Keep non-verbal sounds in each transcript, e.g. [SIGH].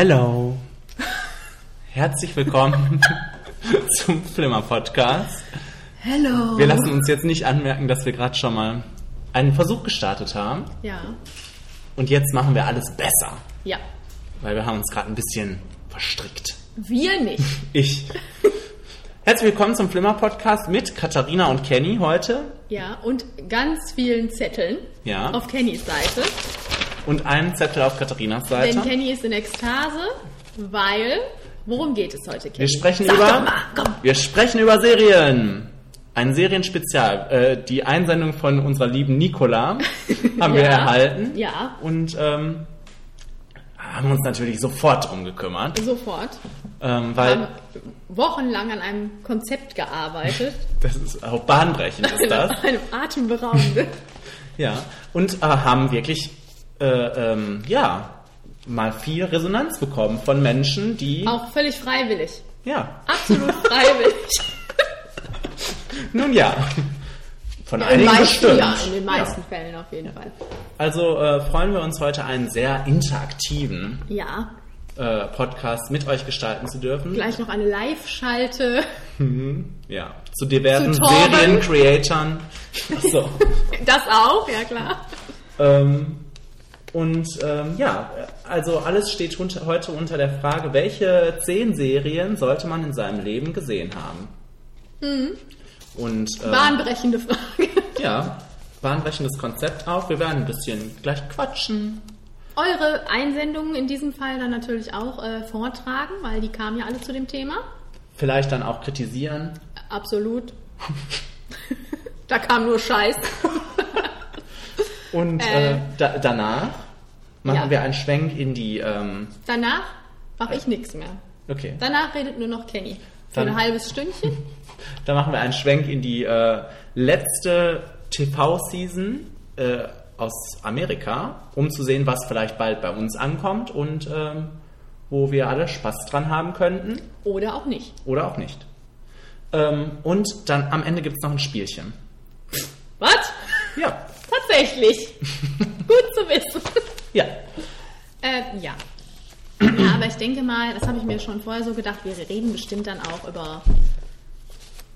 Hello. [LAUGHS] Herzlich willkommen [LAUGHS] zum Flimmer Podcast. Hello. Wir lassen uns jetzt nicht anmerken, dass wir gerade schon mal einen Versuch gestartet haben Ja. und jetzt machen wir alles besser, Ja. weil wir haben uns gerade ein bisschen verstrickt. Wir nicht. [LAUGHS] Ich. Herzlich willkommen zum Flimmer Podcast mit Katharina und Kenny heute Ja. Und ganz vielen Zetteln Ja. auf Kennys Seite. Und einen Zettel auf Katharinas Seite. Denn Kenny ist in Ekstase, weil. Worum geht es heute, Kenny? Wir sprechen Sag über mal, komm. wir sprechen über Serien. Ein Serienspezial. Äh, die Einsendung von unserer lieben Nicola [LAUGHS] haben wir Ja. erhalten. Ja. Und ähm, haben uns natürlich sofort drum gekümmert. Sofort. Ähm, Wir weil haben wochenlang an einem Konzept gearbeitet. [LAUGHS] das ist auch bahnbrechend ist das. einem atemberaubenden. [LAUGHS] ja. Und äh, haben wirklich äh, ähm, ja mal viel Resonanz bekommen von Menschen, die Auch völlig freiwillig. ja Absolut [LAUGHS] freiwillig. [LAUGHS] nun ja von in, einigen bestimmt. ja, in den meisten Ja. Fällen auf jeden Fall. Also äh, freuen wir uns heute einen sehr interaktiven Ja. äh, Podcast mit euch gestalten zu dürfen. Gleich noch eine Live-Schalte. Ja, zu diversen. Serien-Creatoren. Achso. [LAUGHS] Das auch, ja klar. ähm, und ähm, ja, also alles steht unter, heute unter der Frage, welche zehn Serien sollte man in seinem Leben gesehen haben? Und ähm, Bahnbrechende Frage. ja, bahnbrechendes Konzept auch. Wir werden ein bisschen gleich quatschen. Eure Einsendungen in diesem Fall dann natürlich auch äh, vortragen, weil die kamen ja alle zu dem Thema. Vielleicht dann auch kritisieren. Absolut. [LAUGHS] da kam nur Scheiß. Und Äh. äh, da, danach machen Ja. wir einen Schwenk in die. Ähm, Danach mache ich nichts mehr. okay. Danach redet nur noch Kenny. Für Dann- ein halbes Stündchen. [LAUGHS] Da machen wir einen Schwenk in die äh, letzte TV-Season äh, aus Amerika, um zu sehen, was vielleicht bald bei uns ankommt und ähm, wo wir alle Spaß dran haben könnten Oder auch nicht. oder auch nicht. Ähm, und dann am Ende gibt es noch ein Spielchen. Was? Ja, Tatsächlich. [LAUGHS] Gut zu wissen. Ja. Äh, ja. Ja, aber ich denke mal, das habe ich mir schon vorher so gedacht, wir reden bestimmt dann auch über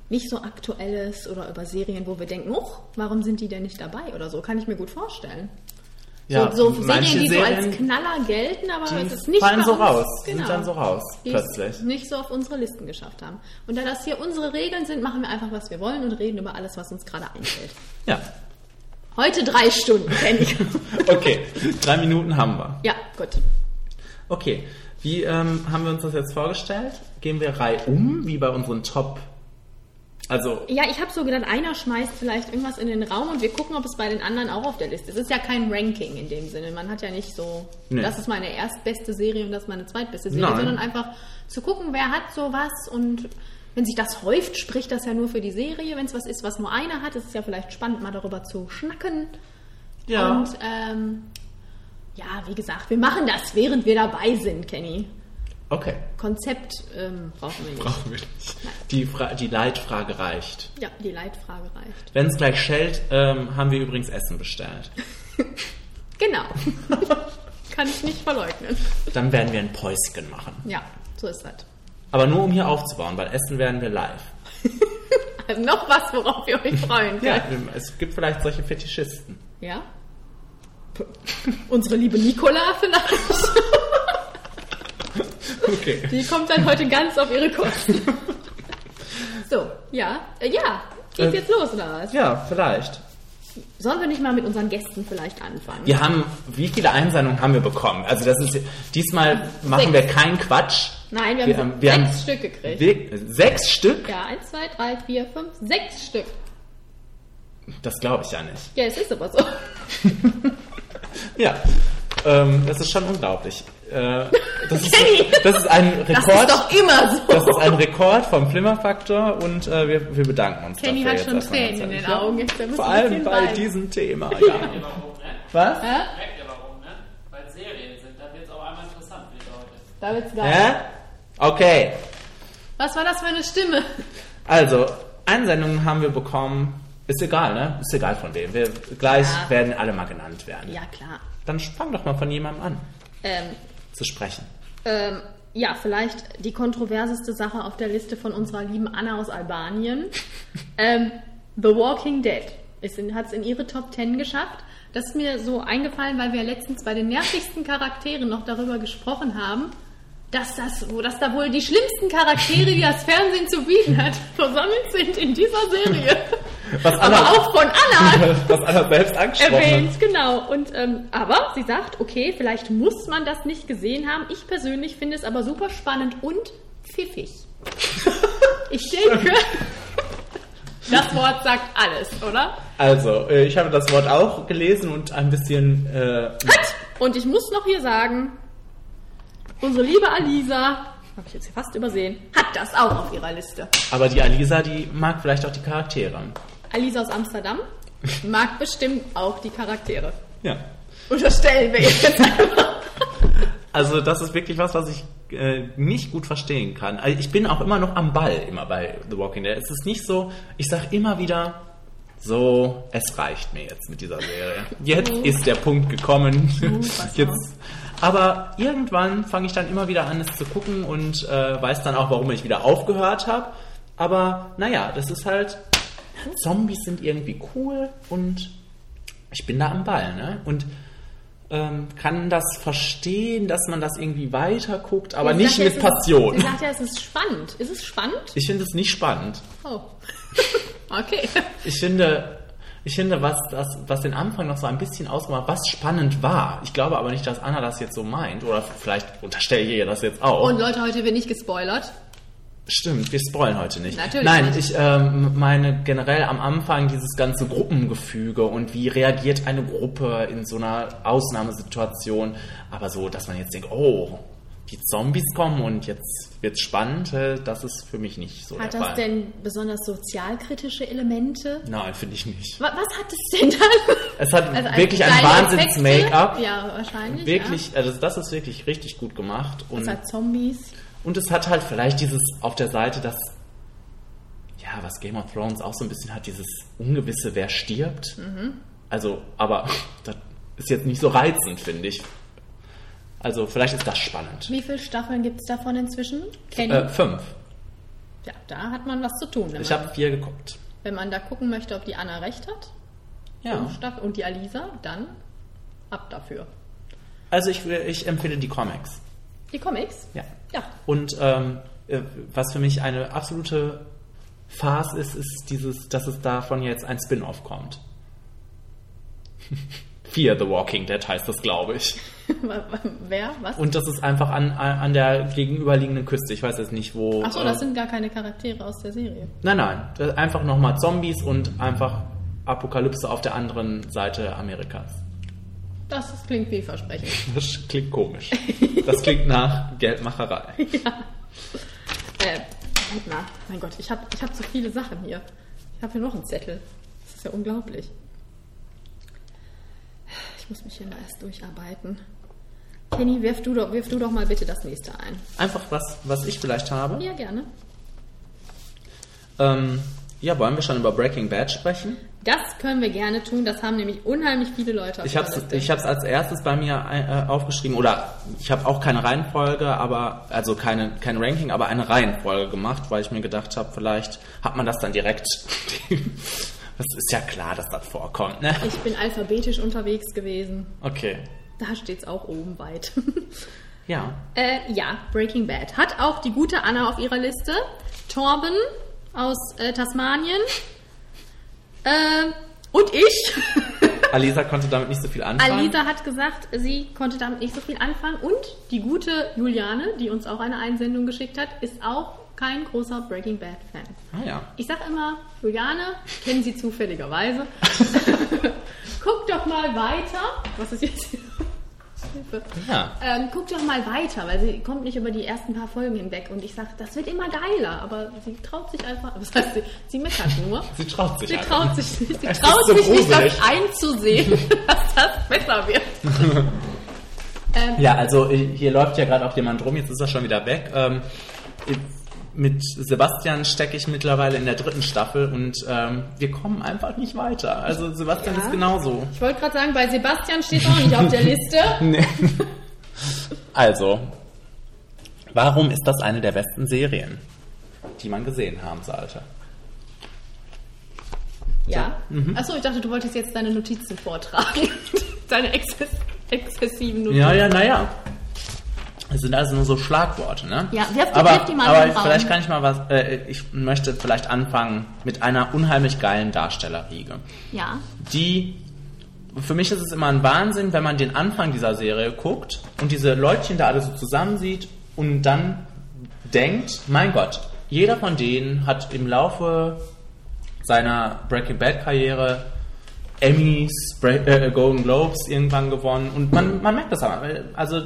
nicht so aktuelles oder über Serien, wo wir denken, uch, warum sind die denn nicht dabei oder so, kann ich mir gut vorstellen. ja so, so Serien, die so Serien, als Knaller gelten, aber es ist nicht fallen so uns, raus, genau, sind dann so raus, die plötzlich. nicht so auf unsere Listen geschafft haben. Und da das hier unsere Regeln sind, machen wir einfach, was wir wollen und reden über alles, was uns gerade einfällt. Ja, Heute drei Stunden, Kenny. [LAUGHS] okay. Drei Minuten haben wir. ja, gut. Okay, wie ähm, haben wir uns das jetzt vorgestellt? Gehen wir reihum, wie bei unseren Top. Also, Ja, ich habe so gedacht, einer schmeißt vielleicht irgendwas in den Raum und wir gucken, ob es bei den anderen auch auf der Liste ist. Es ist ja kein Ranking in dem Sinne. Man hat ja nicht so, Nee. das ist meine erstbeste Serie und das ist meine zweitbeste Serie, Nein. sondern einfach zu gucken, wer hat sowas und wenn sich das häuft, spricht das ja nur für die Serie. Wenn es was ist, was nur einer hat, ist es ja vielleicht spannend, mal darüber zu schnacken. ja. Und ähm, ja, wie gesagt, wir machen das, während wir dabei sind, Kenny. okay. Konzept ähm, brauchen wir nicht. Brauchen wir nicht. Die, Fra die Leitfrage reicht. Ja, die Leitfrage reicht. Wenn es gleich schellt, ähm, haben wir übrigens Essen bestellt. [LAUGHS] Genau. [LAUGHS] Kann ich nicht verleugnen. Dann werden wir ein Päuschen machen. Ja, so ist das. Aber nur um hier aufzubauen, weil Essen werden wir live. [LAUGHS] Also noch was, worauf ihr euch freuen könnt. Ja, es gibt vielleicht solche Fetischisten. Ja? P- Unsere liebe Nicola vielleicht. [LAUGHS] Okay. Die kommt dann heute ganz auf ihre Kosten. [LAUGHS] So, ja. Äh, ja, geht's Äh, jetzt los oder was? Ja, vielleicht. Sollen wir nicht mal mit unseren Gästen vielleicht anfangen? Wir haben, wie viele Einsendungen haben wir bekommen? Also das ist, diesmal machen wir keinen Quatsch. Nein, wir, Wir haben wir sechs haben- Stück gekriegt. Wir, sechs Stück? ja, eins, zwei, drei, vier, fünf, sechs Stück. Das glaube ich ja nicht. Ja, es ist aber so. [LAUGHS] Ja, ähm, das ist schon unglaublich. Äh, das, ist, das ist ein Das Rekord. ist doch immer so. Das ist ein Rekord vom Flimmerfaktor und äh, wir, wir bedanken uns Kenny hat schon Tränen in den. Augen. Müssen Vor allem bei weinen. diesem Thema. [LAUGHS] Ja. Was? Hä? Merkt ihr warum, ne? Weil es Serien sind, dann wird es auch einmal interessant für die Leute. Da wird's geil. Hä? Okay. Was war das für eine Stimme? Also, Einsendungen haben wir bekommen. Ist egal, ne? Ist egal von wem. Wir, gleich Ja. werden alle mal genannt werden. Ja, klar. Dann fang doch mal von jemandem an Ähm, zu sprechen. Ähm, ja, vielleicht die kontroverseste Sache auf der Liste von unserer lieben Anna aus Albanien. [LAUGHS] ähm, The Walking Dead hat es in ihre Top 10 geschafft. Das ist mir so eingefallen, weil wir letztens bei den nervigsten Charakteren noch darüber gesprochen haben, dass, das, dass da wohl die schlimmsten Charaktere, die das Fernsehen zu bieten hat, [LAUGHS] versammelt sind in dieser Serie. [LAUGHS] Was Aber Anna, auch von Anna [LAUGHS] was Anna selbst angesprochen hat. erwähnt, genau. Und ähm, aber sie sagt, okay, vielleicht muss man das nicht gesehen haben. Ich persönlich finde es aber super spannend und pfiffig. [LAUGHS] Ich denke, das Wort sagt alles, oder? Also, äh, ich habe das Wort auch gelesen und ein bisschen äh, Und ich muss noch hier sagen, unsere liebe Alisa, habe ich jetzt hier fast übersehen, hat das auch auf ihrer Liste. Aber die Alisa, die mag vielleicht auch die Charaktere. Alisa aus Amsterdam mag bestimmt auch die Charaktere. Ja. Unterstellen wir jetzt einfach. Also das ist wirklich was, was ich äh, nicht gut verstehen kann. Also ich bin auch immer noch am Ball, immer bei The Walking Dead. Es ist nicht so, ich sag immer wieder, so, es reicht mir jetzt mit dieser Serie. Jetzt ist der Punkt gekommen. [LAUGHS] was jetzt, aber irgendwann fange ich dann immer wieder an, es zu gucken und äh, weiß dann auch, warum ich wieder aufgehört habe. Aber naja, das ist halt, Zombies sind irgendwie cool und ich bin da am Ball. Ne? Und ähm, kann das verstehen, dass man das irgendwie weiter guckt, aber Sie nicht ja, mit ist- Passion. Sie sagt ja, es ist spannend. Ist es spannend? Ich finde es nicht spannend. Oh. [LAUGHS] okay. Ich finde, ich finde, was, das, was den Anfang noch so ein bisschen ausgemacht, was spannend war. Ich glaube aber nicht, dass Anna das jetzt so meint. Oder vielleicht unterstelle ich ihr das jetzt auch. Und Leute, heute wird nicht gespoilert. Stimmt, wir spoilen heute nicht. Natürlich Nein, nicht. ich ähm, meine generell am Anfang dieses ganze Gruppengefüge und wie reagiert eine Gruppe in so einer Ausnahmesituation. Aber so, dass man jetzt denkt, oh, die Zombies kommen und jetzt wird's spannend, das ist für mich nicht so Hat das Fall. denn besonders sozialkritische Elemente? Nein, finde ich nicht. Was, was hat es denn dann? Es hat Also wirklich ein Wahnsinns-Make-up. Ja, wahrscheinlich. Wirklich, also das ist wirklich richtig gut gemacht. Ja. Und, Es hat Zombies. Und es hat halt vielleicht dieses auf der Seite, das, ja, was Game of Thrones auch so ein bisschen hat, dieses Ungewisse, wer stirbt. Mhm. Also, aber [LAUGHS] das ist jetzt nicht so reizend, finde ich. Also, vielleicht ist das spannend. Wie viele Staffeln gibt es davon inzwischen? Äh, fünf. ja, da hat man was zu tun. Ich habe vier geguckt. wenn man da gucken möchte, ob die Anna recht hat Ja. und die Alisa, dann ab dafür. Also, ich, ich empfehle die Comics. Die Comics? Ja. Ja. Und ähm, äh, was für mich eine absolute Farce ist, ist dieses, dass es davon jetzt ein Spin-off kommt. [LAUGHS] Fear the Walking Dead heißt das, glaube ich. [LAUGHS] Wer? Was? Und das ist einfach an, an der gegenüberliegenden Küste. Ich weiß jetzt nicht, wo. Achso, äh, das sind gar keine Charaktere aus der Serie. Nein, nein. Ist Einfach nochmal Zombies und einfach Apokalypse auf der anderen Seite Amerikas. Das klingt vielversprechend. [LAUGHS] Das klingt komisch. Das klingt nach Geldmacherei. [LAUGHS] Äh, Moment mal. Mein Gott, ich habe ich hab so viele Sachen hier. Ich habe hier noch einen Zettel. Das ist ja unglaublich. Ich muss mich hier mal erst durcharbeiten. Kenny, wirf du, doch, wirf du doch mal bitte das nächste ein. Einfach was, was ich vielleicht habe. Ja, gerne. Ähm, ja, wollen wir schon über Breaking Bad sprechen? Das können wir gerne tun. Das haben nämlich unheimlich viele Leute auf Ich habe hab's als erstes bei mir äh, aufgeschrieben, oder ich habe auch keine Reihenfolge, aber also keine, kein Ranking, aber eine Reihenfolge gemacht, weil ich mir gedacht habe, vielleicht hat man das dann direkt. [LAUGHS] das ist ja klar, dass das vorkommt, ne? Ich bin alphabetisch unterwegs gewesen. Okay. Da steht's auch oben weit. [LAUGHS] Ja. Äh, ja, Breaking Bad. Hat auch die gute Anna auf ihrer Liste. Torben aus äh, Tasmanien. Äh, und ich. [LAUGHS] Alisa konnte damit nicht so viel anfangen. Alisa hat gesagt, sie konnte damit nicht so viel anfangen. Und die gute Juliane, die uns auch eine Einsendung geschickt hat, ist auch kein großer Breaking Bad Fan. Ah ja. Ich sag immer, Juliane, kennen Sie zufälligerweise. [LAUGHS] [LAUGHS] Guck doch mal weiter. Was ist jetzt hier? Hilfe. Ja. Ähm, guck doch mal weiter, weil sie kommt nicht über die ersten paar Folgen hinweg. Und ich sage, das wird immer geiler. Aber sie traut sich einfach. [LAUGHS] Das heißt, sie, sie meckert nur. [LAUGHS] Sie traut sich Sie einfach traut nicht. sich. Sie Es traut so sich nicht, das einzusehen, [LAUGHS] dass das besser wird. ähm, Ja, also hier läuft ja gerade auch jemand rum, jetzt ist er schon wieder weg. Ähm, mit Sebastian stecke ich mittlerweile in der dritten Staffel und ähm, wir kommen einfach nicht weiter. Also Sebastian Ja. ist genauso. Ich wollte gerade sagen, bei Sebastian steht auch nicht auf der Liste. [LAUGHS] Nee. Also, Warum ist das eine der besten Serien, die man gesehen haben sollte? Ja. Achso, ich dachte, du wolltest jetzt deine Notizen vortragen. [LAUGHS] deine exzess exzessiven Notizen. Ja, ja, naja. Es sind also nur so Schlagworte, ne? Ja, wirf die- aber, wirf die mal aber vielleicht kann ich mal was, äh, ich möchte vielleicht anfangen mit einer unheimlich geilen Darstellerriege. Ja. Die, für mich ist es immer ein Wahnsinn, wenn man den Anfang dieser Serie guckt und diese Leutchen da alle so zusammen sieht und dann denkt, mein Gott, jeder von denen hat im Laufe seiner Breaking Bad Karriere Emmys, Bra- äh, Golden Globes irgendwann gewonnen und man, man merkt das aber. Also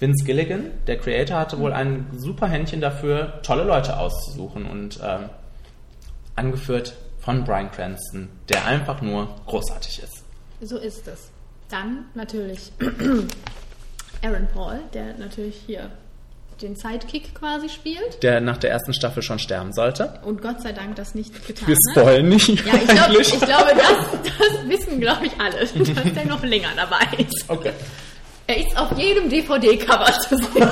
Vince Gilligan, der Creator, hatte wohl ein super Händchen dafür, tolle Leute auszusuchen und ähm, angeführt von Brian Cranston, der einfach nur großartig ist. So ist es. Dann natürlich [CLEARS THROAT] Aaron Paul, der natürlich hier den Sidekick quasi spielt Der nach der ersten Staffel schon sterben sollte. und Gott sei Dank das nicht getan Wir hat. spoilen nicht. Ja, ich, glaub, ich glaube, das, das wissen, glaube ich, alle, [LAUGHS] dass der noch länger dabei ist. Okay. Er ist auf jedem DVD-Cover [LAUGHS] zu sehen.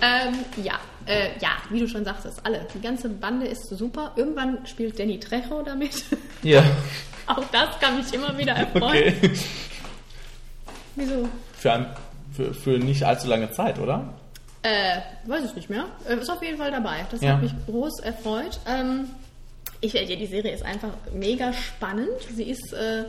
ähm, ja, äh, ja, wie du schon sagtest, alle. Die ganze Bande ist super. Irgendwann spielt Danny Trejo damit. Ja. [LAUGHS] Auch das kann mich immer wieder erfreuen. Okay. Wieso? Für, ein, für, für nicht allzu lange Zeit, oder? Äh, weiß ich nicht mehr. Äh, ist auf jeden Fall dabei. Das Ja. hat mich groß erfreut. Ähm, ich, ja, die Serie ist einfach mega spannend. Sie ist, äh,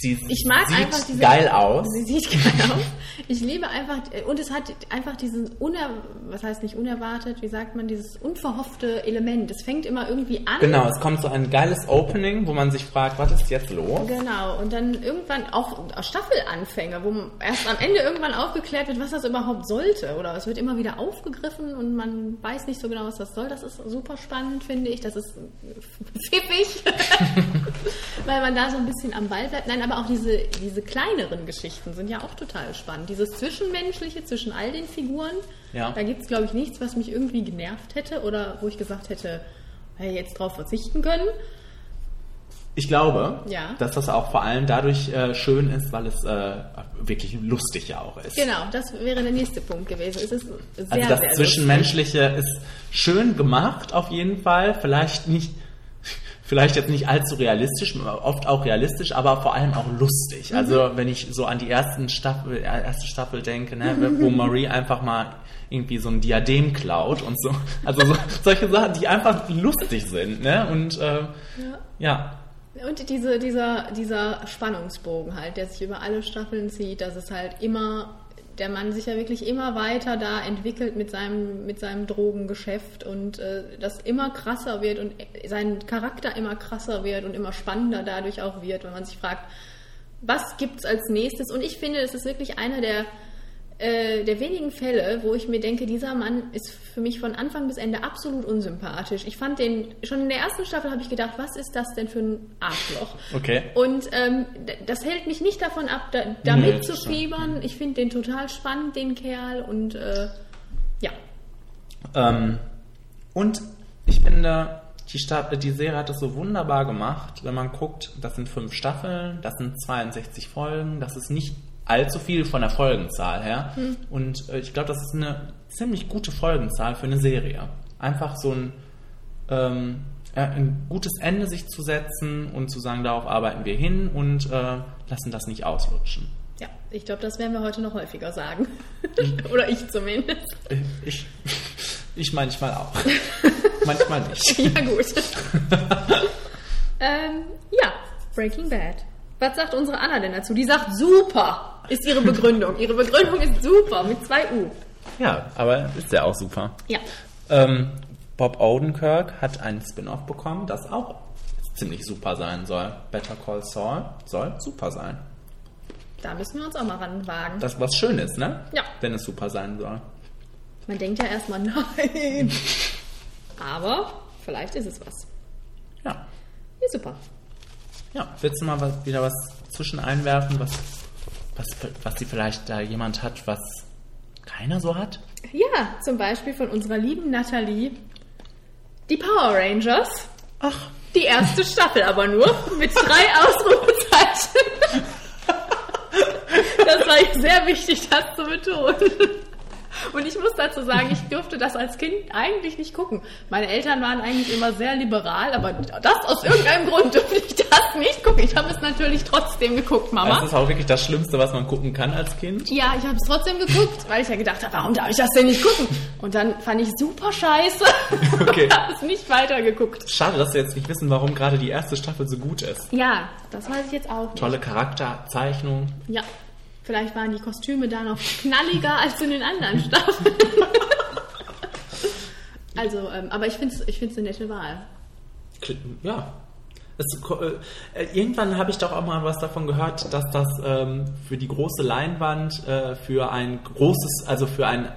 Sie ich mag sieht einfach diese. geil aus. Sie sieht geil [LAUGHS] aus. Ich liebe einfach, und es hat einfach diesen uner, was heißt nicht unerwartet, wie sagt man, dieses unverhoffte Element. Es fängt immer irgendwie an. Genau, es kommt so ein geiles Opening, wo man sich fragt, was ist jetzt los? Genau, und dann irgendwann auch Staffelanfänge, wo erst am Ende irgendwann aufgeklärt wird, was das überhaupt sollte. Oder es wird immer wieder aufgegriffen und man weiß nicht so genau, was das soll. Das ist super spannend, finde ich. Das ist [LAUGHS] pfiffig, [LAUGHS] weil man da so ein bisschen am Ball bleibt. Nein, aber auch diese, diese kleineren Geschichten sind ja auch total spannend. Dieses Zwischenmenschliche zwischen all den Figuren, Ja. da gibt es, glaube ich, nichts, was mich irgendwie genervt hätte oder wo ich gesagt hätte, hey, jetzt drauf verzichten können. Ich glaube, Ja. dass das auch vor allem dadurch äh, schön ist, weil es äh, wirklich lustig ja auch ist. Genau, das wäre der nächste Punkt gewesen. Es ist sehr, Also das Zwischenmenschliche ist schön gemacht auf jeden Fall. Vielleicht nicht, vielleicht jetzt nicht allzu realistisch, oft auch realistisch, aber vor allem auch lustig. Also wenn ich so an die ersten Staffel, äh, erste Staffel denke, ne, wo Marie einfach mal irgendwie so ein Diadem klaut und so. Also so, solche Sachen, die einfach lustig sind, ne? Und äh, ja. lustig. Und diese, dieser, dieser Spannungsbogen halt, der sich über alle Staffeln zieht, dass es halt immer, der Mann sich ja wirklich immer weiter da entwickelt mit seinem, mit seinem Drogengeschäft und äh, das immer krasser wird und sein Charakter immer krasser wird und immer spannender dadurch auch wird, wenn man sich fragt, was gibt's als nächstes? Und ich finde, es ist wirklich einer der, äh, der wenigen Fälle, wo ich mir denke, dieser Mann ist für mich von Anfang bis Ende absolut unsympathisch. Ich fand den, schon in der ersten Staffel habe ich gedacht, was ist das denn für ein Arschloch? Okay. Und ähm, das hält mich nicht davon ab, da, da Nee, mitzufiebern. Ich finde den total spannend, den Kerl. Und äh, ja, Ähm, und ich finde, die, Sta die Serie hat es so wunderbar gemacht, wenn man guckt, das sind fünf Staffeln, das sind 62 Folgen, das ist nicht allzu viel von der Folgenzahl her. Und äh, ich glaube, das ist eine ziemlich gute Folgenzahl für eine Serie. Einfach so ein, ähm, äh, ein gutes Ende sich zu setzen und zu sagen, darauf arbeiten wir hin und äh, lassen das nicht auslutschen. ja, ich glaube, das werden wir heute noch häufiger sagen. [LAUGHS] Oder ich zumindest. Ich, [LAUGHS] ich manchmal auch. manchmal nicht. [LAUGHS] Ja, gut. ähm, ja, Breaking Bad. Was sagt unsere Anna denn dazu? Die sagt super, ist ihre Begründung. Ihre Begründung ist super mit zwei U. Ja, aber ist ja auch super. Ja. Ähm, Bob Odenkirk hat einen Spin-off bekommen, das auch ziemlich super sein soll. Better Call Saul soll super sein. Da müssen wir uns auch mal ranwagen. Das was schön ist, ne? Ja. Wenn es super sein soll. Man denkt ja erstmal, [LAUGHS] nein. Aber vielleicht ist es was. Ja. Ja, super. Ja. Willst du mal was, wieder was zwischen einwerfen, was, was, was sie vielleicht da jemand hat, was keiner so hat? Ja, zum Beispiel von unserer lieben Nathalie. Die Power Rangers. Ach, Die erste Staffel aber nur mit drei [LAUGHS] Ausrufezeichen. Das war sehr wichtig, das zu betonen. Und ich muss dazu sagen, ich durfte das als Kind eigentlich nicht gucken. Meine Eltern waren eigentlich immer sehr liberal, aber das aus irgendeinem Grund durfte ich das nicht gucken. Ich habe es natürlich trotzdem geguckt, Mama. Das ist auch wirklich das Schlimmste, was man gucken kann als Kind. Ja, ich habe es trotzdem geguckt, weil ich ja gedacht habe, warum darf ich das denn nicht gucken? Und dann fand ich super scheiße [LAUGHS] Okay. [LAUGHS] und habe es nicht weitergeguckt. Schade, dass wir jetzt nicht wissen, warum gerade die erste Staffel so gut ist. Ja, das weiß ich jetzt auch nicht. Tolle Charakterzeichnung. Ja, vielleicht waren die Kostüme da noch knalliger als in den anderen Staffeln. [LAUGHS] also, ähm, aber ich finde es ich find's eine nette Wahl. Ja. Es, äh, irgendwann habe ich doch auch mal was davon gehört, dass das ähm, für die große Leinwand äh, für ein großes, also für ein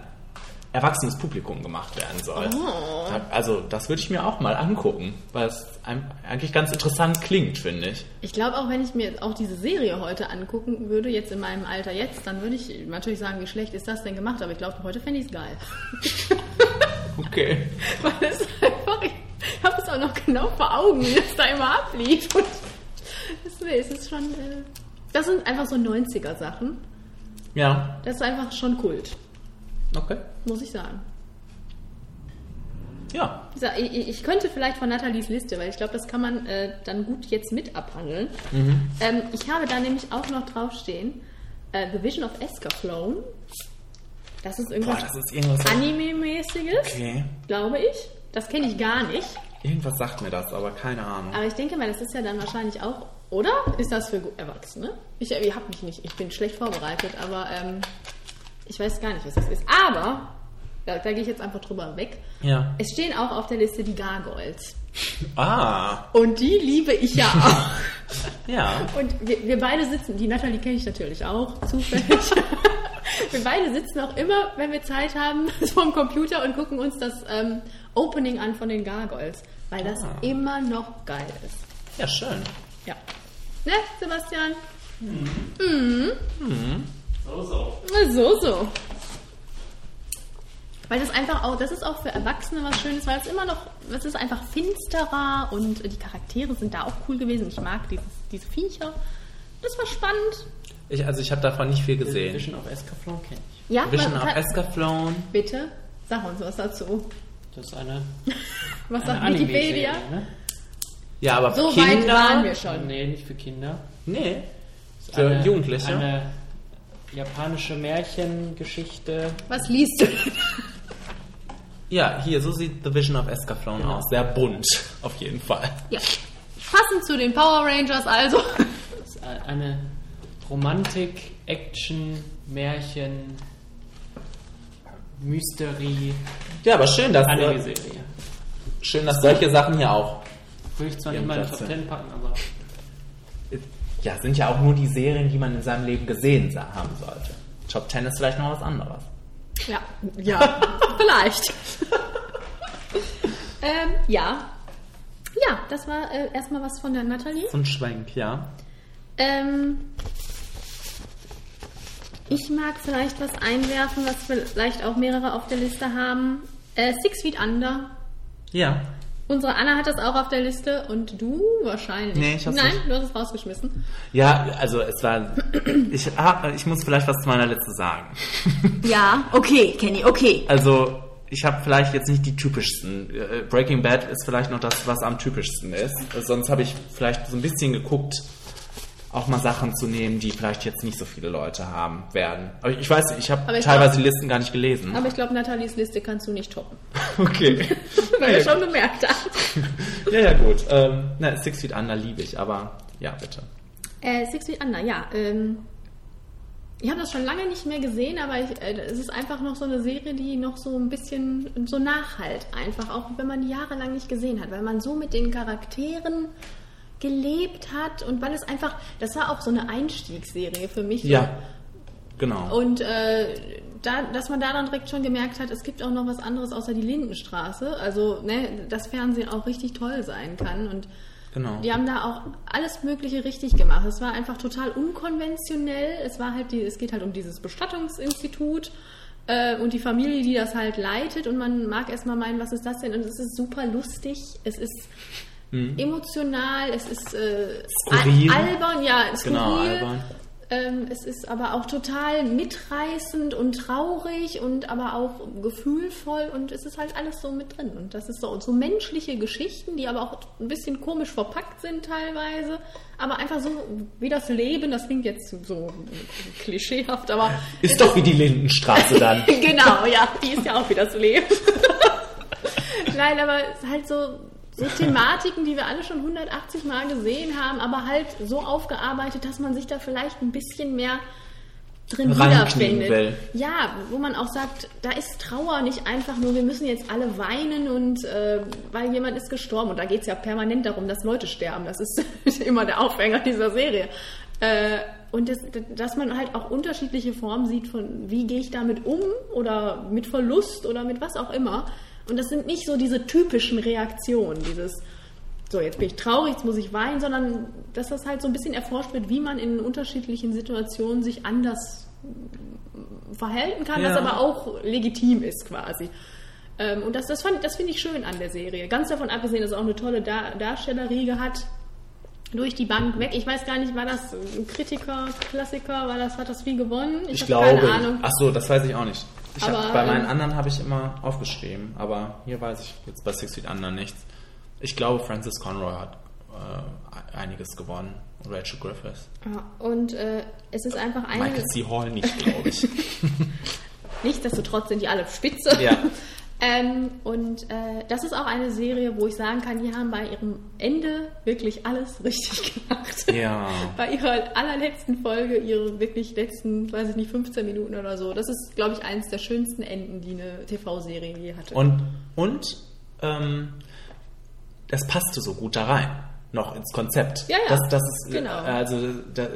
erwachsenes Publikum gemacht werden soll. Oh. Also das würde ich mir auch mal angucken, weil es eigentlich ganz interessant klingt, finde ich. Ich glaube auch, wenn ich mir auch diese Serie heute angucken würde, jetzt in meinem Alter jetzt, dann würde ich natürlich sagen, wie schlecht ist das denn gemacht, aber ich glaube, heute fände ich es geil. [LAUGHS] Okay. [LAUGHS] Weil es einfach, ich habe es auch noch genau vor Augen, wie das da immer ablief. Und es ist schon, äh, das sind einfach so 90er-Sachen. Ja, Das ist einfach schon Kult, okay. muss ich sagen. Ja. Ich, ich könnte vielleicht von Nathalies Liste, weil ich glaube, das kann man äh, dann gut jetzt mit abhandeln. Ähm, ich habe da nämlich auch noch draufstehen, äh, The Vision of Escaflowne. Das ist Boah, irgendwas das ist irgendwas. Anime-mäßiges, Okay. glaube ich. Das kenne ich gar nicht. Irgendwas sagt mir das, aber keine Ahnung. Aber ich denke mal, das ist ja dann wahrscheinlich auch, oder? Ist das für Erwachsene? Ich, ich habe mich nicht, ich bin schlecht vorbereitet, aber ähm, ich weiß gar nicht, was das ist. Aber, da, da gehe ich jetzt einfach drüber weg. Ja. Es stehen auch auf der Liste die Gargoyles. Ah, Und die liebe ich ja auch. [LAUGHS] ja. Und wir, wir beide sitzen, die Natalie kenne ich natürlich auch, zufällig. [LAUGHS] wir beide sitzen auch immer, wenn wir Zeit haben, [LAUGHS] vorm Computer und gucken uns das ähm, Opening an von den Gargoyles. Weil das Ah. immer noch geil ist. Ja, schön. Ja. Ne, Sebastian? So, so. So, so. Weil das einfach auch, das ist auch für Erwachsene was Schönes, weil es immer noch, es ist einfach finsterer und die Charaktere sind da auch cool gewesen. Ich mag dieses, diese Viecher. Das war spannend. Ich, also ich habe davon nicht viel gesehen. Vision of Escaflowne kenne ich. Ja, Vision of Escaflowne. Bitte, sag uns was dazu. Das ist eine, [LAUGHS] Was eine sagt Wikipedia? Ne? Ja, aber So Kinder. weit waren wir schon. Nee, nicht für Kinder. Nee. Für Jugendliche. Eine japanische Märchengeschichte. Was liest du? Ja, hier, so sieht The Vision of Escaflowne Genau. aus. Sehr bunt, auf jeden Fall. ja. Passend zu den Power Rangers also. Das ist eine Romantik, Action, Märchen, Mysterie, Ja, aber schön, dass, äh, Anime-Serie. schön, dass solche Sachen hier auch. Würde ich zwar nicht mal in Platz Top. 10 packen, aber Ja, sind ja auch nur die Serien, die man in seinem Leben gesehen haben sollte. Top 10 ist vielleicht noch was anderes. Ja, ja, [LAUGHS] vielleicht. [LAUGHS] ähm, ja. Ja, das war äh, erstmal was von der Nathalie. So ein Schwenk, ja. Ähm, ich mag vielleicht was einwerfen, was vielleicht auch mehrere auf der Liste haben. Äh, Six Feet Under. Ja. Unsere Anna hat das auch auf der Liste und du wahrscheinlich. Nee, ich hab's Nein, nicht. du hast es rausgeschmissen. Ja, also es war. Ich, hab, ich muss vielleicht was zu meiner Liste sagen. [LAUGHS] Ja, okay, Kenny, okay. Also, ich habe vielleicht jetzt nicht die typischsten. Äh, Breaking Bad ist vielleicht noch das, was am typischsten ist. Sonst habe ich vielleicht so ein bisschen geguckt, auch mal Sachen zu nehmen, die vielleicht jetzt nicht so viele Leute haben werden. Aber ich, weiß ich habe teilweise glaub- die Listen gar nicht gelesen. Aber ich glaube, Nathalies Liste kannst du nicht toppen. [LAUGHS] Okay. [LAUGHS] Weil [LAUGHS] du schon gemerkt hast. ja, ja, gut. Ähm, na, Six Feet Under liebe ich, aber ja, bitte. Äh, Six Feet Under, ja. Ähm, ich habe das schon lange nicht mehr gesehen, aber ich, äh, es ist einfach noch so eine Serie, die noch so ein bisschen so nachhalt. Einfach, auch wenn man die jahrelang nicht gesehen hat, weil man so mit den Charakteren gelebt hat und weil es einfach, das war auch so eine Einstiegsserie für mich. Ja, genau. Und äh, da, dass man da dann direkt schon gemerkt hat, es gibt auch noch was anderes außer die Lindenstraße. Also, ne, dass Fernsehen auch richtig toll sein kann. Und Genau. die haben da auch alles Mögliche richtig gemacht. Es war einfach total unkonventionell. Es war halt die, es geht halt um dieses Bestattungsinstitut äh, und die Familie, die das halt leitet. Und man mag erstmal meinen, was ist das denn? Und es ist super lustig. Es ist emotional. Es ist äh, Skurril. albern, ja, skurril. Genau, albern. Ähm, es ist aber auch total mitreißend und traurig und aber auch gefühlvoll und es ist halt alles so mit drin. Und das ist so, so menschliche Geschichten, die aber auch ein bisschen komisch verpackt sind teilweise, aber einfach so wie das Leben, das klingt jetzt so klischeehaft, aber. Ist doch wie die Lindenstraße dann. [LAUGHS] genau, ja, die ist ja auch wie das Leben. [LAUGHS] Nein, aber es ist halt so, so Thematiken, die wir alle schon 180 Mal gesehen haben, aber halt so aufgearbeitet, dass man sich da vielleicht ein bisschen mehr drin wiederfindet. will. Ja, wo man auch sagt, da ist Trauer nicht einfach nur, wir müssen jetzt alle weinen und äh, weil jemand ist gestorben. Und da geht es ja permanent darum, dass Leute sterben. Das ist [LAUGHS] immer der Aufhänger dieser Serie. Äh, und das, dass man halt auch unterschiedliche Formen sieht von, wie gehe ich damit um oder mit Verlust oder mit was auch immer. Und das sind nicht so diese typischen Reaktionen, dieses, so jetzt bin ich traurig, jetzt muss ich weinen, sondern dass das halt so ein bisschen erforscht wird, wie man in unterschiedlichen Situationen sich anders verhalten kann, Ja. das aber auch legitim ist quasi. Ähm, und das, das, fand- das finde ich schön an der Serie. Ganz davon abgesehen, dass es auch eine tolle Dar Darstellerriege hat. Durch die Bank weg. Ich weiß gar nicht, war das ein Kritiker, Klassiker, war das, hat das viel gewonnen? Ich, hab glaube. keine Ahnung. Ach so, das weiß ich auch nicht. Ich Aber, hab, bei meinen ähm, anderen habe ich immer aufgeschrieben, aber hier weiß ich jetzt bei Six Feet Under nichts. Ich glaube, Francis Conroy hat äh, einiges gewonnen. Rachel Griffiths. Ja, und äh, es ist einfach eine. Michael C. Hall nicht, glaube ich. [LAUGHS] Nichtsdestotrotz sind die alle spitze. Ja. [LAUGHS] ähm, und äh, das ist auch eine Serie, wo ich sagen kann, die haben bei ihrem Ende wirklich alles richtig [LAUGHS] gemacht. Ja. bei ihrer allerletzten Folge, ihre wirklich letzten, weiß ich nicht, 15 Minuten oder so. Das ist, glaube ich, eines der schönsten Enden, die eine TV-Serie je hatte. Und, und ähm, das passte so gut da rein, noch ins Konzept. Ja, ja. Das, das ist, äh, Genau. also da,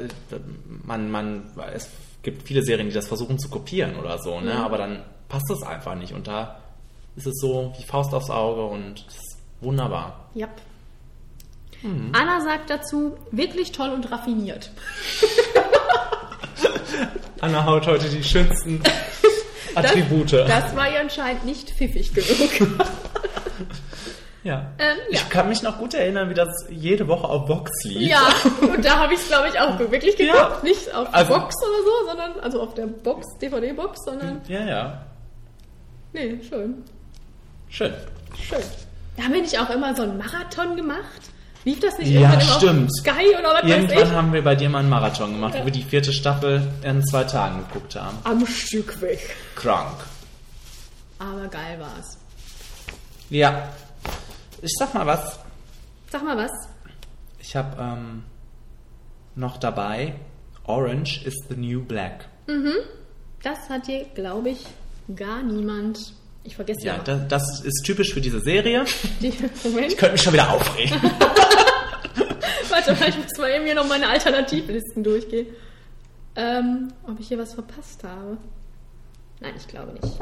man, man, es gibt viele Serien, die das versuchen zu kopieren oder so, ne? Mhm. aber dann passt es einfach nicht. Und da ist es so wie Faust aufs Auge und es ist wunderbar. Yep. Mhm. Anna sagt dazu, wirklich toll und raffiniert. [LAUGHS] Anna haut heute die schönsten [LAUGHS] Attribute. Das war ihr anscheinend nicht pfiffig genug. [LAUGHS] ja. Ähm, ja. Ich kann mich noch gut erinnern, wie das jede Woche auf Vox lief. Ja, und da habe ich es, glaube ich, auch wirklich geguckt. Ja. Nicht auf Also- Box oder so, sondern, also auf der Box, DVD-Box, sondern, Ja, ja. nee, schön. Schön. Schön. Da bin ich auch immer so einen Marathon gemacht. Lief das nicht Ja, stimmt. Sky oder was weiß Irgendwann ich? haben wir bei dir mal einen Marathon gemacht, Ja. wo wir die vierte Staffel in zwei Tagen geguckt haben. Am Stück weg. Krank. Aber geil war's. Ja. Ich sag mal was. Sag mal was. Ich habe ähm, noch dabei Orange is the New Black. Das hat hier, glaube ich, gar niemand. Ich vergesse Ja, ja. das, das ist typisch für diese Serie. [LAUGHS] Die, Moment, Ich könnte mich schon wieder aufregen. [LAUGHS] warte mal, ich muss mal eben hier noch meine Alternativlisten durchgehen. Ähm, ob ich hier was verpasst habe? Nein, ich glaube nicht.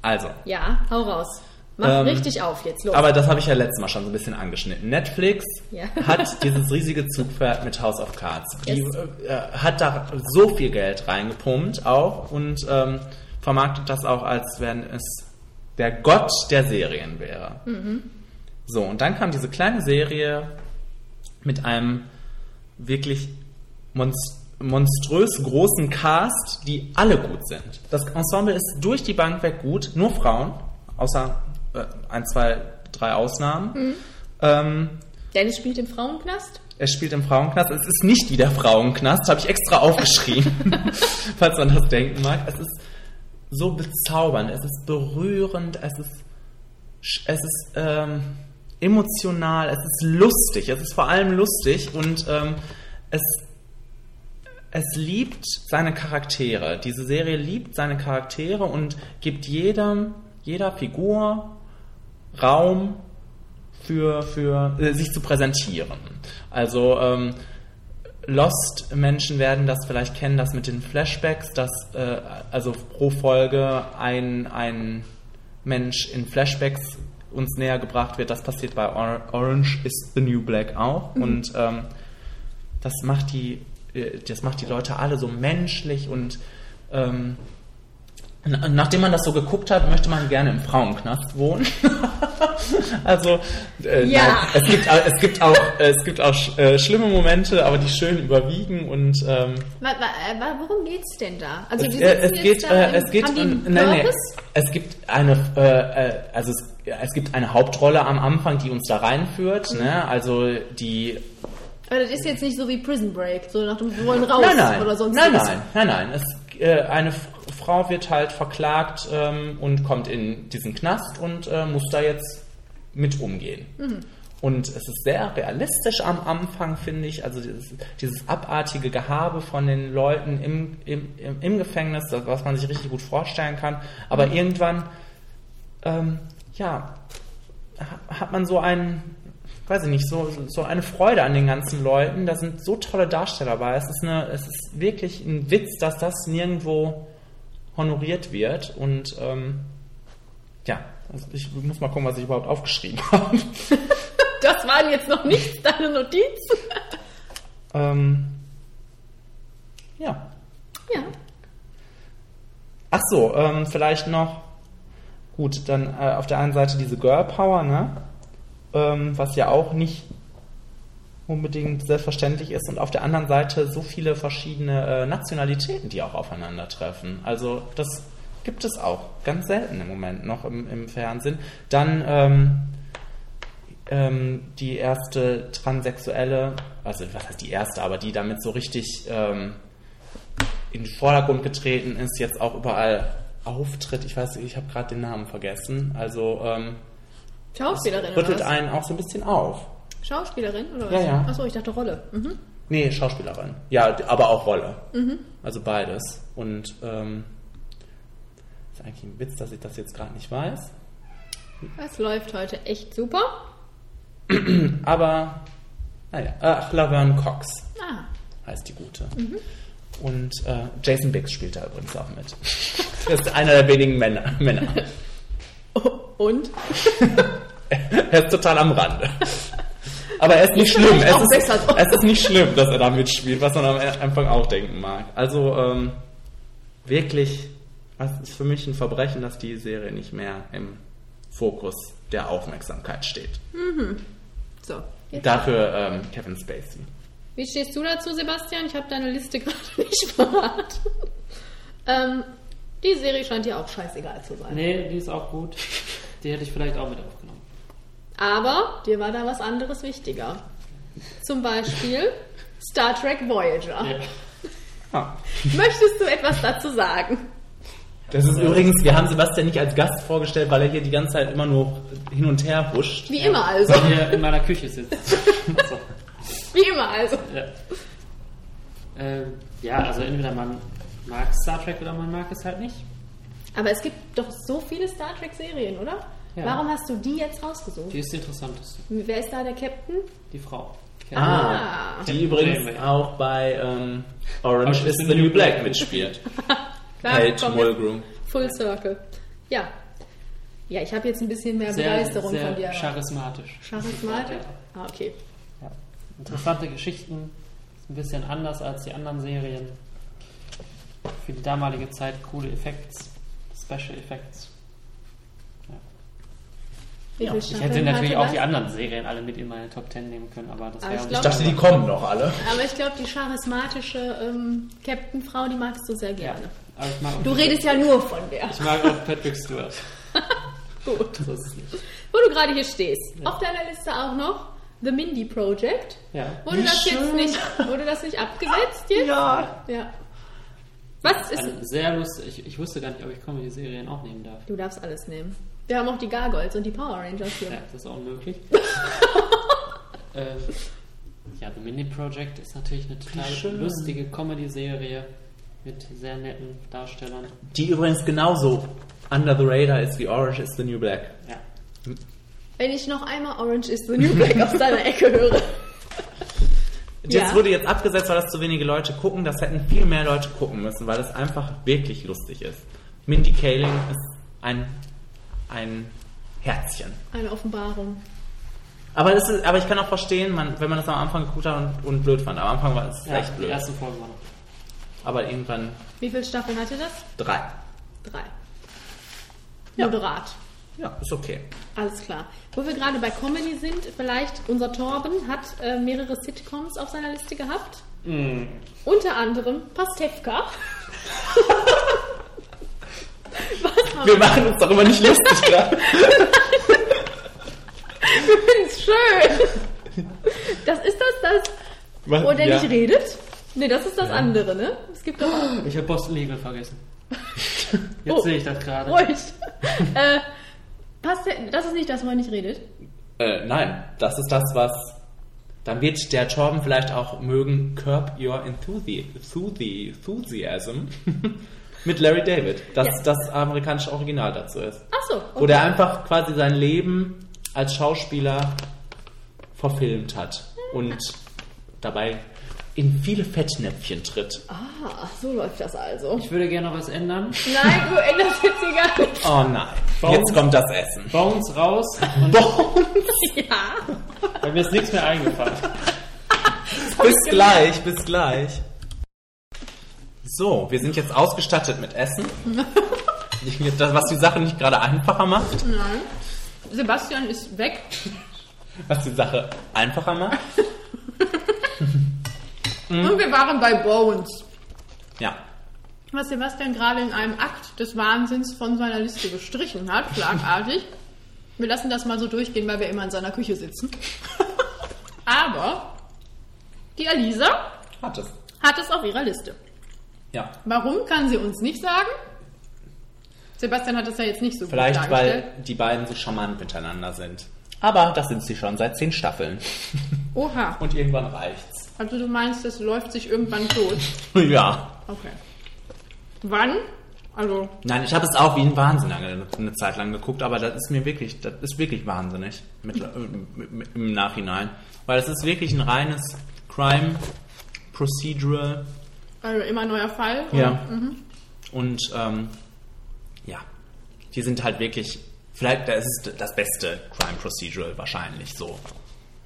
Also, Ja, hau raus. Mach Ähm, richtig auf jetzt, los. aber das habe ich ja letztes Mal schon so ein bisschen angeschnitten. Netflix Ja. [LAUGHS] hat dieses riesige Zugpferd mit House of Cards. Die Yes. äh, hat da so viel Geld reingepumpt auch und ähm, vermarktet das auch, als wenn es der Gott der Serien wäre. So, und dann kam diese kleine Serie mit einem wirklich monst monströs großen Cast, die alle gut sind. Das Ensemble ist durch die Bank weg gut, nur Frauen, außer äh, ein, zwei, drei Ausnahmen. Ähm, Dennis spielt im Frauenknast. er spielt im Frauenknast. Es ist nicht wie der Frauenknast, habe ich extra aufgeschrieben, [LAUGHS] falls man das denken mag. Es ist so bezaubernd, es ist berührend, es ist, es ist ähm, emotional, es ist lustig, es ist vor allem lustig und ähm, es, es liebt seine Charaktere. Diese Serie liebt seine Charaktere und gibt jedem, jeder Figur Raum für, für äh, sich zu präsentieren. Also ähm, Lost-Menschen werden das vielleicht kennen, das mit den Flashbacks, dass äh, also pro Folge ein, ein Mensch in Flashbacks uns näher gebracht wird. Das passiert bei Or Orange is the New Black auch. Und ähm, das macht die, äh, das macht die Leute alle so menschlich und ähm, Nachdem man das so geguckt hat, möchte man gerne im Frauenknast wohnen. [LAUGHS] also äh, Ja. nein, es gibt es gibt auch äh, es gibt auch äh, schlimme Momente, aber die schön überwiegen und ähm, äh, worum geht's denn da? Also es, äh, es geht da äh, es geht ähm, nein, nein, es gibt eine äh, äh, also es, es gibt eine Hauptrolle am Anfang, die uns da reinführt, ne? Also die Aber das ist jetzt nicht so wie Prison Break, so nach dem wir wollen raus Nein, nein. oder sonst nein, was. nein, nein, nein. Es, äh, eine Frau wird halt verklagt ähm, und kommt in diesen Knast und äh, muss da jetzt mit umgehen. Mhm. Und es ist sehr realistisch am Anfang, finde ich. Also dieses, dieses abartige Gehabe von den Leuten im, im, im, Gefängnis, was man sich richtig gut vorstellen kann. Aber Mhm. irgendwann, ähm, ja, ha- hat man so einen, weiß ich nicht, so, so eine Freude an den ganzen Leuten. Da sind so tolle Darsteller bei. Es ist, eine, es ist wirklich ein Witz, dass das nirgendwo honoriert wird. Und ähm, ja, also ich muss mal gucken, was ich überhaupt aufgeschrieben [LAUGHS] habe. Das waren jetzt noch nicht deine Notizen. ähm, ja. Ja. Ach so, ähm, vielleicht noch, gut, dann äh, auf der einen Seite diese Girl Power, ne? Ähm, was ja auch nicht unbedingt selbstverständlich ist und auf der anderen Seite so viele verschiedene äh, Nationalitäten, die auch aufeinandertreffen. Also das gibt es auch ganz selten im Moment noch im, im Fernsehen. Dann ähm, ähm, die erste transsexuelle, also was heißt die erste, aber die damit so richtig ähm, in den Vordergrund getreten ist, jetzt auch überall auftritt. Ich weiß, ich habe gerade den Namen vergessen. Also ähm, Schauspielerin rüttelt einen auch so ein bisschen auf. Schauspielerin oder Ja, was? ja. Achso, ich dachte Rolle. Mhm. Nee, Schauspielerin. Ja, aber auch Rolle. Also beides. Und ähm, ist eigentlich ein Witz, dass ich das jetzt gerade nicht weiß. Das läuft heute echt super. [CLEARS THROAT] Aber, naja, ach, Laverne Cox Ah. heißt die gute. Und äh, Jason Biggs spielt da übrigens auch mit. [LAUGHS] Das ist einer der wenigen Männer. [LAUGHS] Männer. Und? [LAUGHS] Er ist total am Rande. Aber er ist nicht schlimm. Es ist, es ist nicht schlimm, dass er da mitspielt, was man am Anfang auch denken mag. Also ähm, wirklich, es ist für mich ein Verbrechen, dass die Serie nicht mehr im Fokus der Aufmerksamkeit steht. So. Jetzt. Dafür ähm, Kevin Spacey. Wie stehst du dazu, Sebastian? Ich habe deine Liste [LAUGHS] gerade nicht parat. ähm, die Serie scheint dir auch scheißegal zu sein. Nee, die ist auch gut. Die hätte ich vielleicht auch mit aufgenommen. Aber dir war da was anderes wichtiger. Zum Beispiel Star Trek Voyager. Ja. Ah. Möchtest du etwas dazu sagen? Das ist übrigens, wir haben Sebastian nicht als Gast vorgestellt, weil er hier die ganze Zeit immer nur hin und her huscht. Wie immer also. Weil ihr in meiner Küche sitzt. so. [LAUGHS] Wie immer also. ja. Ähm, ja, also entweder man mag Star Trek oder man mag es halt nicht. Aber es gibt doch so viele Star Trek Serien, oder? Ja. Warum hast du die jetzt rausgesucht? Die ist die interessanteste. Wer ist da der Captain? Die Frau. Ah, Ah. die übrigens auch bei ähm, Orange is the New Black mitspielt. [LAUGHS] Klar, Kate Mulgrew. Full Circle. Ja. Ja, ich habe jetzt ein bisschen mehr Sehr, Begeisterung sehr von dir. charismatisch. Charismatisch? Ja. Ah, okay. Interessante Geschichten. Ein bisschen anders als die anderen Serien. Für die damalige Zeit coole Effects. Special Effects. Ja, ich hätte natürlich hatte auch das? die anderen Serien alle mit in meine Top 10 nehmen können, aber das wäre ich glaub- Ich dachte, die kommen noch alle. Aber ich glaube, die charismatische ähm, Captain-Frau, die magst du sehr Ja, gerne. aber ich mag auch Du redest ja nur von der. Ich mag auch Patrick Stewart. [LAUGHS] Gut. So ist es nicht. Wo du gerade hier stehst. Auf deiner Liste auch noch The Mindy Project. Ja. Wurde das jetzt nicht, wurde das nicht abgesetzt jetzt? Ja. Ja. Was ist. Eine sehr lustig. Ich, ich wusste gar nicht, ob ich Comedy-Serien auch nehmen darf. Du darfst alles nehmen. Wir haben auch die Gargoyles und die Power Rangers hier. Ja, das ist auch möglich. [LAUGHS] ähm, ja, The Mini Project ist natürlich eine total schön. lustige Comedy-Serie mit sehr netten Darstellern. Die übrigens genauso under the radar ist wie Orange is the New Black. Ja. Wenn ich noch einmal Orange is the New Black aus deiner Ecke höre. Das Ja. wurde jetzt abgesetzt, weil das zu wenige Leute gucken. Das hätten viel mehr Leute gucken müssen, weil es einfach wirklich lustig ist. Mindy Kaling ist ein, ein Herzchen. Eine Offenbarung. Aber, es ist, aber ich kann auch verstehen, man, wenn man das am Anfang geguckt hat und, und blöd fand. Am Anfang war es ja echt die blöd. erste Folge war noch. Aber irgendwann Wie viele Staffeln hatte das? drei. Drei. Ja. Moderat. Ja, ist okay. Alles klar. Wo wir gerade bei Comedy sind, vielleicht unser Torben hat äh, mehrere Sitcoms auf seiner Liste gehabt. Unter anderem Pastewka. [LAUGHS] Wir machen uns darüber nicht lustig gerade. [LAUGHS] ist schön. Das ist das, das, wo der ja. nicht redet? Nee, das ist das andere, ne? Es gibt doch auch. Ich habe Boston Legal vergessen. [LAUGHS] Jetzt Oh. sehe ich das gerade. Ruhig. [LAUGHS] äh, Paste das ist nicht das, wo er nicht redet. Äh, nein, das ist das, was. Dann wird der Torben vielleicht auch mögen Curb Your Enthusi Enthusi Enthusiasm mit Larry David. Das Ja. das amerikanische Original dazu ist. Ach so. Wo der einfach quasi sein Leben als Schauspieler verfilmt hat und dabei in viele Fettnäpfchen tritt. Ah, so läuft das also. Ich würde gerne noch was ändern. Nein, du änderst jetzt hier gar nichts. Oh nein, Warum? jetzt kommt das Essen. Bones raus, und Ja. weil mir ist nichts mehr eingefallen. Bis gleich, bis gleich. So, wir sind jetzt ausgestattet mit Essen. [LAUGHS] Ich- Das, was die Sache nicht gerade einfacher macht. Nein. Sebastian ist weg. Was die Sache einfacher macht. [LAUGHS] Und wir waren bei Bones. Ja. Was Sebastian gerade in einem Akt des Wahnsinns von seiner Liste gestrichen hat, schlagartig. Wir lassen das mal so durchgehen, weil wir immer in seiner Küche sitzen. [LAUGHS] Aber die Alisa Hat es. hat es auf ihrer Liste. Ja. Warum kann sie uns nicht sagen? Sebastian hat es ja jetzt nicht so Vielleicht, gut dargestellt. weil die beiden so charmant miteinander sind. Aber das sind sie schon seit zehn Staffeln. Oha. [LAUGHS] Und irgendwann reicht's. Also du meinst, es läuft sich irgendwann tot. [LAUGHS] Ja. Okay. Wann? Also, Nein, ich habe es auch wie ein Wahnsinn eine, eine Zeit lang geguckt, aber das ist mir wirklich, das ist wirklich wahnsinnig mit, äh, mit, im Nachhinein. Weil es ist wirklich ein reines Crime Procedural. Also immer neuer Fall. Und- Ja. Und ähm, ja, die sind halt wirklich, vielleicht das ist das beste Crime Procedural wahrscheinlich so,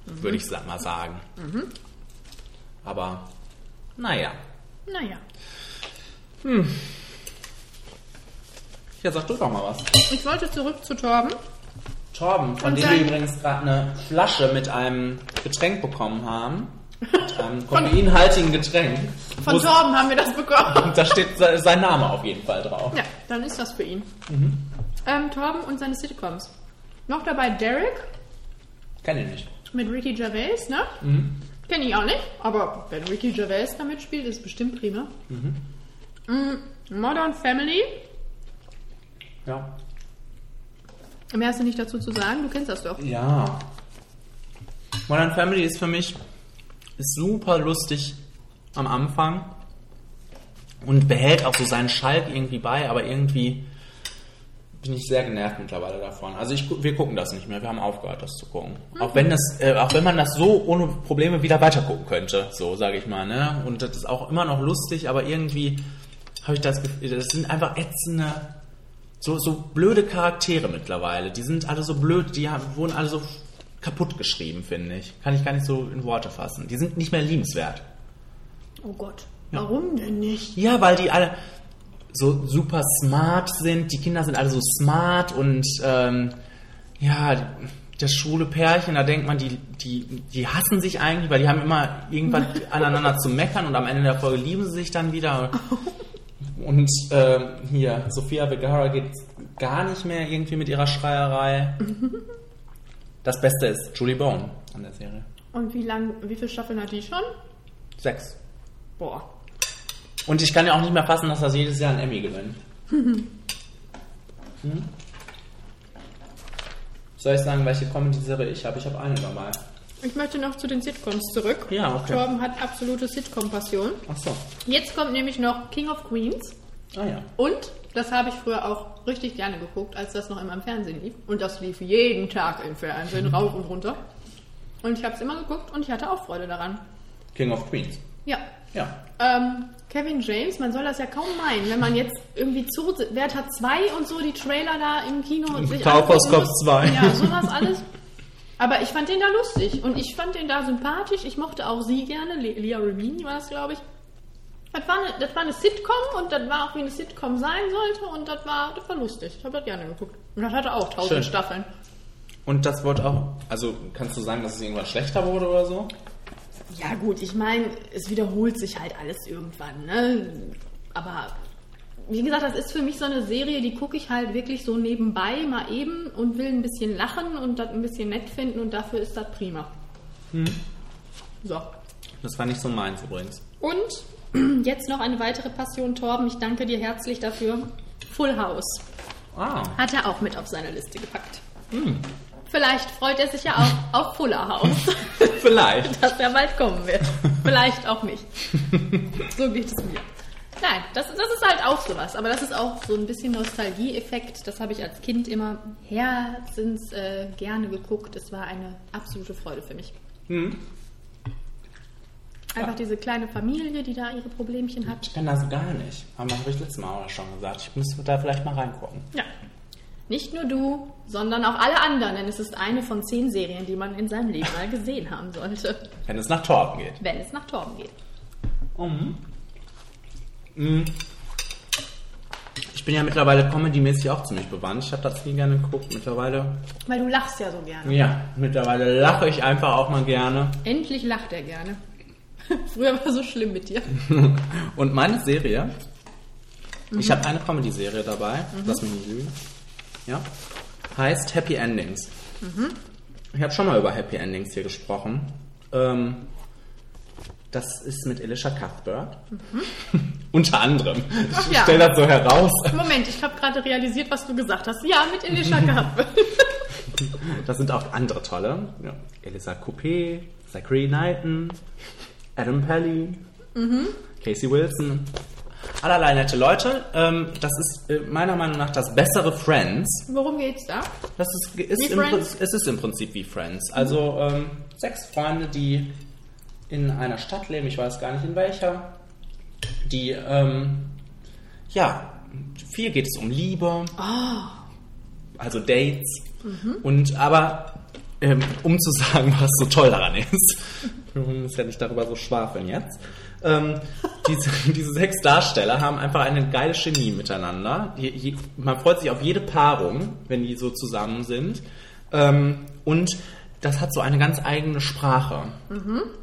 würde ich mal sagen. Aber naja. Naja. Ja, sag du doch mal was. Ich wollte zurück zu Torben. Torben, von Und dem wir übrigens gerade eine Flasche mit einem Getränk bekommen haben. Einem koffeinhaltigen Getränk. Von Torben haben wir das bekommen. [LAUGHS] Da steht se- sein Name auf jeden Fall drauf. Ja, dann ist das für ihn. Mhm. Ähm, Torben und seine Sitcoms. Noch dabei Derek Kenn ich nicht. mit Ricky Gervais, ne? Mhm. Kenne ich auch nicht, aber wenn Ricky Gervais da mitspielt, ist bestimmt prima. Mhm. Mm, Modern Family. Ja. Mehr hast du nicht dazu zu sagen, du kennst das doch. Ja. Modern Family ist für mich ist super lustig am Anfang und behält auch so seinen Schalk irgendwie bei, aber irgendwie bin ich sehr genervt mittlerweile davon. Also ich, wir gucken das nicht mehr, wir haben aufgehört, das zu gucken. Auch wenn das, äh, auch wenn man das so ohne Probleme wieder weiter gucken könnte, so sage ich mal, ne? Und das ist auch immer noch lustig, aber irgendwie habe ich das Gefühl, das sind einfach ätzende so, so blöde Charaktere mittlerweile. Die sind alle so blöd, die haben, wurden alle so kaputt geschrieben, finde ich. Kann ich gar nicht so in Worte fassen. Die sind nicht mehr liebenswert. Oh Gott, warum denn nicht? Ja, weil die alle so super smart sind. Die Kinder sind alle so smart und ähm, ja, das schwule Pärchen, da denkt man, die, die, die hassen sich eigentlich, weil die haben immer irgendwas [LAUGHS] aneinander zu meckern und am Ende der Folge lieben sie sich dann wieder. Und äh, hier, Sophia Vergara geht gar nicht mehr irgendwie mit ihrer Schreierei. Das Beste ist Julie Bone an der Serie. Und wie lang, wie viele Staffeln hat die schon? Sechs. Boah. Und ich kann ja auch nicht mehr fassen, dass das jedes Jahr ein Emmy gewinnt. [LAUGHS] hm? Soll ich sagen, welche Comedy-Serie ich habe? Ich habe eine dabei. Ich möchte noch zu den Sitcoms zurück. Ja, okay. Torben hat absolute Sitcom-Passion. Ach so. Jetzt kommt nämlich noch King of Queens. Ah ja. Und das habe ich früher auch richtig gerne geguckt, als das noch immer im Fernsehen lief. Und das lief jeden Tag im Fernsehen, rauf und runter. Und ich habe es immer geguckt und ich hatte auch Freude daran. King of Queens. Ja. Ja. Ähm, Kevin James, man soll das ja kaum meinen, wenn man jetzt irgendwie zu Wärter 2 und so die Trailer da im Kino sich Kaufhaus angucken Kopf muss. 2. Ja, [LAUGHS] sowas alles. Aber ich fand den da lustig und ich fand den da sympathisch. Ich mochte auch sie gerne. Le Lia Remini war es, glaube ich. Das war, eine, das war eine Sitcom und das war auch wie eine Sitcom sein sollte und das war, das war lustig. Ich habe das gerne geguckt. Und das hatte auch tausend Schön. Staffeln. Und das wurde auch, also kannst du sagen, dass es irgendwann schlechter wurde oder so? Ja gut, ich meine, es wiederholt sich halt alles irgendwann, ne? Aber wie gesagt, das ist für mich so eine Serie, die gucke ich halt wirklich so nebenbei mal eben und will ein bisschen lachen und das ein bisschen nett finden und dafür ist das prima. So. Das war nicht so meins übrigens. Und [CLEARS THROAT] jetzt noch eine weitere Passion, Torben. Ich danke dir herzlich dafür. Full House Ah, hat er auch mit auf seine Liste gepackt. Vielleicht freut er sich ja auch [LAUGHS] auf Fuller House, [LAUGHS] vielleicht. [LAUGHS] dass er bald kommen wird. Vielleicht auch nicht. So geht es mir. Nein, das, das ist halt auch sowas. Aber das ist auch so ein bisschen Nostalgie-Effekt. Das habe ich als Kind immer herzens äh, gerne geguckt. Es war eine absolute Freude für mich. Einfach diese kleine Familie, die da ihre Problemchen hat. Ich kenne das gar nicht. Aber das habe ich letztes Mal auch schon gesagt. Ich müsste da vielleicht mal reingucken. Ja. Nicht nur du, sondern auch alle anderen, denn es ist eine von zehn Serien, die man in seinem Leben mal gesehen haben sollte, Wenn es nach Torben geht. wenn es nach Torben geht. Ich bin ja mittlerweile comedy-mäßig auch ziemlich bewandt. Ich habe das nie gerne geguckt. Mittlerweile, Weil du lachst ja so gerne. ja, mittlerweile lache ich einfach auch mal gerne. Endlich lacht er gerne. [LAUGHS] Früher war so schlimm mit dir. [LAUGHS] Und meine Serie, ich habe eine Comedy-Serie dabei, lass mich nicht lügen, ja, heißt Happy Endings. Ich habe schon mal über Happy Endings hier gesprochen. Ähm, das ist mit Elisha Cuthbert. [LAUGHS] Unter anderem. Ach ich ja. stelle das so heraus. Moment, ich habe gerade realisiert, was du gesagt hast. Ja, mit Elisha Cuthbert. Das sind auch andere tolle. Ja. Elisa Coupé, Zachary Knighton, Adam Pelly, Casey Wilson. Allerlei nette Leute. Ähm, das ist äh, meiner Meinung nach das bessere Friends. Worum geht's da? Das ist, ist im? Prinzip- es ist im Prinzip wie Friends. Also ähm, sechs Freunde, die in einer Stadt leben, ich weiß gar nicht in welcher, die, ähm, ja, viel geht es um Liebe, also Dates. Und aber, ähm, um zu sagen, was so toll daran ist, [LAUGHS] wir müssen ja nicht darüber so schwafeln jetzt. Ähm, diese, [LAUGHS] diese sechs Darsteller haben einfach eine geile Chemie miteinander. Je, je, man freut sich auf jede Paarung, wenn die so zusammen sind. Ähm, und das hat so eine ganz eigene Sprache.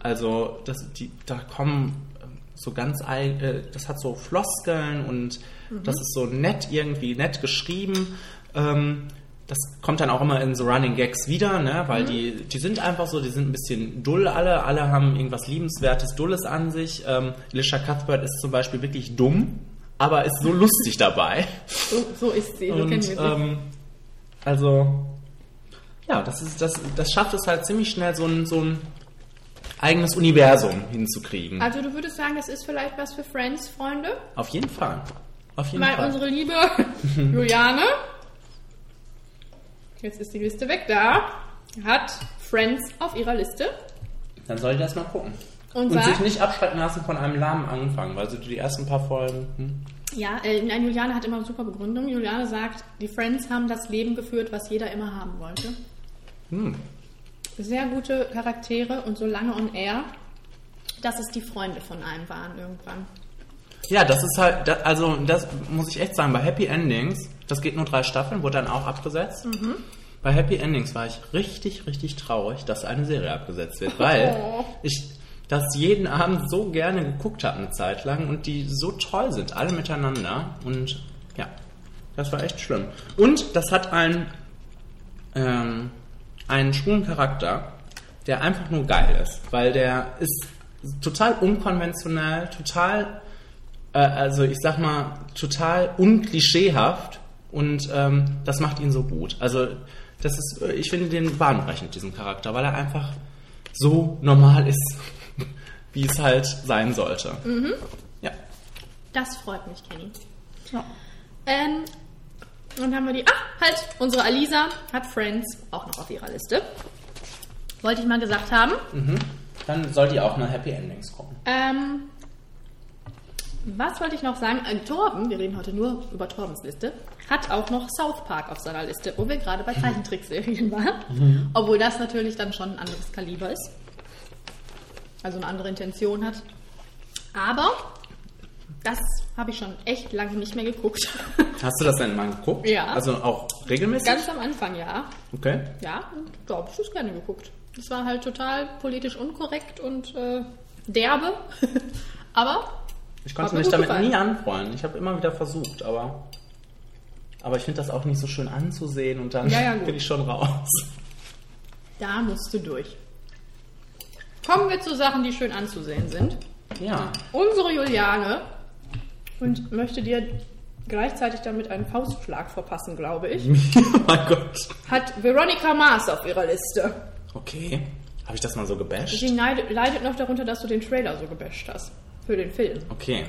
Also das, die, da kommen so ganz, äh, das hat so Floskeln und das ist so nett irgendwie, nett geschrieben. Ähm, das kommt dann auch immer in so Running Gags wieder, ne? weil die, die sind einfach so, die sind ein bisschen dull alle, alle haben irgendwas Liebenswertes, Dulles an sich. Ähm, Lisha Cuthbert ist zum Beispiel wirklich dumm, aber ist so lustig dabei. So, so ist sie, so kennen wir Und sie. ähm, also, ja, das, ist, das, das schafft es halt ziemlich schnell, so ein, so ein eigenes Universum hinzukriegen. also du würdest sagen, das ist vielleicht was für Friends, Freunde? Auf jeden Fall. Auf jeden Weil Fall. unsere liebe [LAUGHS] Juliane, jetzt ist die Liste weg da, hat Friends auf ihrer Liste Dann soll ich das mal gucken. und, Und sich nicht abschrecken lassen von einem lahmen Anfang, weil so die ersten paar Folgen. Hm? ja, äh, nein, Juliane hat immer eine super Begründung. Juliane sagt, die Friends haben das Leben geführt, was jeder immer haben wollte. Hm. Sehr gute Charaktere und so lange on air, dass es die Freunde von einem waren irgendwann. Ja, das ist halt, da- also das muss ich echt sagen, bei Happy Endings, das geht nur drei Staffeln, wurde dann auch abgesetzt. Bei Happy Endings war ich richtig, richtig traurig, dass eine Serie abgesetzt wird, weil Oh. ich das jeden Abend so gerne geguckt habe eine Zeit lang und die so toll sind, alle miteinander und ja, das war echt schlimm. Und das hat einen, ähm, einen schwulen Charakter, der einfach nur geil ist, weil der ist total unkonventionell, total äh, also ich sag mal, total unklischeehaft und ähm, das macht ihn so gut. Also das ist, ich finde den bahnbrechend, diesen Charakter, weil er einfach so normal ist, [LAUGHS] wie es halt sein sollte. Ja. Das freut mich, Kenny. Ähm, dann haben wir die. Ach, halt, unsere Alisa hat Friends auch noch auf ihrer Liste. Wollte ich mal gesagt haben. Dann soll die auch mal Happy Endings gucken. Ähm, was wollte ich noch sagen? Äh, Torben, wir reden heute nur über Torbens Liste, hat auch noch South Park auf seiner Liste, wo wir gerade bei Zeichentrickserien waren. Obwohl das natürlich dann schon ein anderes Kaliber ist. Also eine andere Intention hat. Aber Das habe ich schon echt lange nicht mehr geguckt. [LAUGHS] Hast du das denn mal geguckt? Ja. Also auch regelmäßig? Ganz am Anfang, ja. okay. Ja, da habe ich das gerne geguckt. Das war halt total politisch unkorrekt und äh, derbe. [LAUGHS] Aber Ich konnte mich damit gefallen. nie anfreunden. Ich habe immer wieder versucht, aber. Aber ich finde das auch nicht so schön anzusehen und dann Ja, ja, bin ich schon raus. da musst du durch. Kommen wir zu Sachen, die schön anzusehen sind. Ja. Unsere Juliane und möchte dir gleichzeitig damit einen Faustschlag verpassen, glaube ich, oh [LAUGHS] mein Gott. hat Veronica Mars auf ihrer Liste. Okay. Habe ich das mal so gebasht? Sie neidet, leidet noch darunter, dass du den Trailer so gebasht hast für den Film. Okay.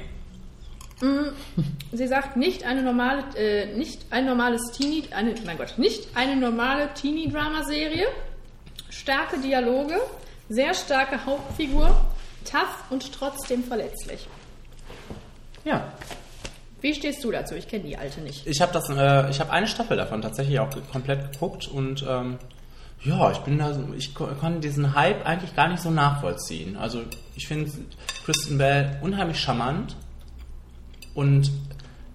Sie sagt nicht eine normale, äh, nicht ein normales Teenie, eine, mein Gott, nicht eine normale Teenie-Drama-Serie, starke Dialoge, sehr starke Hauptfigur, tough und trotzdem verletzlich. Ja. Wie stehst du dazu? Ich kenne die alte nicht. Ich habe das, äh, ich habe eine Staffel davon tatsächlich auch komplett geguckt und ähm, ja, ich bin da, so- ich ko- konnte diesen Hype eigentlich gar nicht so nachvollziehen. Also ich finde Kristen Bell unheimlich charmant und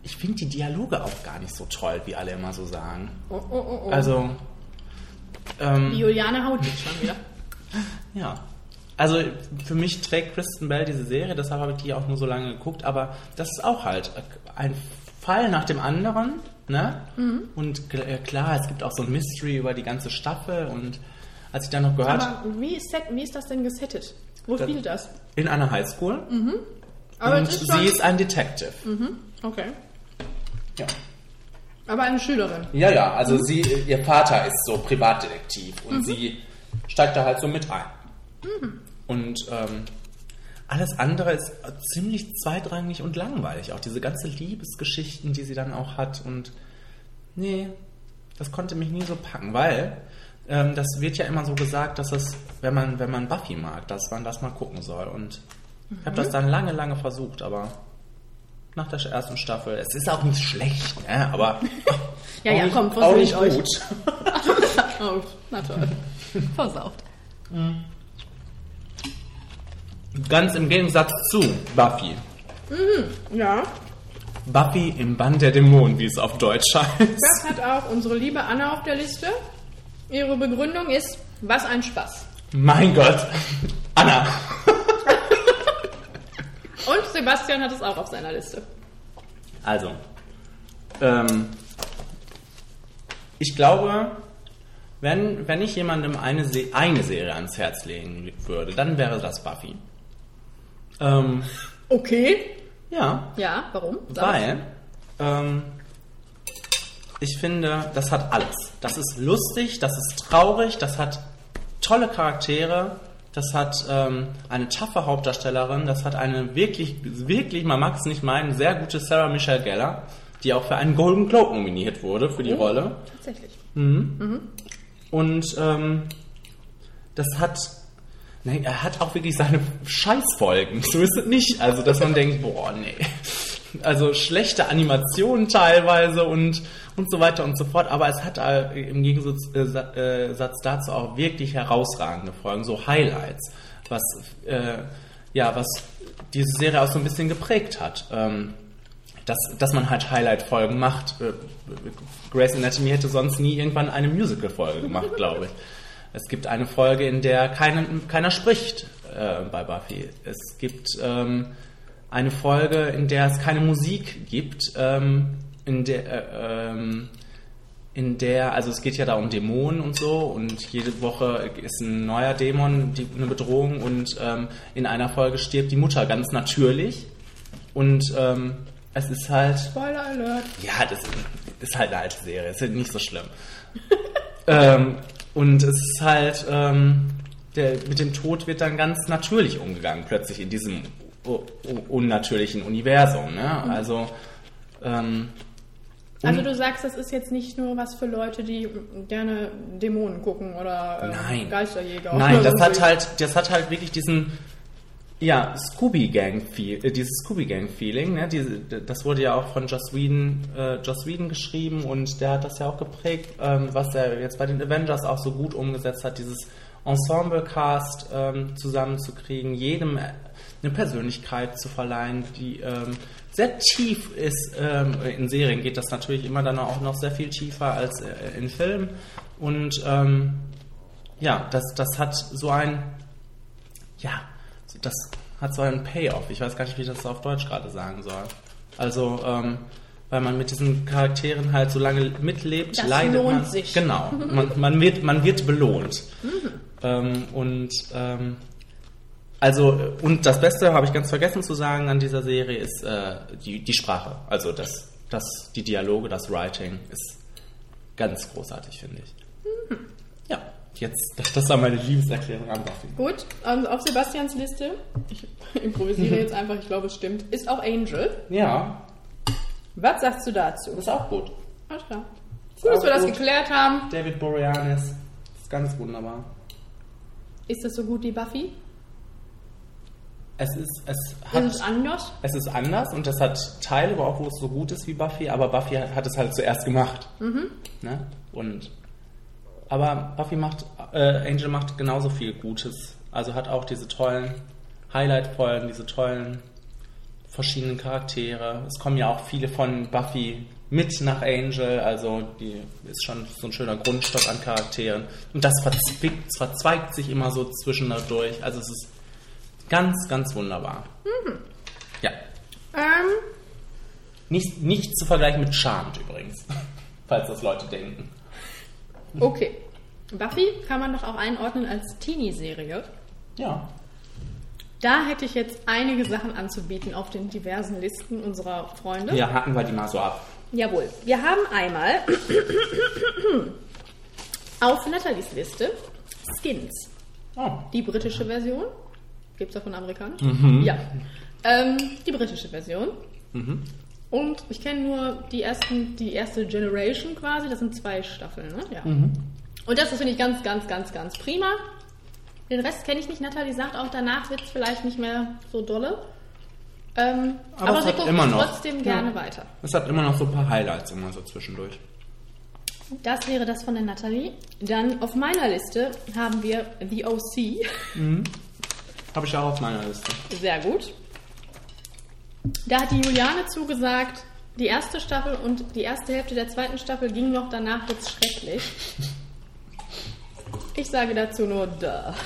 ich finde die Dialoge auch gar nicht so toll, wie alle immer so sagen. Oh, oh, oh, oh. Also ähm, die Juliane haut dich schon wieder. [LAUGHS] ja. Also für mich trägt Kristen Bell diese Serie, deshalb habe ich die auch nur so lange geguckt, aber das ist auch halt ein Fall nach dem anderen, ne? Und kl- äh, klar, es gibt auch so ein Mystery über die ganze Staffel und als ich dann noch gehört, Aber wie ist, das denn gesettet? Wo spielt das? in einer Highschool Aber und ist sie ist ein Detective. Okay. Ja. Aber eine Schülerin. ja, ja, also sie, ihr Vater ist so Privatdetektiv und sie steigt da halt so mit ein. Und ähm, alles andere ist ziemlich zweitrangig und langweilig. Auch diese ganze Liebesgeschichten, die sie dann auch hat. Und nee, das konnte mich nie so packen, weil ähm, das wird ja immer so gesagt, dass es, wenn man, wenn man Buffy mag, dass man das mal gucken soll. Und ich habe das dann lange, lange versucht, aber nach der ersten Staffel, es ist auch nicht schlecht, ne? aber [LAUGHS] Ja, ja, nicht, komm, auch nicht euch. gut. [LAUGHS] Oh, na toll. Versaut. Ganz im Gegensatz zu Buffy. Ja, Buffy im Band der Dämonen, wie es auf Deutsch heißt. das hat auch unsere liebe Anna auf der Liste. Ihre Begründung ist, was ein Spaß. Mein Gott. Anna. Und Sebastian hat es auch auf seiner Liste. Also, ähm, ich glaube, wenn, wenn ich jemandem eine, Se eine Serie ans Herz legen würde, dann wäre das Buffy. Ähm, Okay. ja, Ja, warum? Sag weil ähm, ich finde, das hat alles. Das ist lustig, das ist traurig, das hat tolle Charaktere, das hat ähm, eine taffe Hauptdarstellerin, das hat eine wirklich, wirklich, man mag es nicht meinen, sehr gute Sarah Michelle Gellar, die auch für einen Golden Globe nominiert wurde für die Rolle. Tatsächlich. Und ähm, das hat, ne, er hat auch wirklich seine Scheißfolgen. [LAUGHS] So ist es nicht. Also, dass man denkt, boah, nee. Also schlechte Animationen teilweise und, und so weiter und so fort. Aber es hat äh, im Gegensatz äh, äh, dazu auch wirklich herausragende Folgen, so Highlights, was, äh, ja, was diese Serie auch so ein bisschen geprägt hat. Ähm, dass, dass man halt Highlight-Folgen macht. Grey's Anatomy hätte sonst nie irgendwann eine Musical-Folge gemacht, glaube ich. [LAUGHS] Es gibt eine Folge, in der keiner, keiner spricht äh, bei Buffy. Es gibt ähm, eine Folge, in der es keine Musik gibt, ähm, in der, äh, ähm, in der, also es geht ja da um Dämonen und so und jede Woche ist ein neuer Dämon, die, eine Bedrohung und ähm, in einer Folge stirbt die Mutter ganz natürlich und ähm, es ist halt Spoiler Alert. ja, das ist halt eine alte Serie, ist halt nicht so schlimm. [LAUGHS] ähm, und es ist halt, ähm, der, mit dem Tod wird dann ganz natürlich umgegangen, plötzlich in diesem unnatürlichen Universum. Ne? Also, ähm, Also du sagst, das ist jetzt nicht nur was für Leute, die gerne Dämonen gucken oder äh, Nein. Geisterjäger. Nein, oder das so. hat halt, das hat halt wirklich diesen, ja, Scooby Gang Feel, äh, dieses Scooby Gang Feeling, ne? Diese, das wurde ja auch von Joss Whedon, äh, Joss Whedon geschrieben und der hat das ja auch geprägt, ähm, was er jetzt bei den Avengers auch so gut umgesetzt hat, dieses Ensemble Cast ähm, zusammenzukriegen, jedem eine Persönlichkeit zu verleihen, die ähm, sehr tief ist. Ähm, in Serien geht das natürlich immer dann auch noch sehr viel tiefer als äh, in Filmen. Und ähm, ja, das, das hat so ein, ja, das hat so einen Payoff. Ich weiß gar nicht, wie ich das auf Deutsch gerade sagen soll. Also, ähm, weil man mit diesen Charakteren halt so lange mitlebt, Das leidet lohnt man. sich. Genau, man, man, wird, man wird belohnt. Ähm, und ähm, also, und das Beste habe ich ganz vergessen zu sagen an dieser Serie ist äh, die, die Sprache. Also das, das, die Dialoge, das Writing ist ganz großartig, finde ich. Ja, jetzt, das, das war meine Liebeserklärung an Buffy. Gut, ähm, auf Sebastians Liste, ich [LAUGHS] improvisiere jetzt einfach, ich glaube es stimmt, ist auch Angel. Ja, Was sagst du dazu? ist auch gut. Alles klar. Gut, dass wir das gut. geklärt haben. David Boreanaz ist ganz wunderbar. Ist das so gut wie Buffy? Es ist, es Ist hat, es anders? es ist anders und das hat Teile, wo auch wo es so gut ist wie Buffy, aber Buffy hat, es halt zuerst gemacht. Ne? Und aber Buffy macht, äh, Angel macht genauso viel Gutes. Also hat auch diese tollen Highlight-Folgen, diese tollen verschiedenen Charaktere. Es kommen ja auch viele von Buffy mit nach Angel, also die ist schon so ein schöner Grundstock an Charakteren. Und das verzwickt, verzweigt sich immer so zwischendurch. Also es ist ganz, ganz wunderbar. Ja. Ähm, Nicht, nicht zu vergleichen mit Charmed übrigens, [LAUGHS] falls das Leute denken. okay. Buffy kann man doch auch einordnen als Teenie-Serie. Ja. Da hätte ich jetzt einige Sachen anzubieten auf den diversen Listen unserer Freunde. Ja, hacken wir die mal so ab. Jawohl. Wir haben einmal [CLEARS THROAT] auf Nathalies Liste Skins. Oh. Die britische Version. Gibt es davon amerikanisch? Mhm. Ja. Ähm, die britische Version. Und ich kenne nur die ersten, die erste Generation quasi. Das sind zwei Staffeln, ne? Ja. Mhm. Und das finde ich ganz, ganz, ganz, ganz prima. Den Rest kenne ich nicht. Nathalie sagt auch, danach wird es vielleicht nicht mehr so dolle. Ähm, Aber aber es sie guckt immer noch. trotzdem gerne Ja. weiter. Es hat immer noch so ein paar Highlights immer so zwischendurch. Das wäre das von der Nathalie. Dann auf meiner Liste haben wir The OC. Habe ich auch auf meiner Liste. Sehr gut. Da hat die Juliane zugesagt, die erste Staffel und die erste Hälfte der zweiten Staffel ging noch, danach wird's schrecklich. [LAUGHS] Ich sage dazu nur da. [LAUGHS]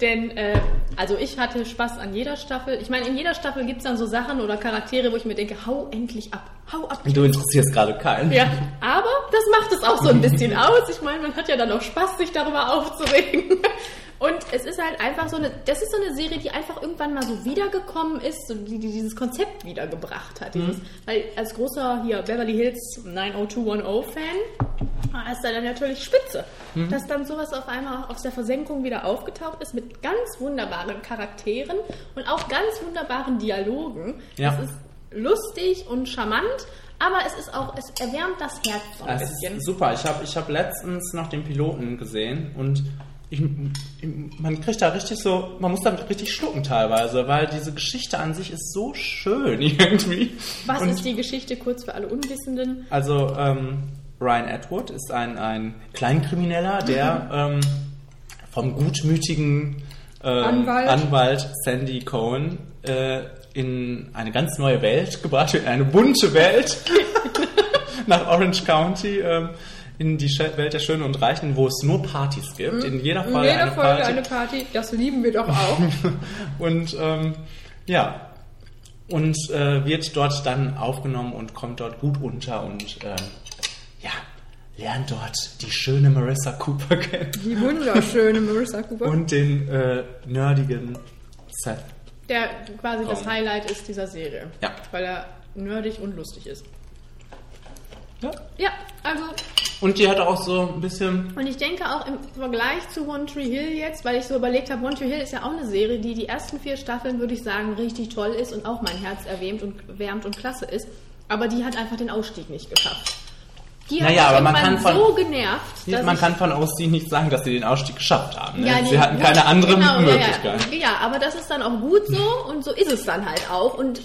Denn, äh, also ich hatte Spaß an jeder Staffel. Ich meine, in jeder Staffel gibt es dann so Sachen oder Charaktere, wo ich mir denke, hau endlich ab, hau ab. Du interessierst gerade keinen. Ja, aber das macht es auch so ein bisschen aus. Ich meine, man hat ja dann auch Spaß, sich darüber aufzuregen. Und es ist halt einfach so eine, das ist so eine Serie, die einfach irgendwann mal so wiedergekommen ist, so die, die dieses Konzept wiedergebracht hat. Dieses, Weil als großer hier Beverly Hills 90210-Fan ist da dann natürlich spitze, dass dann sowas auf einmal aus der Versenkung wieder aufgetaucht ist mit ganz wunderbaren Charakteren und auch ganz wunderbaren Dialogen. Ja. Das ist lustig und charmant, aber es ist auch, es erwärmt das Herz so ein Es bisschen. ist super. Ich habe ich hab letztens noch den Piloten gesehen und ich, man kriegt da richtig so, man muss da richtig schlucken teilweise, weil diese Geschichte an sich ist so schön [LAUGHS] irgendwie. Was und ist die Geschichte kurz für alle Unwissenden? Also ähm, Ryan Atwood ist ein, ein Kleinkrimineller, der ähm, vom gutmütigen ähm, Anwalt. Anwalt Sandy Cohen äh, in eine ganz neue Welt gebracht wird, in eine bunte Welt [LAUGHS] [LAUGHS] nach Orange County. Ähm, in die Welt der Schönen und Reichen, wo es nur Partys gibt. In jeder In Folge jeder eine Folge Party. eine Party, das lieben wir doch auch. [LAUGHS] Und ähm, ja, und äh, wird dort dann aufgenommen und kommt dort gut unter und ähm, ja, lernt dort die schöne Marissa Cooper kennen Die wunderschöne Marissa Cooper. und den äh, nerdigen Seth. der quasi das. Highlight ist dieser Serie. Ja. Weil er nerdig und lustig ist. Ja. Ja, also, Und die hat auch so ein bisschen, und ich denke auch im Vergleich zu One Tree Hill jetzt, weil ich so überlegt habe, One Tree Hill ist ja auch eine Serie, die die ersten vier Staffeln, würde ich sagen, richtig toll ist und auch mein Herz erwärmt und wärmt und klasse ist. Aber die hat einfach den Ausstieg nicht geschafft. Die hat Naja, mich aber man kann von- so genervt, dass man kann von OC nicht sagen, dass sie den Ausstieg geschafft haben. Ne? Ja, sie hatten keine andere genau, ja, Möglichkeit. Ja, ja, aber das ist dann auch gut so und so ist es dann halt auch. Und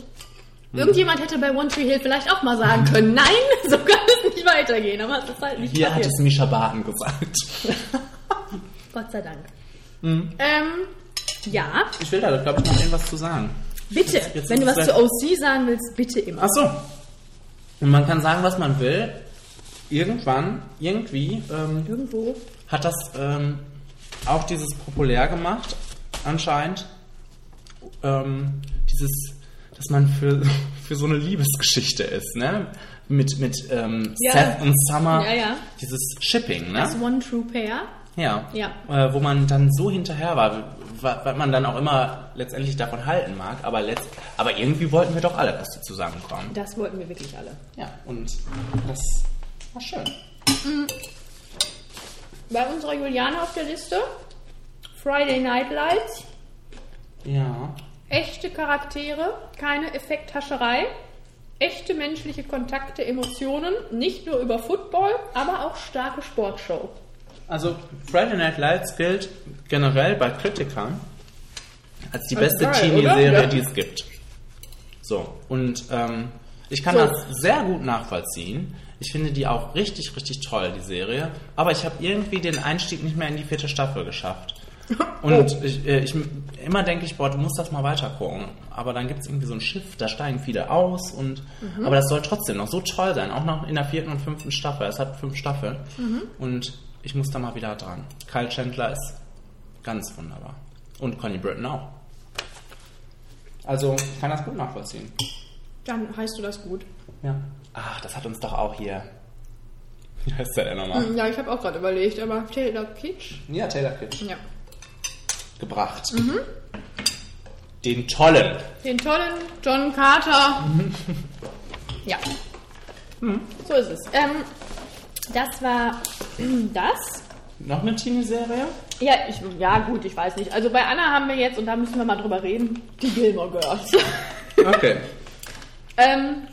irgendjemand hätte bei One Tree Hill vielleicht auch mal sagen können, nein, [LAUGHS] so kann nicht weitergehen. Aber es ist halt nicht Hier hat passiert. es Misha Barton gesagt. [LAUGHS] Gott sei Dank. Mhm. Ähm, Ja, Ich will da, glaube ich, noch irgendwas zu sagen. bitte. jetzt Wenn du was zu OC sagen willst, bitte immer. Ach so. Und man kann sagen, was man will. Irgendwann, irgendwie, ähm, Irgendwo. hat das ähm, auch dieses populär gemacht, anscheinend. Ähm, dieses, dass man für, [LAUGHS] für so eine Liebesgeschichte ist, ne? Mit, mit ähm, Ja. Seth und Summer. Ja, ja. Dieses Shipping, ne? Das One True Pair. Ja. Ja. Äh, wo man dann so hinterher war, wa- was man dann auch immer letztendlich davon halten mag, aber, letzt, aber irgendwie wollten wir doch alle, dass die zusammenkommen. Das wollten wir wirklich alle. Ja, und das war schön. Bei unserer Juliane auf der Liste Friday Night Lights. Ja. Echte Charaktere, keine Effekthascherei. Echte menschliche Kontakte, Emotionen, nicht nur über Football, aber auch starke Sportshow. Also Friday Night Lights gilt generell bei Kritikern als die beste geil, Teenie-Serie, die es gibt. So, und ähm, ich kann So. das sehr gut nachvollziehen. Ich finde die auch richtig, richtig toll, die Serie. Aber ich habe irgendwie den Einstieg nicht mehr in die vierte Staffel geschafft. Und ich, äh, ich immer denke ich, boah, du musst das mal weiter gucken. Aber dann gibt es irgendwie so ein Schiff, da steigen viele aus und aber das soll trotzdem noch so toll sein, auch noch in der vierten und fünften Staffel. Es hat fünf Staffeln. Und ich muss da mal wieder dran. Kyle Chandler ist ganz wunderbar. Und Connie Britton auch. Also, ich kann das gut nachvollziehen. Dann heißt du das gut. Ja. Ach, das hat uns doch auch hier. Wie heißt der denn nochmal? Ja, ich habe auch gerade überlegt, aber Taylor Kitsch? Ja, Taylor Kitsch. Ja. Gebracht. Den tollen. Den tollen John Carter. [LAUGHS] ja. So ist es. Ähm, das war [CLEARS THROAT] das. Noch eine Teenie-Serie? Ja, ich, ja, gut, ich weiß nicht. Also bei Anna haben wir jetzt, und da müssen wir mal drüber reden, die Gilmore Girls. [LAUGHS] Okay. ähm,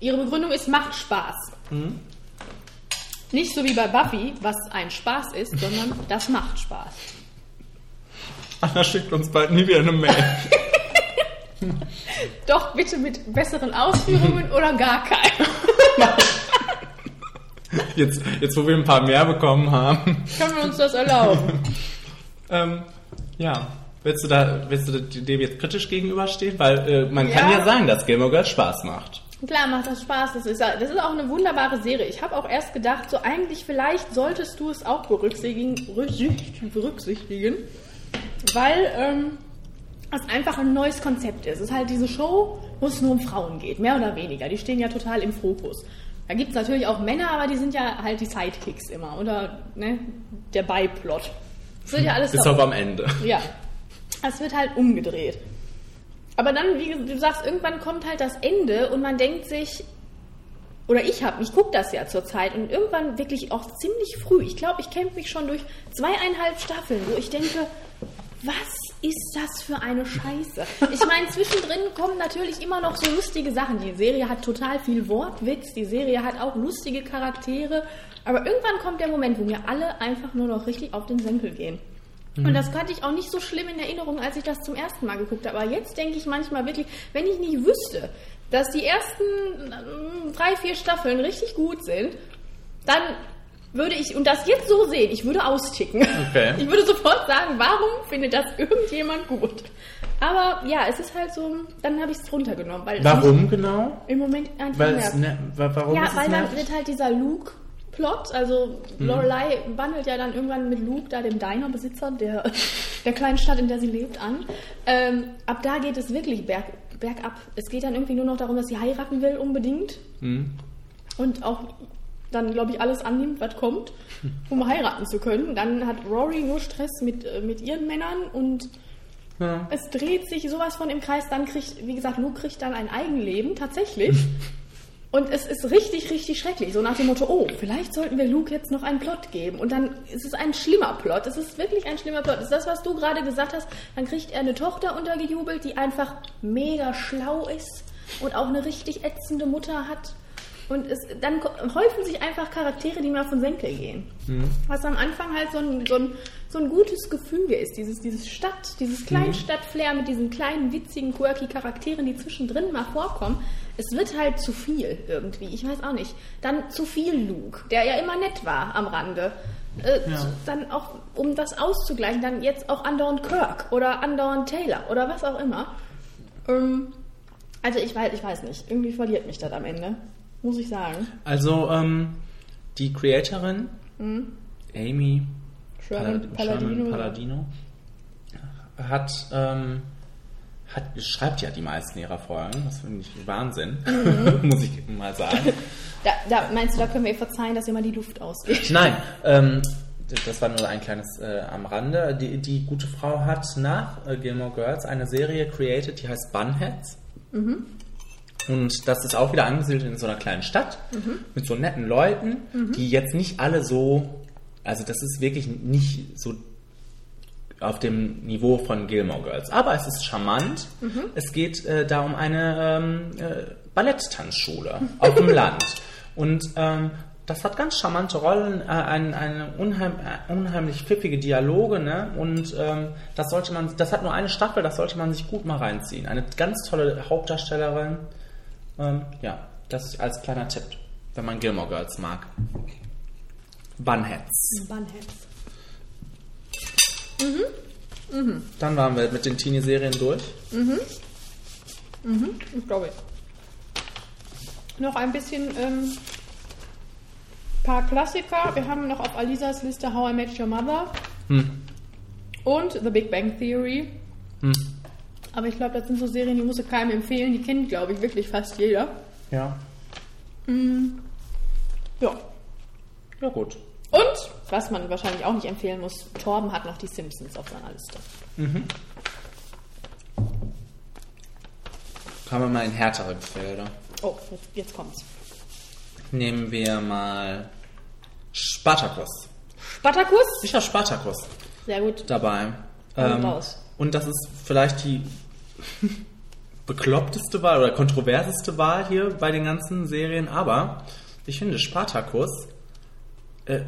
ihre Begründung ist, macht Spaß. Nicht so wie bei Buffy, was ein Spaß ist, sondern das macht Spaß. Anna schickt uns bald nie wieder eine Mail. [LAUGHS] Doch bitte mit besseren Ausführungen [LAUGHS] oder gar keinen. [LAUGHS] Jetzt, jetzt, wo wir ein paar mehr bekommen haben. Können wir uns das erlauben? Ähm, ja. Willst du da, willst du dem jetzt kritisch gegenüberstehen? Weil äh, man kann Ja. ja sagen, dass Gilmore Girls Spaß macht. Klar macht das Spaß. Das ist, das ist auch eine wunderbare Serie. Ich habe auch erst gedacht, so eigentlich vielleicht solltest du es auch berücksichtigen, berücksicht- berücksichtigen weil ähm, es einfach ein neues Konzept ist. Es ist halt diese Show, wo es nur um Frauen geht, mehr oder weniger. Die stehen ja total im Fokus. Da gibt es natürlich auch Männer, aber die sind ja halt die Sidekicks immer oder ne, der Beiplot. Das wird ja alles Bis auf am Ende. ja. Es wird halt umgedreht. Aber dann, wie du sagst, irgendwann kommt halt das Ende und man denkt sich, oder ich habe, ich gucke das ja zurzeit und irgendwann wirklich auch ziemlich früh, ich glaube, ich kämpfe mich schon durch zweieinhalb Staffeln, wo ich denke, was ist das für eine Scheiße? Ich meine, zwischendrin kommen natürlich immer noch so lustige Sachen. Die Serie hat total viel Wortwitz, die Serie hat auch lustige Charaktere, aber irgendwann kommt der Moment, wo mir alle einfach nur noch richtig auf den Senkel gehen. Und das hatte ich auch nicht so schlimm in Erinnerung, als ich das zum ersten Mal geguckt habe. Aber jetzt denke ich manchmal wirklich, wenn ich nicht wüsste, dass die ersten ähm, drei, vier Staffeln richtig gut sind, dann würde ich, und das jetzt so sehen, ich würde austicken. Okay. [LAUGHS] Ich würde sofort sagen, warum findet das irgendjemand gut? Aber ja, es ist halt so, dann habe ich es runtergenommen. Weil Warum genau? Im Moment einfach Weil nervt. ne, wa- warum Ja, weil dann nervig? wird halt dieser Luke-Plot, also Lorelei wandelt ja dann irgendwann mit Luke, da dem Diner-Besitzer der, der kleinen Stadt, in der sie lebt, an. Ähm, ab da geht es wirklich berg, bergab. Es geht dann irgendwie nur noch darum, dass sie heiraten will unbedingt. Und auch dann, glaube ich, alles annimmt, was kommt, um [LAUGHS] heiraten zu können. Dann hat Rory nur Stress mit, äh, mit ihren Männern und Ja. es dreht sich sowas von im Kreis. Dann kriegt, wie gesagt, Luke kriegt dann ein Eigenleben, tatsächlich. [LAUGHS] Und es ist richtig, richtig schrecklich. So nach dem Motto, oh, vielleicht sollten wir Luke jetzt noch einen Plot geben. Und dann ist es ein schlimmer Plot. Es ist wirklich ein schlimmer Plot. Das ist das, was du gerade gesagt hast. Dann kriegt er eine Tochter untergejubelt, die einfach mega schlau ist und auch eine richtig ätzende Mutter hat. Und es, dann häufen sich einfach Charaktere, die mir auf den Senkel gehen. Was am Anfang halt so ein, so ein, so ein gutes Gefüge ist. Dieses, dieses Stadt, dieses Kleinstadt-Flair mit diesen kleinen, witzigen, quirky Charakteren, die zwischendrin mal vorkommen. Es wird halt zu viel irgendwie. Ich weiß auch nicht. Dann zu viel Luke, der ja immer nett war am Rande. Äh, Ja. Dann auch, um das auszugleichen, dann jetzt auch andauernd Kirk oder andauernd Taylor oder was auch immer. Ähm, also ich weiß, ich weiß nicht. Irgendwie verliert mich das am Ende. Muss ich sagen. Also, ähm, die Creatorin, Amy Sherman Pala- Palladino. Sherman Palladino hat, ähm, hat, schreibt ja die meisten ihrer Folgen. Das finde ich Wahnsinn, [LAUGHS] muss ich mal sagen. [LAUGHS] Da, da meinst du, da können wir ihr verzeihen, dass immer die Luft ausgeht? [LAUGHS] Nein, ähm, das war nur ein kleines äh, am Rande. Die, die gute Frau hat nach äh, Gilmore Girls eine Serie created, die heißt Bunheads. Und das ist auch wieder angesiedelt in so einer kleinen Stadt mit so netten Leuten, die jetzt nicht alle so, also das ist wirklich nicht so auf dem Niveau von Gilmore Girls. Aber es ist charmant. Es geht äh, da um eine ähm, äh, Balletttanzschule [LAUGHS] auf dem Land. Und ähm, das hat ganz charmante Rollen, äh, ein, eine unheim, äh, unheimlich pfiffige Dialoge, ne? Und ähm, das sollte man, das hat nur eine Staffel, das sollte man sich gut mal reinziehen. Eine ganz tolle Hauptdarstellerin. Ähm, ja, das als kleiner Tipp, wenn man Gilmore Girls mag. Bunheads. Bunheads. Dann waren wir mit den Teenie-Serien durch. Ich glaube. Noch ein bisschen ähm, paar Klassiker. Wir haben noch auf Alisas Liste How I Met Your Mother Hm. und The Big Bang Theory. Hm. Aber ich glaube, das sind so Serien, die muss ich keinem empfehlen. Die kennt, glaube ich, wirklich fast jeder. Ja. Ja. Ja, gut. Und, was man wahrscheinlich auch nicht empfehlen muss, Torben hat noch die Simpsons auf seiner Liste. Kommen wir mal in härtere Felder. Oh, jetzt, jetzt kommt's. Nehmen wir mal Spartacus. Spartacus? Ich habe Spartacus Sehr gut. dabei. Ähm, raus. Und das ist vielleicht die bekloppteste Wahl oder kontroverseste Wahl hier bei den ganzen Serien, aber ich finde Spartacus äh,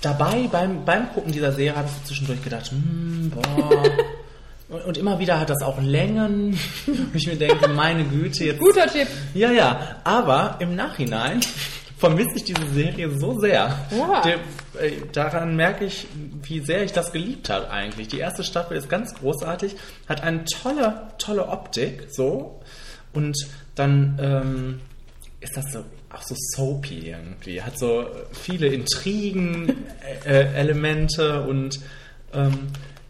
dabei beim, beim Gucken dieser Serie habe ich zwischendurch gedacht, hm, boah. Und, und immer wieder hat das auch Längen. Und ich mir denke, meine Güte, jetzt Guter Tipp. Ja, ja, aber im Nachhinein vermisse ich diese Serie so sehr. Oha. Der, äh, daran merke ich, wie sehr ich das geliebt habe eigentlich. Die erste Staffel ist ganz großartig, hat eine tolle, tolle Optik, so. Und dann ähm, ist das so auch so soapy irgendwie. Hat so viele Intrigen-Elemente [LAUGHS] und ähm,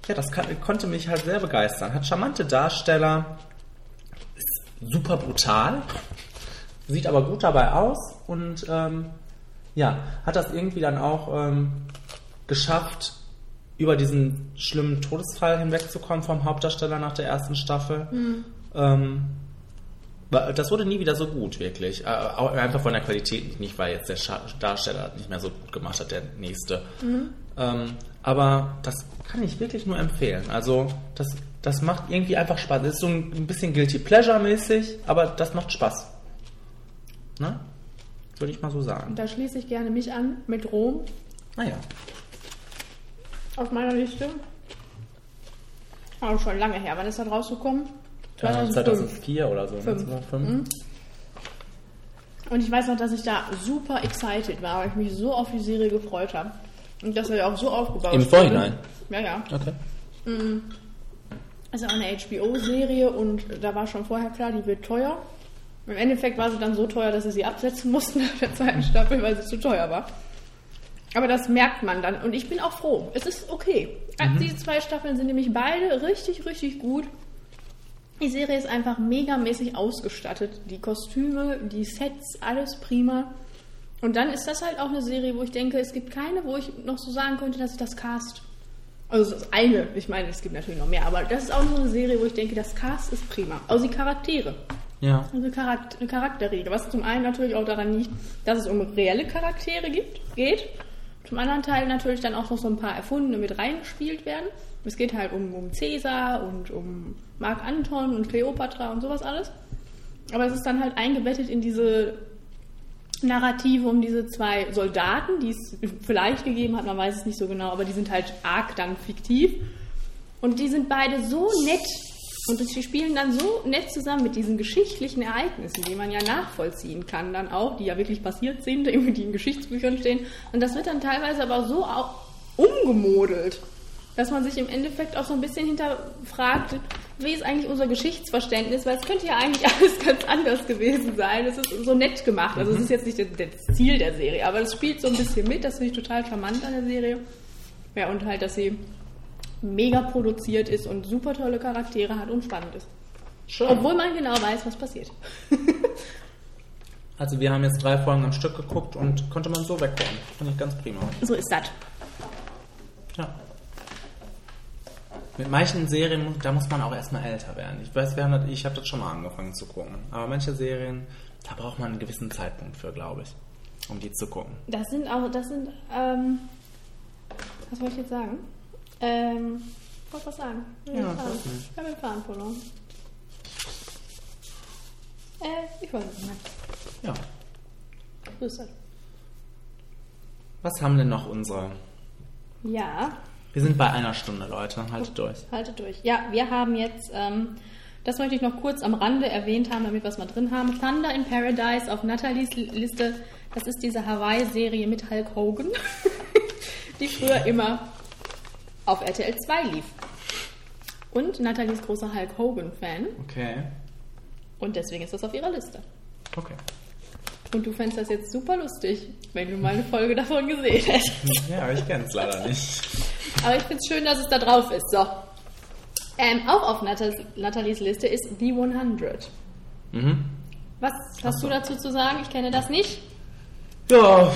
ja, das kann, konnte mich halt sehr begeistern. Hat charmante Darsteller, ist super brutal, sieht aber gut dabei aus und ähm, ja, hat das irgendwie dann auch ähm, geschafft, über diesen schlimmen Todesfall hinwegzukommen vom Hauptdarsteller nach der ersten Staffel. Ähm, wa- das wurde nie wieder so gut, wirklich. Äh, einfach von der Qualität nicht, weil jetzt der Darsteller nicht mehr so gut gemacht hat, der nächste. Ähm, aber das kann ich wirklich nur empfehlen. Also, das, das macht irgendwie einfach Spaß. Das ist so ein ein bisschen Guilty Pleasure-mäßig, aber das macht Spaß. Ne? Würde ich mal so sagen. Und da schließe ich gerne mich an mit Rom Naja. auf meiner Liste. Aber schon lange her. Wann ist das rausgekommen? Äh, 2005. 2004 oder so. ne? Fünf. 2005. Und ich weiß noch, dass ich da super excited war, weil ich mich so auf die Serie gefreut habe. Und dass er ja auch so aufgebaut Im wurde. Vorhinein? Ja, ja. Okay. Ist auch eine HBO-Serie und da war schon vorher klar, die wird teuer. Im Endeffekt war sie dann so teuer, dass sie sie absetzen mussten nach der zweiten Staffel, weil sie zu teuer war. Aber das merkt man dann und ich bin auch froh. Es ist okay. Diese zwei Staffeln sind nämlich beide richtig, richtig gut. Die Serie ist einfach megamäßig ausgestattet. Die Kostüme, die Sets, alles prima. Und dann ist das halt auch eine Serie, wo ich denke, es gibt keine, wo ich noch so sagen könnte, dass ich das Cast. Also das ist eine, ich meine, es gibt natürlich noch mehr, aber das ist auch so eine Serie, wo ich denke, das Cast ist prima. Also die Charaktere. Ja. Also Charakter, eine Charakterrede, was zum einen natürlich auch daran liegt, dass es um reelle Charaktere gibt, geht. Zum anderen Teil natürlich dann auch noch so ein paar erfundene mit reingespielt werden. Es geht halt um, um Cäsar und um Mark Anton und Kleopatra und sowas alles. Aber es ist dann halt eingebettet in diese Narrative um diese zwei Soldaten, die es vielleicht gegeben hat, man weiß es nicht so genau, aber die sind halt arg dann fiktiv. Und die sind beide so nett Und sie spielen dann so nett zusammen mit diesen geschichtlichen Ereignissen, die man ja nachvollziehen kann, dann auch, die ja wirklich passiert sind, [LAUGHS] irgendwie die in Geschichtsbüchern stehen. Und das wird dann teilweise aber so auch umgemodelt, dass man sich im Endeffekt auch so ein bisschen hinterfragt, wie ist eigentlich unser Geschichtsverständnis, weil es könnte ja eigentlich [LAUGHS] alles ganz anders gewesen sein. Es ist so nett gemacht. Also es ist jetzt nicht das Ziel der Serie, aber es spielt so ein bisschen mit. Das finde ich total charmant an der Serie. Ja, und halt, dass sie mega produziert ist und super tolle Charaktere hat und spannend ist. Schön. Obwohl man genau weiß, was passiert. [LAUGHS] Also wir haben jetzt drei Folgen am Stück geguckt und konnte man so wegkommen. Fand ich ganz prima. So ist das. Ja. Mit manchen Serien, da muss man auch erstmal älter werden. Ich weiß, wir haben das, ich habe das schon mal angefangen zu gucken. Aber manche Serien, da braucht man einen gewissen Zeitpunkt für, glaube ich, um die zu gucken. Das sind auch, das sind, ähm, was wollte ich jetzt sagen? Ähm, ich wollte was sagen. Ich Ja, fahren. Ich habe den Faden verloren. Äh, ich weiß es nicht. Ja. So ist das. Was haben denn noch unsere? Ja, Wir sind bei einer Stunde, Leute. Haltet durch. haltet durch. Ja, wir haben jetzt, ähm, das möchte ich noch kurz am Rande erwähnt haben, damit wir es mal drin haben. Thunder in Paradise auf Nathalies Liste. Das ist diese Hawaii-Serie mit Hulk Hogan, [LAUGHS] die früher immer auf RTL 2 lief. Und Nathalies großer Hulk Hogan-Fan. Okay. Und deswegen ist das auf ihrer Liste. Okay. Und du fändest das jetzt super lustig, wenn du mal eine Folge davon gesehen hättest. [LAUGHS] Ja, ich kenne es leider nicht. Aber ich finde es schön, dass es da drauf ist. So. Ähm, auch auf Nathalies Liste ist The 100. Mhm. Was hast so. du dazu zu sagen? Ich kenne das nicht. Ja,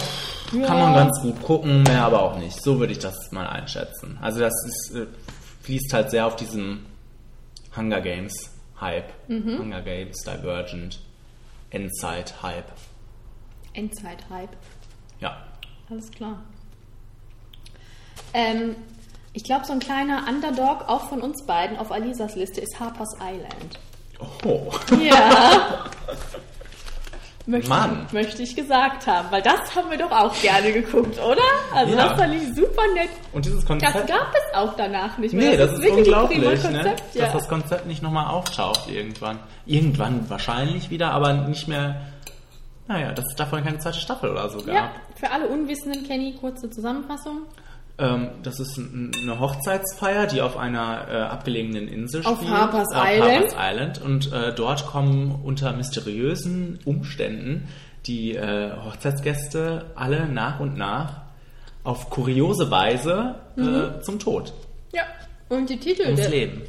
Ja. kann man ganz gut gucken, mehr aber auch nicht. So würde ich das mal einschätzen. Also das ist, äh, fließt halt sehr auf diesem Hunger Games Hype. Mhm. Hunger Games, Divergent, Endzeit Hype. Endzeit-Hype. Ja. Alles klar. Ähm, ich glaube, so ein kleiner Underdog, auch von uns beiden, auf Alisas Liste ist Harper's Island. Oh. Ja. [LAUGHS] möchte, Mann. Ich, möchte ich gesagt haben, weil das haben wir doch auch gerne geguckt, oder? Also Ja. das fand ich super nett. Und dieses Das Konzept. gab es auch danach nicht mehr. Nee, das, ist wirklich ein unglaublich, ne? Konzept, ja. dass das Konzept nicht nochmal auftaucht irgendwann. Irgendwann wahrscheinlich wieder, aber nicht mehr. Naja, dass es davon keine zweite Staffel oder so gab. Ja, für alle Unwissenden, Kenny, kurze Zusammenfassung. Ähm, das ist eine Hochzeitsfeier, die auf einer äh, abgelegenen Insel Auf spielt. Harper's auf Island. Harper's Island. Und äh, dort kommen unter mysteriösen Umständen die äh, Hochzeitsgäste alle nach und nach auf kuriose Weise äh, zum Tod, Ja. Und die Titel, der, Leben.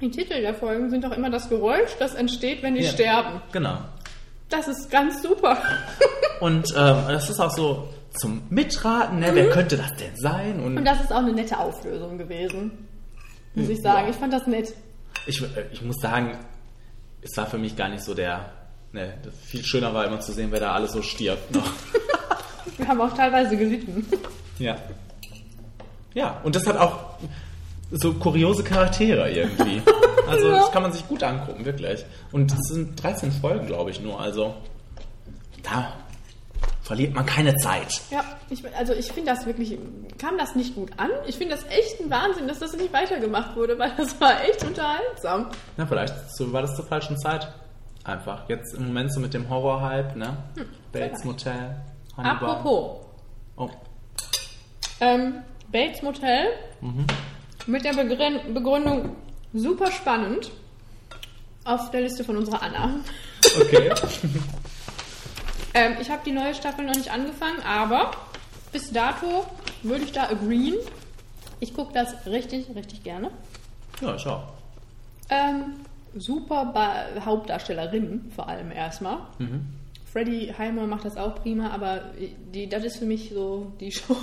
die Titel der Folgen sind auch immer das Geräusch, das entsteht, wenn die Ja. sterben. Genau. Das ist ganz super. Und ähm, das ist auch so zum Mitraten, ne? wer könnte das denn sein? Und Und das ist auch eine nette Auflösung gewesen. Muss ich sagen. Ja. Ich fand das nett. ich, äh, ich muss sagen, es war für mich gar nicht so der. Ne, viel schöner war immer zu sehen, wer da alles so stirbt noch. [LAUGHS] Wir haben auch teilweise gelitten. ja. Ja, und das hat auch so kuriose Charaktere irgendwie. [LAUGHS] Also das kann man sich gut angucken, wirklich. Und es sind 13 Folgen, glaube ich, nur. Also da verliert man keine Zeit. Ja, ich, also ich finde das wirklich, kam das nicht gut an. Ich finde das echt ein Wahnsinn, dass das nicht weitergemacht wurde, weil das war echt unterhaltsam. Na, vielleicht war das zur falschen Zeit. Einfach. Jetzt im Moment so mit dem Horror-Hype, ne? Bates vielleicht. Motel, Hannibal. Apropos, Oh, ähm, Bates Motel Mhm. mit der Begrün- Begründung super spannend auf der Liste von unserer Anna. okay. [LAUGHS] Ähm, ich habe die neue Staffel noch nicht angefangen, aber bis dato würde ich da agreeen. Ich gucke das richtig, richtig gerne. ja, ich auch. Ähm, super ba Hauptdarstellerin vor allem erstmal. Freddie Heimer macht das auch prima, aber die, das ist für mich so die [LAUGHS] Show,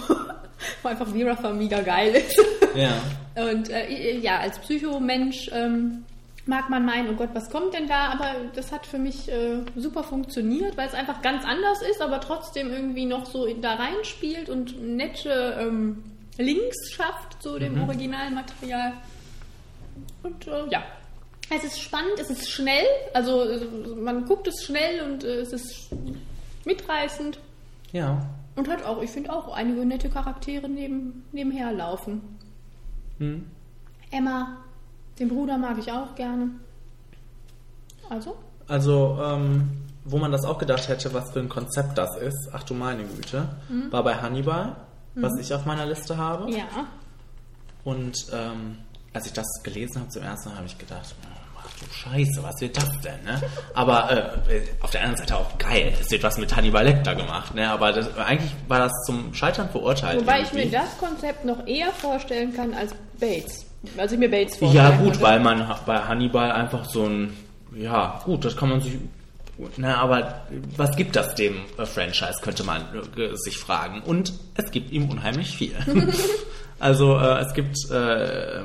wo einfach Vera Farmiga geil ist. Ja. Und äh, ja, als Psychomensch ähm, mag man meinen, oh Gott, was kommt denn da? Aber das hat für mich äh, super funktioniert, weil es einfach ganz anders ist, aber trotzdem irgendwie noch so da reinspielt und nette ähm, Links schafft zu dem originalen Material. Und äh, ja, es ist spannend, es ist schnell, also äh, man guckt es schnell und äh, es ist mitreißend Ja. und hat auch, ich finde auch einige nette Charaktere neben, nebenher laufen. Hm. Emma Den Bruder mag ich auch gerne. Also? Also, ähm, wo man das auch gedacht hätte, was für ein Konzept das ist, ach du meine Güte, war bei Hannibal, was ich auf meiner Liste habe. Ja. Und ähm, als ich das gelesen habe zum ersten Mal, habe ich gedacht, ach du Scheiße, was wird das denn? Ne? [LAUGHS] Aber äh, auf der anderen Seite auch geil, es wird was mit Hannibal Lecter gemacht. Ne? Aber das, eigentlich war das zum Scheitern verurteilt. Wobei ich irgendwie. mir das Konzept noch eher vorstellen kann als Bates. Also ich mir Bates vorstellen Ja, gut, weil man bei Hannibal einfach so ein, ja, gut, das kann man sich, na, aber was gibt das dem äh, Franchise, könnte man äh, sich fragen. Und es gibt ihm unheimlich viel. [LAUGHS] also, äh, es gibt äh,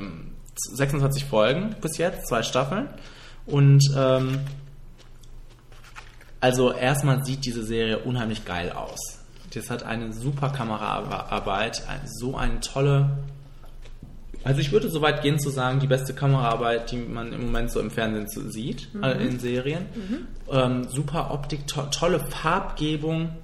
26 Folgen bis jetzt, zwei Staffeln. Und, ähm, also erstmal sieht diese Serie unheimlich geil aus. Das hat eine super Kameraarbeit, so eine tolle also ich würde so weit gehen zu sagen, die beste Kameraarbeit, die man im Moment so im Fernsehen sieht, äh, in Serien. Ähm, super Optik, to tolle Farbgebung.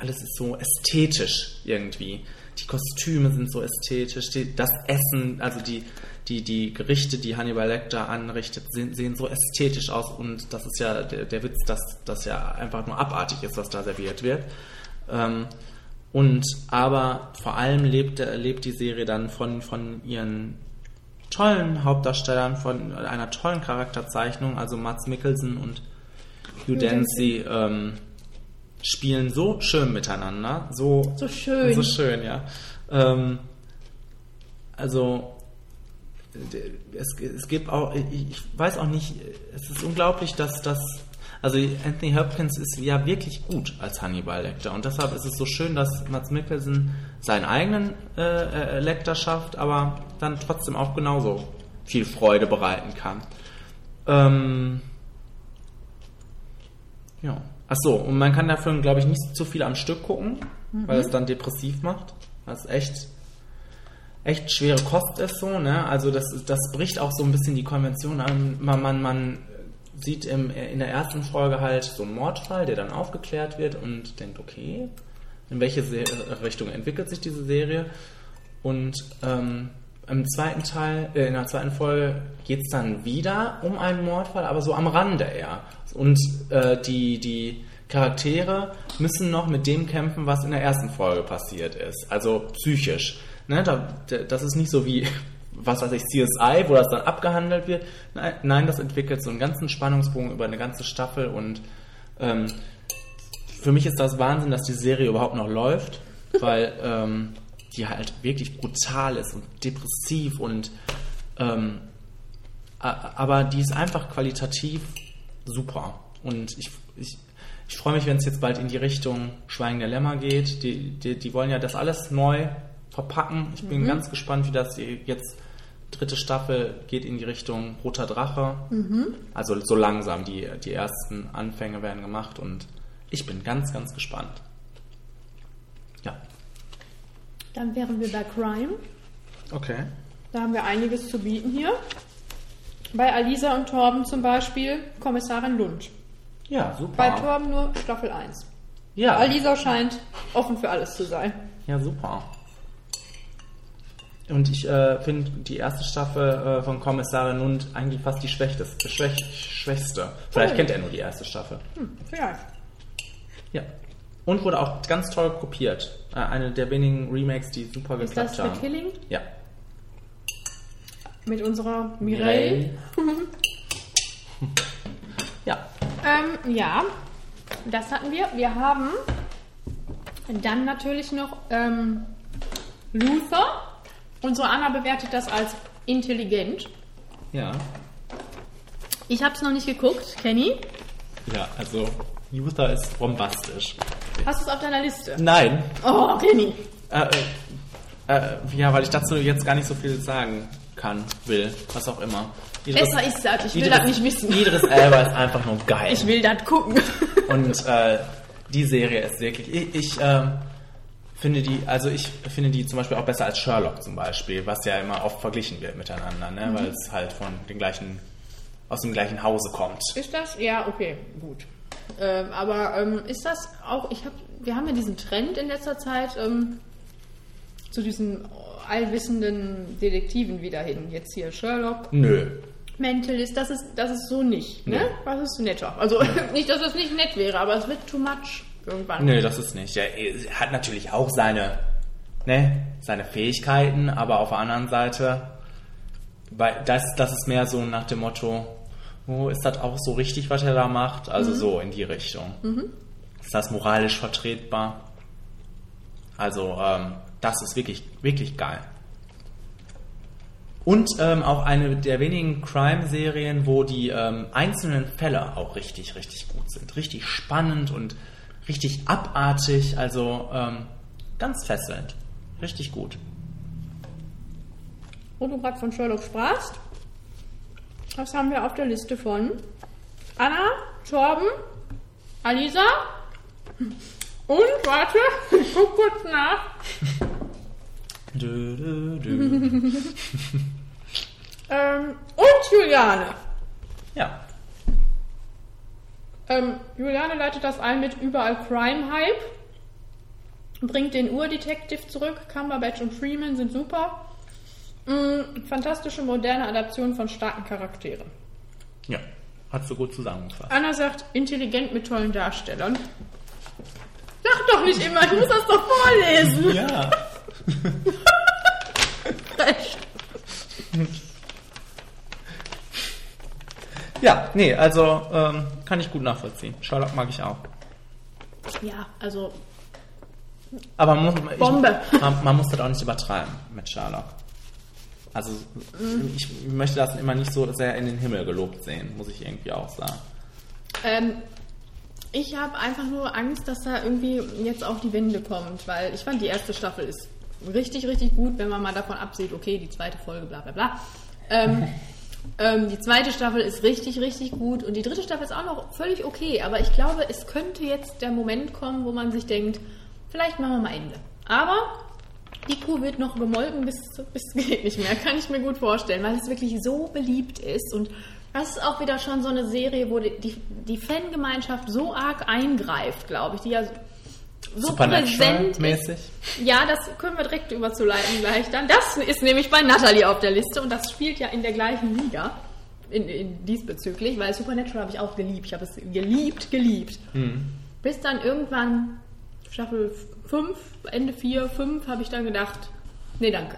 Alles ist so ästhetisch irgendwie. Die Kostüme sind so ästhetisch. Die, das Essen, also die, die, die Gerichte, die Hannibal Lecter anrichtet, sehen, sehen so ästhetisch aus. Und das ist ja der, der Witz, dass das ja einfach nur abartig ist, was da serviert wird. Ähm, und aber vor allem lebt, lebt die Serie dann von, von ihren tollen Hauptdarstellern, von einer tollen Charakterzeichnung. Also Mats Mikkelsen und Hugh Dancy ähm, spielen so schön miteinander. So, So schön. So schön, ja. Ähm, also d- es, es gibt auch, ich weiß auch nicht, es ist unglaublich, dass das, also Anthony Hopkins ist ja wirklich gut als Hannibal Lecter und deshalb ist es so schön, dass Mats Mikkelsen seinen eigenen äh, äh, Lecter schafft, aber dann trotzdem auch genauso viel Freude bereiten kann. Ähm, ja. Ach so, und man kann dafür, glaube ich, nicht zu viel am Stück gucken, weil es dann depressiv macht. Was echt, echt schwere Kost ist so, ne? Also das, das bricht auch so ein bisschen die Konvention an. Man, man, man sieht im, in der ersten Folge halt so einen Mordfall, der dann aufgeklärt wird und denkt, okay, in welche Se Richtung entwickelt sich diese Serie? Und ähm, im zweiten Teil, äh, in der zweiten Folge geht es dann wieder um einen Mordfall, aber so am Rande eher. Und äh, die, die Charaktere müssen noch mit dem kämpfen, was in der ersten Folge passiert ist. Also psychisch. Ne? Da- das ist nicht so wie, was weiß ich, CSI, wo das dann abgehandelt wird. Nein, nein das entwickelt so einen ganzen Spannungsbogen über eine ganze Staffel und ähm, für mich ist das Wahnsinn, dass die Serie überhaupt noch läuft, weil [LAUGHS] ähm, die halt wirklich brutal ist und depressiv und ähm, aber die ist einfach qualitativ super. Und ich, ich, ich freue mich, wenn es jetzt bald in die Richtung Schweigen der Lämmer geht. Die, die, die wollen ja das alles neu verpacken. Ich bin ganz gespannt, wie das jetzt dritte Staffel geht in die Richtung Roter Drache. Also so langsam, die, die ersten Anfänge werden gemacht und ich bin ganz, ganz gespannt. Ja. Dann wären wir bei Crime. Okay. Da haben wir einiges zu bieten hier. Bei Alisa und Torben zum Beispiel Kommissarin Lund. Ja, super. Bei Torben nur Staffel 1. ja. Alisa scheint offen für alles zu sein. Ja, super. Und ich äh, finde die erste Staffel äh, von Kommissarin Lund eigentlich fast die schwächteste. Schwäch, schwächste. Vielleicht Oh. kennt er nur die erste Staffel. Vielleicht. Ja. Und wurde auch ganz toll kopiert. Äh, eine der wenigen Remakes, die super Ist geklappt das The haben. Killing Ja. mit unserer Mireille? [LAUGHS] ja. Ähm, ja, das hatten wir. Wir haben dann natürlich noch ähm, Luther. Unsere Anna bewertet das als intelligent. Ja. Ich habe es noch nicht geguckt, Kenny. Ja, also Luther ist bombastisch. Hast du es auf deiner Liste? Nein. Oh, Kenny. Äh, äh, äh, ja, weil ich dazu jetzt gar nicht so viel sagen kann, will, was auch immer. Besser ist das. Ich will Idris- das nicht wissen. Idris Elba ist einfach nur geil. Ich will das gucken. Und äh, die Serie ist wirklich. Ich, ich ähm, finde die, also ich finde die zum Beispiel auch besser als Sherlock zum Beispiel, was ja immer oft verglichen wird miteinander, ne? Mhm. weil es halt von den gleichen, aus dem gleichen Hause kommt. Ist das? Ja, okay, gut. Ähm, aber ähm, ist das auch, ich hab, wir haben ja diesen Trend in letzter Zeit ähm, zu diesen allwissenden Detektiven wieder hin. Jetzt hier Sherlock, Nö. Mentalist, das ist, das ist so nicht. Ne? Nee. Das ist netter. Also [LAUGHS] nicht, dass es nicht nett wäre, aber es wird too much irgendwann. Nö, das ist nicht. Er hat natürlich auch seine, ne, seine Fähigkeiten, aber auf der anderen Seite, weil das, das ist mehr so nach dem Motto, oh, ist das auch so richtig, was er da macht? Also so in die Richtung. Ist das moralisch vertretbar? Also, ähm, das ist wirklich, wirklich geil. Und ähm, auch eine der wenigen Crime-Serien, wo die ähm, einzelnen Fälle auch richtig, richtig gut sind. Richtig spannend und richtig abartig. Also ähm, ganz fesselnd. Richtig gut. Wo du gerade von Sherlock sprachst, was haben wir auf der Liste von Anna, Torben, Alisa und, warte, ich guck kurz nach, [LAUGHS] Dö, dö, dö. [LAUGHS] ähm, und Juliane. ja. Ähm, Juliane leitet das ein mit überall Crime Hype. Bringt den Ur-Detective zurück. Cumberbatch und Freeman sind super. Mm, fantastische moderne Adaption von starken Charakteren. Ja. Hast du gut zusammengefasst. Anna sagt, intelligent mit tollen Darstellern. Sag doch nicht immer, ich muss das doch vorlesen. Ja. [LAUGHS] Recht. Ja, nee, also ähm, kann ich gut nachvollziehen. Sherlock mag ich auch. Ja, also Aber man, muss- ich, Bombe. Man, man muss das auch nicht übertreiben mit Sherlock. Also ich möchte das immer nicht so sehr in den Himmel gelobt sehen, muss ich irgendwie auch sagen. Ähm, ich habe einfach nur Angst, dass da irgendwie jetzt auch die Wende kommt, weil ich fand, die erste Staffel ist richtig, richtig gut, wenn man mal davon absieht, okay, die zweite Folge, bla bla bla. Ähm, [LAUGHS] ähm, die zweite Staffel ist richtig, richtig gut und die dritte Staffel ist auch noch völlig okay, aber ich glaube, es könnte jetzt der Moment kommen, wo man sich denkt, vielleicht machen wir mal Ende. Aber die Kuh wird noch gemolken bis, bis [LAUGHS] geht nicht mehr, kann ich mir gut vorstellen, weil es wirklich so beliebt ist und das ist auch wieder schon so eine Serie, wo die, die, die Fangemeinschaft so arg eingreift, glaube ich, die ja so präsent ist. Supernatural-mäßig. Ja, das können wir direkt überzuleiten gleich dann. Das ist nämlich bei Natalie auf der Liste und das spielt ja in der gleichen Liga in, in diesbezüglich, weil Supernatural habe ich auch geliebt. Ich habe es geliebt, geliebt. Bis dann irgendwann Staffel 5, Ende 4, 5 habe ich dann gedacht, nee, danke.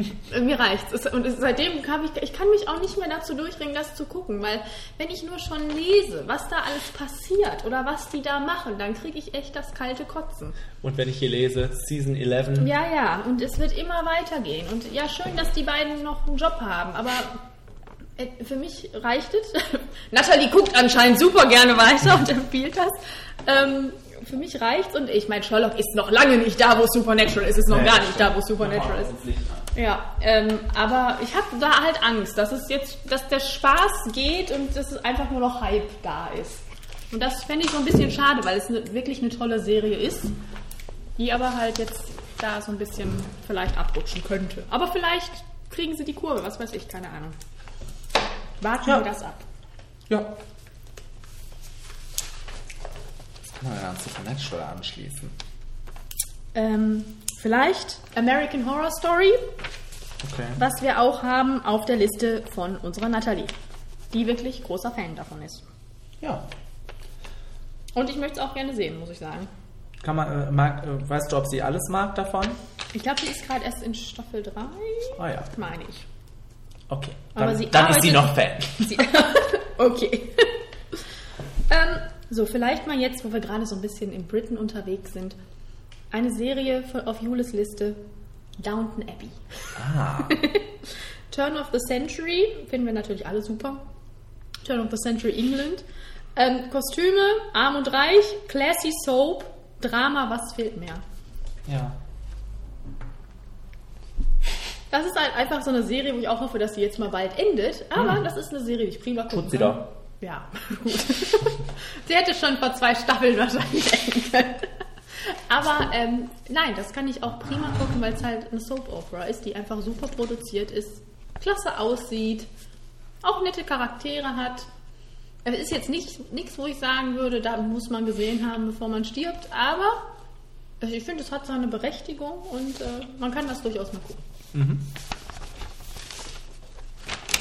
[LAUGHS] Mir reicht's. Es- Und seitdem kann ich, ich kann mich auch nicht mehr dazu durchringen, das zu gucken, weil wenn ich nur schon lese, was da alles passiert oder was die da machen, dann kriege ich echt das kalte Kotzen. Und wenn ich hier lese, Season 11, Ja, ja, und es wird immer weitergehen. Und ja, schön, dass die beiden noch einen Job haben, aber äh, für mich reicht es. [LAUGHS] Natalie guckt anscheinend super gerne weiter und empfiehlt das. Ähm, für mich reicht's und ich meine, Sherlock ist noch lange nicht da, wo Supernatural ist. Ist noch Nee, gar nicht da, wo Supernatural ist. Ja, ähm, aber ich habe da halt Angst, dass es jetzt, dass der Spaß geht und dass es einfach nur noch Hype da ist. Und das fände ich so ein bisschen schade, weil es eine, wirklich eine tolle Serie ist, die aber halt jetzt da so ein bisschen vielleicht abrutschen könnte. Aber vielleicht kriegen sie die Kurve, was weiß ich, keine Ahnung. Warten Ja. wir das ab. Ja. Das kann man ja an Supernatural anschließen. Ähm, vielleicht American Horror Story, Okay. was wir auch haben auf der Liste von unserer Natalie, die wirklich großer Fan davon ist. Ja. Und ich möchte es auch gerne sehen, muss ich sagen. Kann man, äh, mag, äh, weißt du, ob sie alles mag davon? Ich glaube, sie ist gerade erst in Staffel 3, Ah ja. meine ich. Okay. Aber Dann, sie dann ist sie arbeitet- noch Fan. Sie [LAUGHS] okay. [LAUGHS] ähm, so, vielleicht mal jetzt, wo wir gerade so ein bisschen in Britain unterwegs sind, eine Serie von, auf Jules Liste, Downton Abbey. Ah. [LAUGHS] Turn of the Century, finden wir natürlich alle super. Turn of the Century England. Ähm, Kostüme, arm und reich, classy Soap, Drama, was fehlt mehr? Ja. Das ist halt einfach so eine Serie, wo ich auch hoffe, dass sie jetzt mal bald endet. Aber das ist eine Serie, die ich prima gucken Tut sie kann. doch. Ja, [LAUGHS] gut. sie hätte schon vor zwei Staffeln wahrscheinlich enden können. Aber ähm, nein, das kann ich auch prima gucken, weil es halt eine Soap Opera ist, die einfach super produziert ist, klasse aussieht, auch nette Charaktere hat. Es ist jetzt nicht nichts, wo ich sagen würde, da muss man gesehen haben, bevor man stirbt, aber ich finde, es hat seine Berechtigung und äh, man kann das durchaus mal gucken.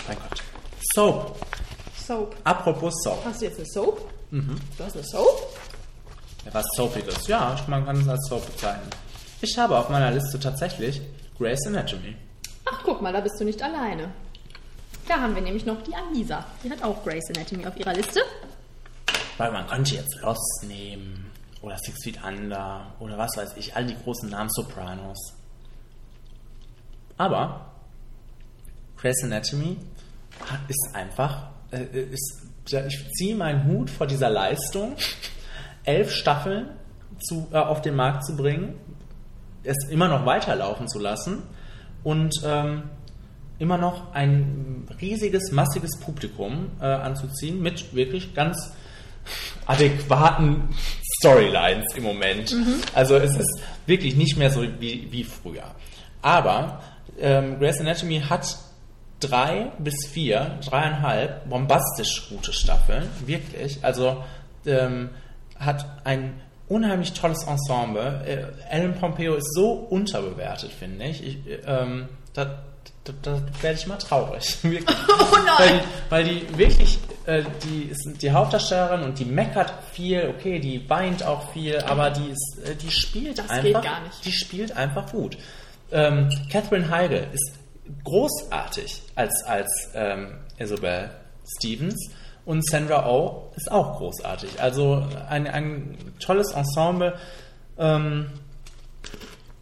Mein Gott. Soap. Soap. Apropos Soap. Hast du jetzt eine Soap? Du hast eine Soap? Ja, was Soapiges. Ja, man kann es als Soap bezeichnen. Ich habe auf meiner Liste tatsächlich Grey's Anatomy. Ach, guck mal, da bist du nicht alleine. Da haben wir nämlich noch die Anisa. Die hat auch Grey's Anatomy auf ihrer Liste. Weil man könnte jetzt Lost nehmen oder Six Feet Under oder was weiß ich, all die großen Namen Sopranos. Aber Grey's Anatomy ist einfach, äh, ist, ja, ich ziehe meinen Hut vor dieser Leistung, elf Staffeln zu, äh, auf den Markt zu bringen, es immer noch weiterlaufen zu lassen und ähm, immer noch ein riesiges, massiges Publikum äh, anzuziehen mit wirklich ganz adäquaten Storylines im Moment. Also es ist wirklich nicht mehr so wie, wie früher. Aber ähm, Grey's Anatomy hat drei bis vier, dreieinhalb bombastisch gute Staffeln, wirklich. Also ähm, hat ein unheimlich tolles Ensemble. Äh, Ellen Pompeo ist so unterbewertet, finde ich. ich ähm, da, da, da werde ich mal traurig. [LAUGHS] Wirklich. [LAUGHS] Oh Weil nein! die, weil die wirklich, äh, die ist die Hauptdarstellerin und die meckert viel, okay, die weint auch viel, aber die ist, äh, die spielt Das einfach, die spielt einfach gut. Ähm, Catherine Heigl ist großartig als, als ähm, Isabel Stevens und Sandra Oh ist auch großartig. Also ein, ein tolles Ensemble. Ähm,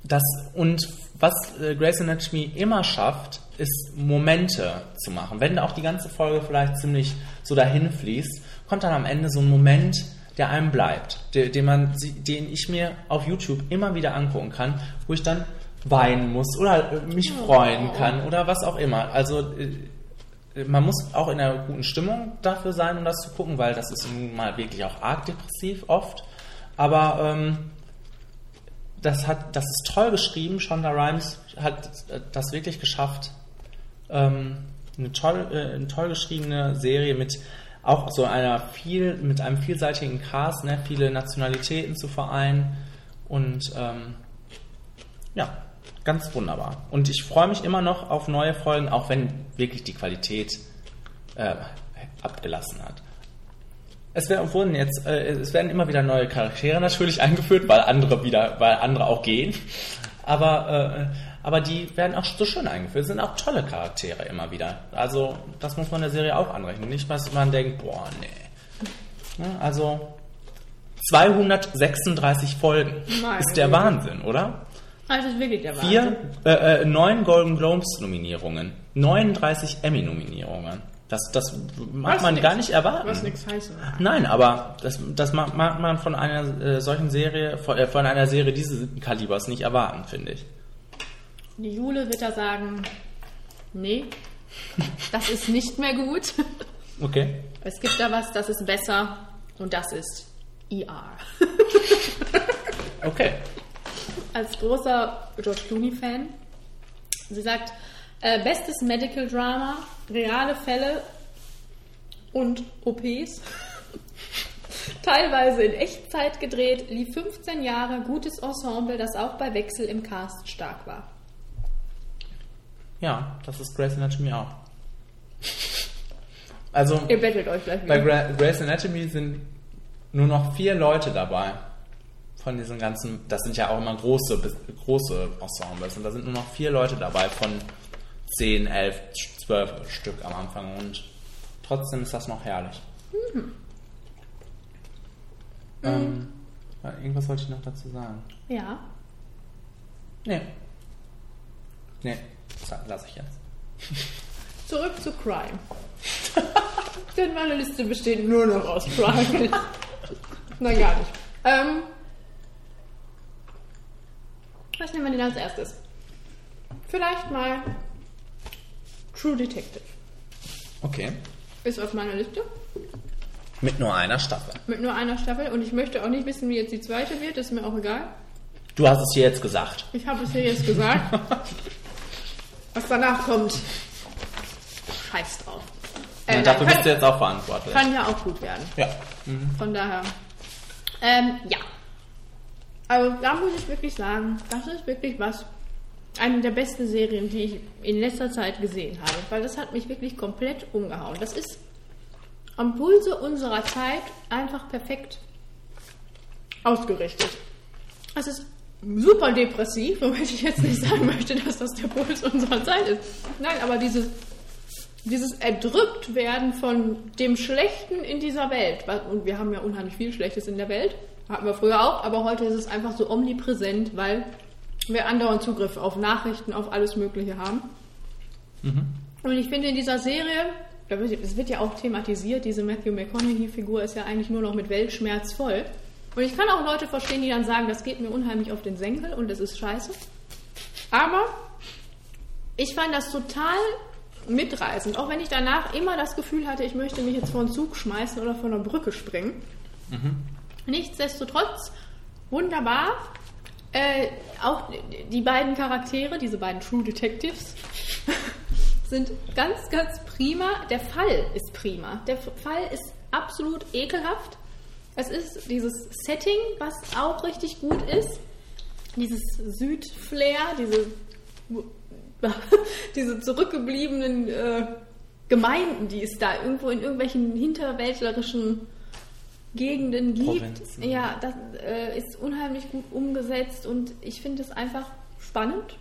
das, und was äh, Grey's Anatomy immer schafft, ist Momente zu machen. Wenn auch die ganze Folge vielleicht ziemlich so dahin fließt, kommt dann am Ende so ein Moment, der einem bleibt, der, den, man, den ich mir auf YouTube immer wieder angucken kann, wo ich dann weinen muss oder äh, mich freuen kann oder was auch immer. Also äh, man muss auch in einer guten Stimmung dafür sein, um das zu gucken, weil das ist nun mal wirklich auch arg depressiv oft. Aber ähm, das, hat, das ist toll geschrieben. Shonda Rhimes hat das wirklich geschafft. Ähm, eine, toll, äh, eine toll geschriebene Serie mit auch so einer viel, mit einem vielseitigen Cast, ne, viele Nationalitäten zu vereinen. Und ähm, ja, ganz wunderbar. Und ich freue mich immer noch auf neue Folgen, auch wenn wirklich die Qualität äh, abgelassen hat. Es werden, jetzt, äh, es werden immer wieder neue Charaktere natürlich [LAUGHS] eingeführt, weil andere wieder, weil andere auch gehen. Aber, äh, aber die werden auch so schön eingeführt. Es sind auch tolle Charaktere immer wieder. Also das muss man der Serie auch anrechnen. Nicht, dass man denkt, boah, nee. Ne, Also 236 Folgen Meine ist der. Wahnsinn, oder? Also ist wirklich der. Vier, äh, äh, neun Golden Globes Nominierungen, 39 Emmy Nominierungen. Das, das mag Was man nix. gar nicht erwarten. Was nichts heißen. Nein, aber das, das mag, mag man von einer äh, solchen Serie, von, äh, von einer Serie dieses Kalibers nicht erwarten, finde ich. Die Jule wird da sagen, nee, das ist nicht mehr gut. [LAUGHS] Okay. Es gibt da was, das ist besser und das ist ER. Okay. Als großer George Clooney-Fan. Sie sagt, äh, bestes Medical Drama, reale Fälle und OPs. [LAUGHS] Teilweise in Echtzeit gedreht, lief 15 Jahre, gutes Ensemble, das auch bei Wechsel im Cast stark war. Ja, das ist Grey's Anatomy auch. Also, Ihr bettelt euch gleich bei wieder. Gra Grey's Anatomy sind nur noch vier Leute dabei. Von diesen ganzen, das sind ja auch immer große, große Ensembles. Und da sind nur noch vier Leute dabei von 10, 11, 12 Stück am Anfang. Und trotzdem ist das noch herrlich. Ähm, ja, irgendwas wollte ich noch dazu sagen. Ja. Nee. Nee, das lasse ich jetzt. [LAUGHS] Zurück zu Crime. [LAUGHS] Denn meine Liste besteht nur noch aus Crime. [LAUGHS] Nein, gar nicht. Ähm, was nehmen wir denn als erstes? Vielleicht mal True Detective. Okay. Ist auf meiner Liste Mit nur einer Staffel. mit nur einer Staffel und ich möchte auch nicht wissen, wie jetzt die zweite wird, ist mir auch egal. Du hast es hier jetzt gesagt. Ich habe es hier jetzt gesagt. [LAUGHS] Was danach kommt, scheiß drauf. Äh, Und dafür kann, bist du jetzt auch verantwortlich. kann ja auch gut werden. Ja. Von daher, ähm, ja. Also da muss ich wirklich sagen, das ist wirklich was, eine der besten Serien, die ich in letzter Zeit gesehen habe, weil das hat mich wirklich komplett umgehauen. Das ist am Pulse unserer Zeit einfach perfekt ausgerichtet. Es ist super depressiv, [LAUGHS] womit ich jetzt nicht sagen möchte, dass das der Puls unserer Zeit ist. Nein, aber dieses, dieses Erdrückt-Werden von dem Schlechten in dieser Welt, und wir haben ja unheimlich viel Schlechtes in der Welt, hatten wir früher auch, aber heute ist es einfach so omnipräsent, weil wir andauernd Zugriff auf Nachrichten, auf alles Mögliche haben. Und ich finde in dieser Serie, es wird ja auch thematisiert, diese Matthew McConaughey-Figur ist ja eigentlich nur noch mit Weltschmerz voll. Und ich kann auch Leute verstehen, die dann sagen, das geht mir unheimlich auf den Senkel und das ist scheiße. Aber ich fand das total mitreißend, auch wenn ich danach immer das Gefühl hatte, ich möchte mich jetzt vor einen Zug schmeißen oder von einer Brücke springen. Nichtsdestotrotz, wunderbar. Äh, auch die beiden Charaktere, diese beiden True Detectives, [LAUGHS] sind ganz, ganz prima. Der Fall ist prima. Der Fall ist absolut ekelhaft. Es ist dieses Setting, was auch richtig gut ist. Dieses Südflair, diese, [LAUGHS] diese zurückgebliebenen äh, Gemeinden, die es da irgendwo in irgendwelchen hinterwäldlerischen Gegenden gibt. Provinzen. Ja, das äh, ist unheimlich gut umgesetzt und ich finde es einfach spannend.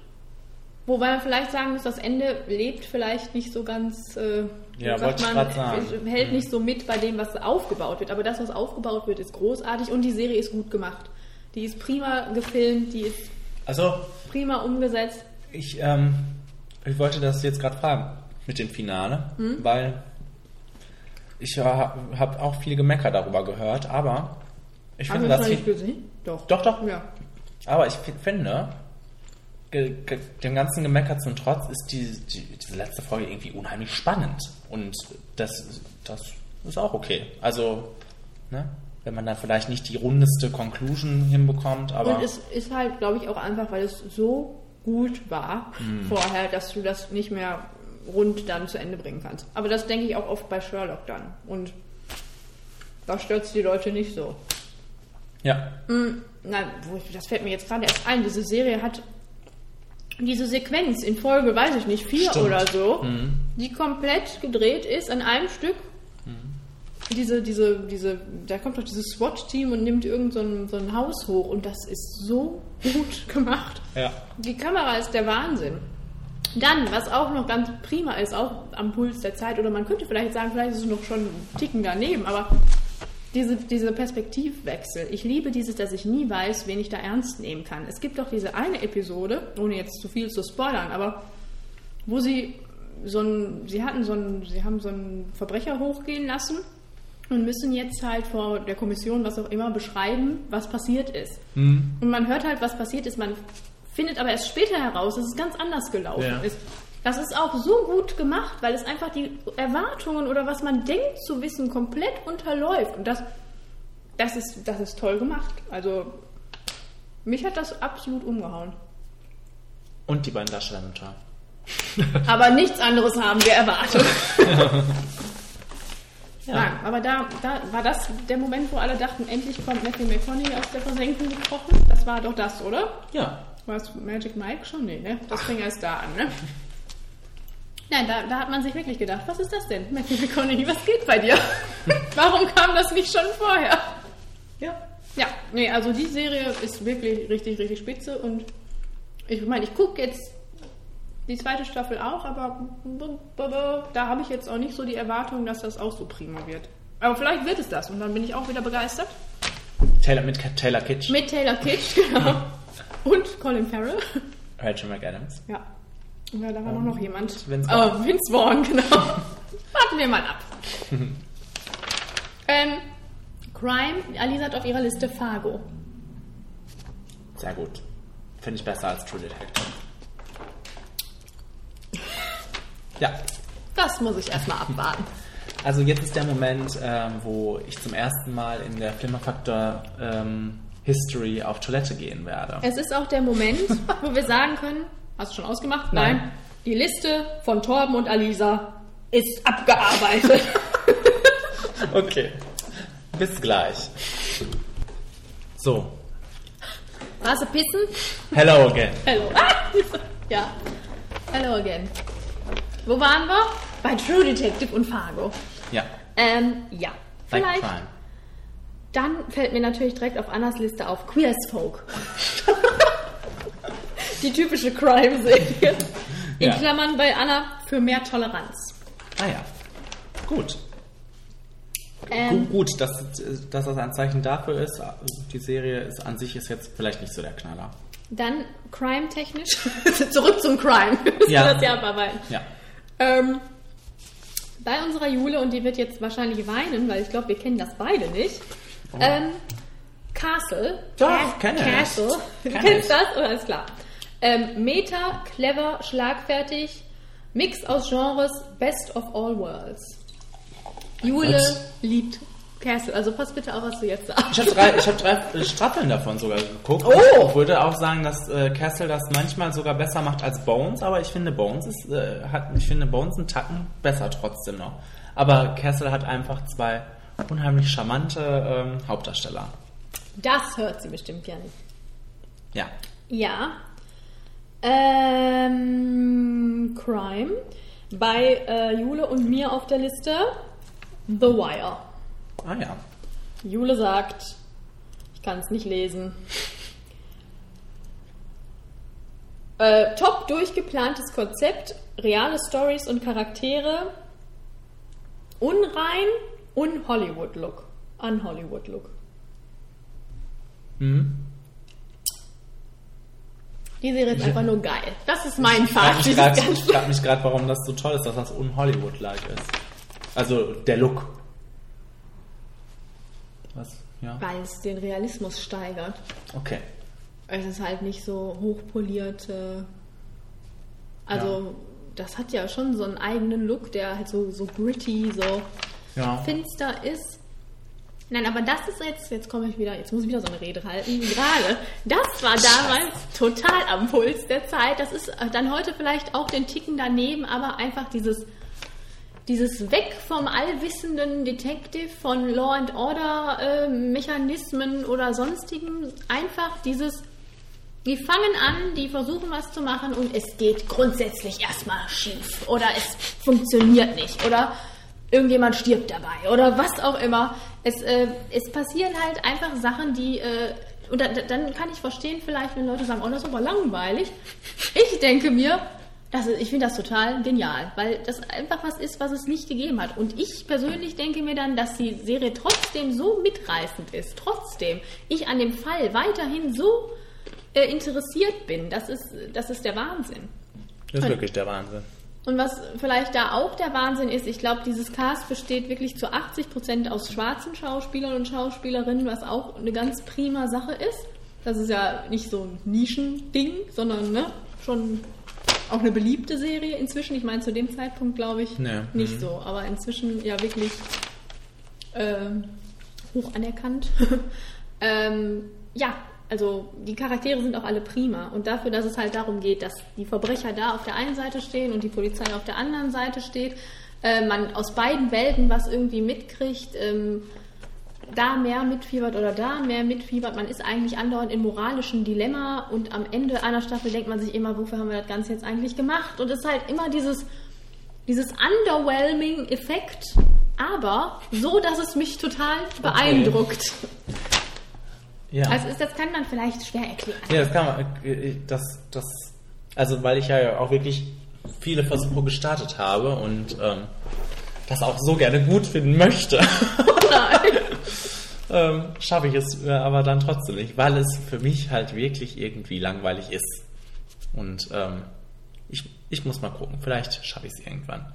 Wobei man vielleicht sagen muss, das Ende lebt vielleicht nicht so ganz, äh, Ja, sagt wollte ich man, sagen. hält nicht so mit bei dem, was aufgebaut wird. Aber das, was aufgebaut wird, ist großartig und die Serie ist gut gemacht. Die ist prima gefilmt, die ist Also, prima umgesetzt. ich, ähm, ich wollte das jetzt gerade fragen mit dem Finale, Hm? weil ich habe auch viel Gemecker darüber gehört, aber ich finde das nicht Fin- gesehen? Doch. Doch, doch. Ja. Aber ich fi- finde, dem ganzen Gemecker zum Trotz ist die, die, diese letzte Folge irgendwie unheimlich spannend. Und das, das ist auch okay. Also, ne? wenn man dann vielleicht nicht die rundeste Conclusion hinbekommt, aber Und es ist halt, glaube ich, auch einfach, weil es so gut war Hm. vorher, dass du das nicht mehr rund dann zu Ende bringen kannst. Aber das denke ich auch oft bei Sherlock dann. Und da stört die Leute nicht so. ja, Mm, Nein, das fällt mir jetzt gerade erst ein. Diese Serie hat diese Sequenz in Folge, weiß ich nicht, vier Stimmt. oder so, die komplett gedreht ist an einem Stück. Diese, diese, diese, da kommt doch dieses SWAT-Team und nimmt irgend so ein, so ein Haus hoch und das ist so gut [LAUGHS] gemacht. ja. Die Kamera ist der Wahnsinn. Dann, was auch noch ganz prima ist, auch am Puls der Zeit, oder man könnte vielleicht sagen, vielleicht ist es noch schon einen Ticken daneben, aber diese, diese Perspektivwechsel. Ich liebe dieses, dass ich nie weiß, wen ich da ernst nehmen kann. Es gibt doch diese eine Episode, ohne jetzt zu viel zu spoilern, aber wo sie so ein, sie hatten so ein, sie haben so einen Verbrecher hochgehen lassen und müssen jetzt halt vor der Kommission, was auch immer, beschreiben, was passiert ist. Und man hört halt, was passiert ist, man findet aber erst später heraus, dass es ganz anders gelaufen Ja. ist. Das ist auch so gut gemacht, weil es einfach die Erwartungen oder was man denkt zu wissen komplett unterläuft. Und das, das, ist, das ist toll gemacht. Also mich hat das absolut umgehauen. Und die beiden Darstellermutter. [LAUGHS] [LAUGHS] Aber nichts anderes haben wir erwartet. [LAUGHS] Ja. Nein, aber da, da war das der Moment, wo alle dachten, endlich kommt Matthew McConaughey aus der Versenkung gekrochen. Das war doch das, oder? Ja. War es Magic Mike schon? Nee, ne? Das fing erst da an, ne? [LAUGHS] Nein, da, da hat man sich wirklich gedacht, was ist das denn, Matthew McConaughey, was geht bei dir? [LAUGHS] Warum kam das nicht schon vorher? Ja. Ja, nee, also die Serie ist wirklich richtig, richtig spitze und ich meine, ich gucke jetzt die zweite Staffel auch, aber da habe ich jetzt auch nicht so die Erwartung, dass das auch so prima wird. Aber vielleicht wird es das und dann bin ich auch wieder begeistert. Taylor, mit Taylor Kitsch, Mit Taylor Kitsch, [LAUGHS] genau. Und Colin Farrell. [LAUGHS] Rachel McAdams. Ja. Ja, da war noch, noch jemand. Vince Oh, Vince Vaughn, genau. [LAUGHS] Warten wir mal ab. [LAUGHS] ähm, Crime, Alisa hat auf ihrer Liste Fargo. Sehr gut. Finde ich besser als True Detective. Ja. Das muss ich erstmal abwarten. Also jetzt ist der Moment, ähm, wo ich zum ersten Mal in der Flimmerfaktor ähm, History auf Toilette gehen werde. Es ist auch der Moment, [LAUGHS] wo wir sagen können, hast du schon ausgemacht? Nein. Die Liste von Torben und Alisa ist abgearbeitet. [LAUGHS] Okay. Bis gleich. So. Warst du pissen? Hello again. Hello. Ah! [LAUGHS] Ja. Hello again. Wo waren wir? Bei True Detective und Fargo. Ja. Ähm, ja. Like Vielleicht. crime. Dann fällt mir natürlich direkt auf Annas Liste auf Queer as Folk. [LAUGHS] Die typische Crime-Serie. In Ja. Klammern bei Anna für mehr Toleranz. Ah ja. Gut. Ähm, Gu- Gut, dass, dass das ein Zeichen dafür ist. Die Serie ist an sich ist jetzt vielleicht nicht so der Knaller. dann Crime-technisch. [LAUGHS] Zurück zum Crime. [LAUGHS] Ja. das. Ja. Ähm, bei unserer Jule, und die wird jetzt wahrscheinlich weinen, weil ich glaube, wir kennen das beide nicht. Ähm, Castle. Doch, Ca- kenne ich. Castle. Du Kenn [LAUGHS] kennst ich. das? Oder ist klar. Ähm, Meta, clever, schlagfertig. Mix aus Genres, best of all worlds. Jule Was? liebt Castle. Also pass bitte auf, was du jetzt sagst. Ich habe drei, ich hab drei Staffeln davon sogar geguckt. Oh! Ich würde auch sagen, dass äh, Castle das manchmal sogar besser macht als Bones, aber ich finde Bones ist, äh, hat, ich finde Bones einen Tacken besser trotzdem noch. Aber Castle hat einfach zwei unheimlich charmante ähm, Hauptdarsteller. Das hört sie bestimmt gerne. Ja. Ja. Ähm, Crime. Bei äh, Jule und mir auf der Liste The Wire. Ah ja. Jule sagt, ich kann es nicht lesen. Äh, top durchgeplantes Konzept, reale Stories und Charaktere, unrein und Hollywood-Look. An Hollywood-Look. Mhm. Die Serie ist einfach nur geil. Das ist mein Ich frage Fazit. mich gerade, [LAUGHS] ich frag mich grad, warum das so toll ist, dass das un-Hollywood-like ist. Also der Look. Was? Ja. Weil es den Realismus steigert. Okay. Es ist halt nicht so hochpoliert. Äh, also, das hat ja schon so einen eigenen Look, der halt so, so gritty, so Ja. finster ist. Nein, aber das ist jetzt, jetzt komme ich wieder, jetzt muss ich wieder so eine Rede halten. Gerade, das war damals total am Puls der Zeit. Das ist äh, dann heute vielleicht auch den Ticken daneben, aber einfach dieses, dieses Weg vom allwissenden Detective, von Law and Order äh, Mechanismen oder sonstigen, einfach dieses, die fangen an, die versuchen was zu machen und es geht grundsätzlich erstmal schief oder es funktioniert nicht oder irgendjemand stirbt dabei oder was auch immer. Es, äh, es passieren halt einfach Sachen, die äh, und da, dann kann ich verstehen vielleicht, wenn Leute sagen, oh, das ist aber langweilig. Ich denke mir, das ist, ich finde das total genial, weil das einfach was ist, was es nicht gegeben hat. Und ich persönlich denke mir dann, dass die Serie trotzdem so mitreißend ist, trotzdem ich an dem Fall weiterhin so äh, interessiert bin. Das ist, das ist der Wahnsinn. Das ist wirklich der Wahnsinn. Und was vielleicht da auch der Wahnsinn ist, ich glaube, dieses Cast besteht wirklich zu 80 Prozent aus schwarzen Schauspielern und Schauspielerinnen, was auch eine ganz prima Sache ist. Das ist ja nicht so ein Nischending, sondern ne, schon auch eine beliebte Serie inzwischen. Ich meine, zu dem Zeitpunkt glaube ich Nee. nicht Mhm. so, aber inzwischen ja wirklich ähm, hoch anerkannt. [LAUGHS] ähm, ja, also die Charaktere sind auch alle prima. Und dafür, dass es halt darum geht, dass die Verbrecher da auf der einen Seite stehen und die Polizei auf der anderen Seite steht, äh, man aus beiden Welten was irgendwie mitkriegt, ähm, da mehr mitfiebert oder da mehr mitfiebert. Man ist eigentlich andauernd im moralischen Dilemma und am Ende einer Staffel denkt man sich immer, wofür haben wir das Ganze jetzt eigentlich gemacht? Und es ist halt immer dieses, dieses Underwhelming-Effekt, aber so, dass es mich total beeindruckt. Ja. Also ist, das kann man vielleicht schwer erklären. Ja, das kann man. äh, Das, das, also, weil ich ja auch wirklich viele Versuche gestartet habe und ähm, das auch so gerne gut finden möchte, [LAUGHS] ähm, schaffe ich es äh, aber dann trotzdem nicht, weil es für mich halt wirklich irgendwie langweilig ist. Und ähm, ich, ich muss mal gucken, vielleicht schaffe ich es irgendwann.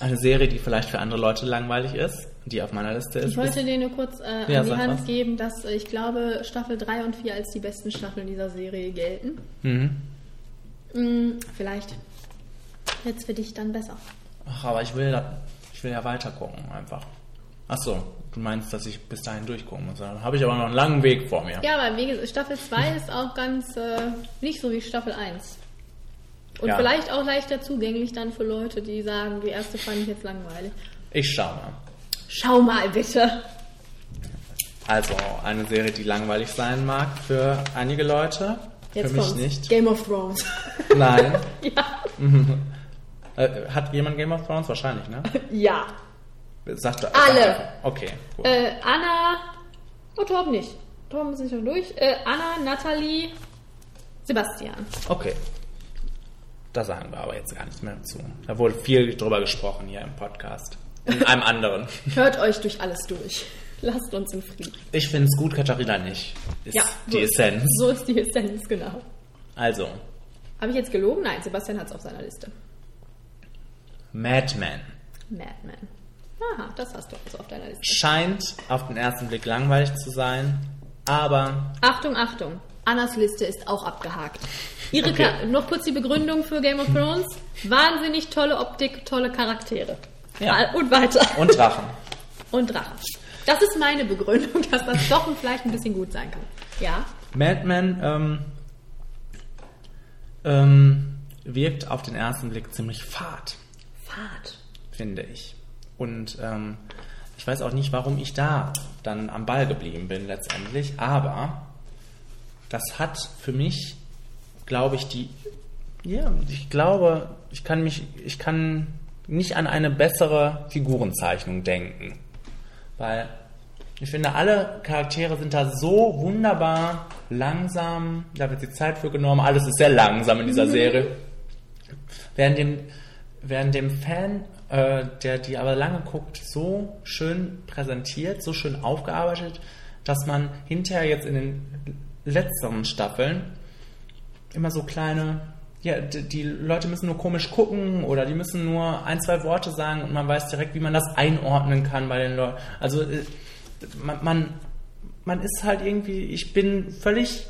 Eine Serie, die vielleicht für andere Leute langweilig ist, die auf meiner Liste ist. Ich wollte dir nur kurz äh, Ja, an die Hand was. geben, dass äh, ich glaube, Staffel 3 und 4 als die besten Staffeln dieser Serie gelten. mhm. Hm, vielleicht wird es für dich dann besser. Ach, aber ich will, da, ich will ja weiter gucken, einfach. Ach so, du meinst, dass ich bis dahin durchgucken muss. Dann habe ich aber noch einen langen Weg vor mir. Ja, aber wie gesagt, Staffel 2 ist auch ganz äh, nicht so wie Staffel 1. Und Ja. vielleicht auch leichter zugänglich dann für Leute, die sagen, die erste fand ich jetzt langweilig. Ich schau mal. Schau mal bitte. Also eine Serie, die langweilig sein mag für einige Leute. Jetzt für mich kommt's. nicht. Game of Thrones. [LAUGHS] Nein. [LAUGHS] ja. [LAUGHS] Äh, hat jemand Game of Thrones? Wahrscheinlich, ne? ja. Sagte, Alle. sagte- Okay. Äh, Anna. Oh, Torben nicht. Torben ist nicht schon durch. Äh, Anna, Nathalie, Sebastian. Okay. Da sagen wir aber jetzt gar nichts mehr zu. Da wurde viel drüber gesprochen hier im Podcast. In einem anderen. Hört euch durch alles durch. Lasst uns in Frieden. Ich finde es gut, Katharina nicht. Ist Ja, die so ist- Essenz. So ist die Essenz, genau. Also, Habe ich jetzt gelogen? Nein, Sebastian hat es auf seiner Liste. Mad Men. Madman. Aha, das hast du also auf deiner Liste. Scheint auf den ersten Blick langweilig zu sein, aber Achtung, Achtung. Annas Liste ist auch abgehakt. Ihre Okay. Ka- noch kurz die Begründung für Game of Thrones. Wahnsinnig tolle Optik, tolle Charaktere. Ja. Und weiter. und Drachen. Und Drachen. Das ist meine Begründung, dass das doch vielleicht ein bisschen gut sein kann. Ja? Mad Men ähm, ähm, wirkt auf den ersten Blick ziemlich fad, Fahrt. finde ich. Und ähm, ich weiß auch nicht, warum ich da dann am Ball geblieben bin letztendlich, aber das hat für mich, glaube ich, die, ja, ich glaube, ich kann mich, ich kann nicht an eine bessere Figurenzeichnung denken. Weil ich finde, alle Charaktere sind da so wunderbar langsam, da wird die Zeit für genommen, alles ist sehr langsam in dieser Serie. Während dem, während dem Fan, äh, der die aber lange guckt, so schön präsentiert, so schön aufgearbeitet, dass man hinterher jetzt in den letzteren Staffeln immer so kleine, ja, d- die Leute müssen nur komisch gucken oder die müssen nur ein, zwei Worte sagen und man weiß direkt, wie man das einordnen kann bei den Leuten. Also äh, man, man, man ist halt irgendwie, ich bin völlig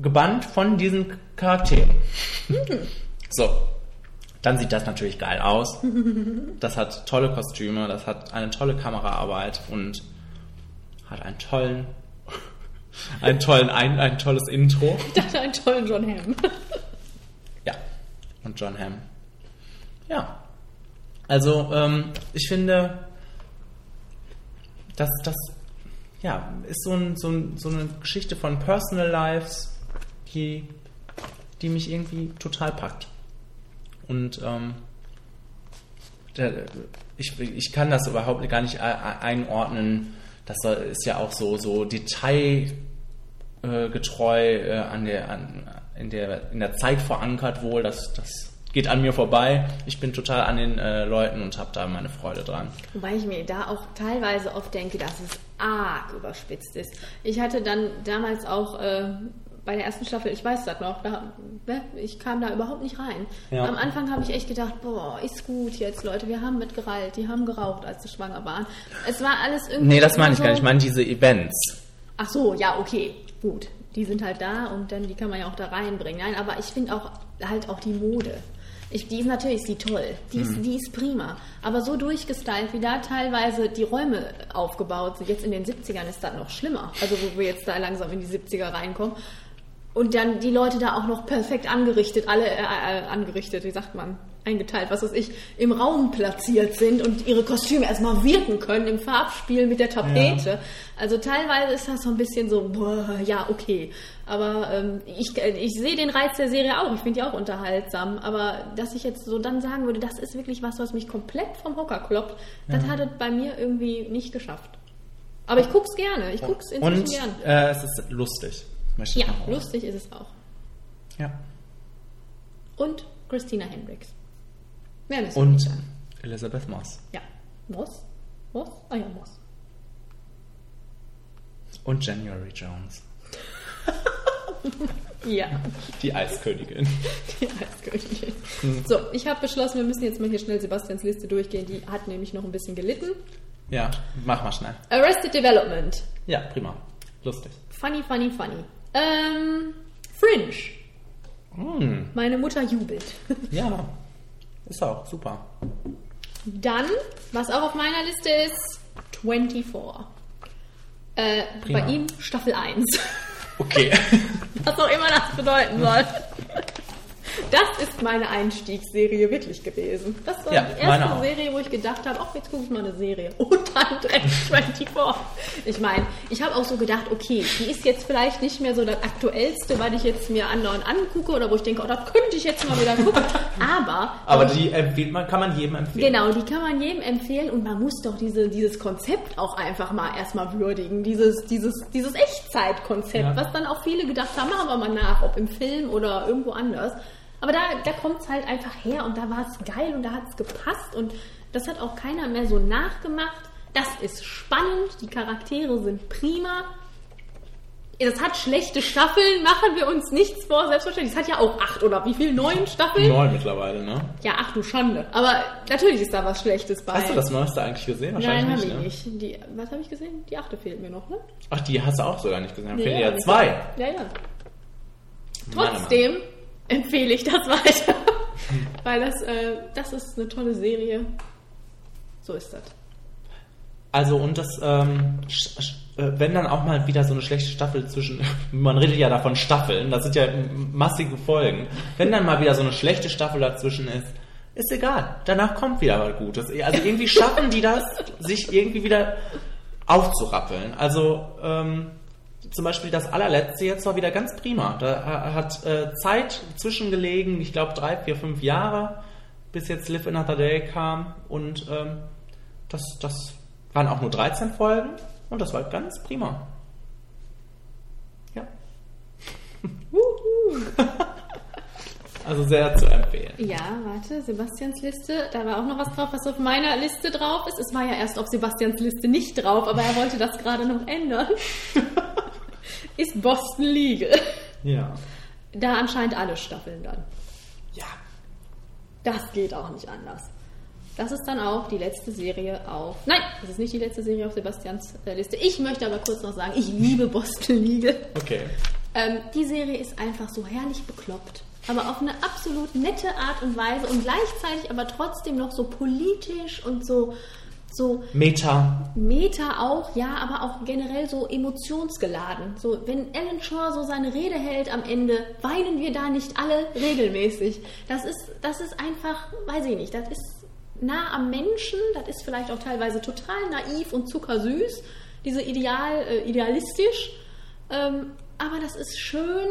gebannt von diesen Charakteren. [LAUGHS] So. Dann sieht das natürlich geil aus. Das hat tolle Kostüme, das hat eine tolle Kameraarbeit und hat einen tollen, [LAUGHS] einen tollen, ein, ein tolles Intro. [LAUGHS] Ich dachte, einen tollen John Hamm. Und John Hamm. Ja. Also, ähm, ich finde, dass das ja, ist so, ein, so, ein, so eine Geschichte von Personal Lives, die, die mich irgendwie total packt. Und ähm, der, ich, ich kann das überhaupt gar nicht ei- ei- einordnen. Das ist ja auch so, so detailgetreu äh, an der, an, in, der, in der Zeit verankert wohl. Das, das geht an mir vorbei. Ich bin total an den äh, Leuten und habe da meine Freude dran. Wobei ich mir da auch teilweise oft denke, dass es arg überspitzt ist. Ich hatte dann damals auch äh, bei der ersten Staffel, ich weiß das noch, da, ne, ich kam da überhaupt nicht rein. Ja. Am Anfang habe ich echt gedacht, boah, ist gut jetzt, Leute, wir haben mitgereilt, die haben geraucht, als sie schwanger waren. Es war alles irgendwie... Nee, das meine ich so- gar nicht. Ich meine diese Events. Ach so, ja, okay, gut. Die sind halt da und dann die kann man ja auch da reinbringen. Nein, aber ich finde auch halt auch die Mode. Ich, die ist natürlich ist die toll, die ist, die ist prima. Aber so durchgestylt, wie da teilweise die Räume aufgebaut sind, jetzt in den 70ern ist das noch schlimmer. Also wo wir jetzt da langsam in die 70er reinkommen. Und dann die Leute da auch noch perfekt angerichtet, alle äh, äh, angerichtet, wie sagt man, eingeteilt, was weiß ich, im Raum platziert sind und ihre Kostüme erstmal wirken können im Farbspiel mit der Tapete. Also teilweise ist das so ein bisschen so, boah, ja, okay. Aber ähm, ich, äh, ich sehe den Reiz der Serie auch, ich finde die auch unterhaltsam. Aber dass ich jetzt so dann sagen würde, das ist wirklich was, was mich komplett vom Hocker kloppt, das hat es bei mir irgendwie nicht geschafft. Aber ich guck's gerne, ich guck's inzwischen Und gern. äh, es ist lustig. Ja, lustig ist es auch. Ja. Und Christina Hendricks. Mehr müssen wir Und nicht sagen. Elizabeth Moss. Ja. Moss? Moss? Ah ja, Moss. Und January Jones. [LAUGHS] Ja, Die Eiskönigin. die Eiskönigin. Hm. So, ich habe beschlossen, wir müssen jetzt mal hier schnell Sebastians Liste durchgehen. Die hat nämlich noch ein bisschen gelitten. Ja, mach mal schnell. Arrested Development. Ja, prima. Lustig. Funny, funny, funny. Ähm, Fringe. Hm, Meine Mutter jubelt. ja, [LAUGHS] ist auch super. Dann, was auch auf meiner Liste ist, 24. Äh, Prima. bei ihm Staffel 1. Okay. [LAUGHS] Was auch immer das bedeuten soll. [LAUGHS] Das ist meine Einstiegsserie wirklich gewesen. Das war Ja, die erste. Serie, wo ich gedacht habe, ach, jetzt gucke ich mal eine Serie. [LAUGHS] Und dann direkt 24. Ich meine, ich habe auch so gedacht, okay, die ist jetzt vielleicht nicht mehr so das Aktuellste, weil ich jetzt mir andauernd angucke oder wo ich denke, oh, das könnte ich jetzt mal wieder gucken. [LAUGHS] Aber, Aber die empfiehlt man, kann man jedem empfehlen. Genau, die kann man jedem empfehlen und man muss doch diese, dieses Konzept auch einfach mal erstmal würdigen. Dieses, dieses, dieses Echtzeitkonzept, Ja. was dann auch viele gedacht haben, machen wir mal nach, ob im Film oder irgendwo anders. Aber da, da kommt es halt einfach her und da war es geil und da hat es gepasst und das hat auch keiner mehr so nachgemacht. Das ist spannend, die Charaktere sind prima. Das hat schlechte Staffeln, machen wir uns nichts vor, selbstverständlich. Es hat ja auch acht oder wie viel? Neun Staffeln? Neun mittlerweile, ne? Ja, ach du Schande. Aber natürlich ist da was Schlechtes bei. Hast du das Neueste eigentlich gesehen? Wahrscheinlich Nein, habe ich ne? nicht. Die, was habe ich gesehen? Die achte fehlt mir noch, ne? Ach, die hast du auch sogar nicht gesehen. Da fehlen ja, ja zwei. Ja, ja. Mann, Trotzdem empfehle ich das weiter. [LAUGHS] Weil das, äh, das ist eine tolle Serie. So ist das. Also und das, ähm, äh, wenn dann auch mal wieder so eine schlechte Staffel zwischen, [LAUGHS] man redet ja davon Staffeln, das sind ja massige Folgen. Wenn dann mal wieder so eine schlechte Staffel dazwischen ist, ist egal. Danach kommt wieder was Gutes. Also irgendwie schaffen die das, sich irgendwie wieder aufzurappeln. Also ähm, zum Beispiel das allerletzte jetzt war wieder ganz prima. Da ha- hat äh, Zeit zwischengelegen, ich glaube drei, vier, fünf Jahre, bis jetzt Live Another Day kam und ähm, das, das waren auch nur 13 Folgen und das war ganz prima. Ja. [LAUGHS] also sehr zu empfehlen. Ja, warte, Sebastians Liste. Da war auch noch was drauf, was auf meiner Liste drauf ist. Es war ja erst auf Sebastians Liste nicht drauf, aber er wollte das gerade noch ändern. [LAUGHS] ist Boston Legal. Ja. Da anscheinend alle Staffeln dann. Ja. Das geht auch nicht anders. Das ist dann auch die letzte Serie auf. Nein, das ist nicht die letzte Serie auf Sebastians äh, Liste. Ich möchte aber kurz noch sagen, ich liebe Boston Legal. Okay. Ähm, die Serie ist einfach so herrlich bekloppt. Aber auf eine absolut nette Art und Weise und gleichzeitig aber trotzdem noch so politisch und so, so Meta. Meta auch, ja, aber auch generell so emotionsgeladen. So, wenn Alan Shaw so seine Rede hält am Ende, weinen wir da nicht alle regelmäßig. Das ist, das ist einfach, weiß ich nicht, das ist nah am Menschen, das ist vielleicht auch teilweise total naiv und zuckersüß, diese Ideal, äh, idealistisch, ähm, aber das ist schön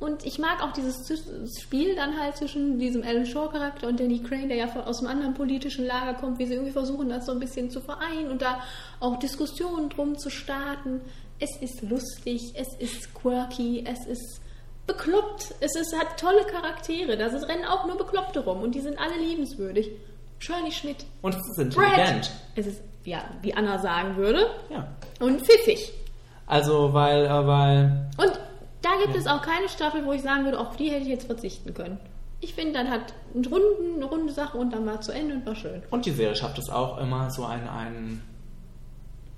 und ich mag auch dieses Spiel dann halt zwischen diesem Alan Shaw-Charakter und Danny Crane, der ja von, aus einem anderen politischen Lager kommt, wie sie irgendwie versuchen, das so ein bisschen zu vereinen und da auch Diskussionen drum zu starten. Es ist lustig, es ist quirky, es ist bekloppt, es ist, hat tolle Charaktere, da rennen auch nur Bekloppte rum und die sind alle liebenswürdig. Shirley Schmidt, Und es ist intelligent. es ist, ja, wie Anna sagen würde, Ja. und pfiffig. Also, weil, äh, weil, Und da gibt es auch keine Staffel, wo ich sagen würde, auf die hätte ich jetzt verzichten können. Ich finde, dann hat einen runden, eine runde Sache und dann war zu Ende und war schön. und die Serie schafft es auch immer so einen, einen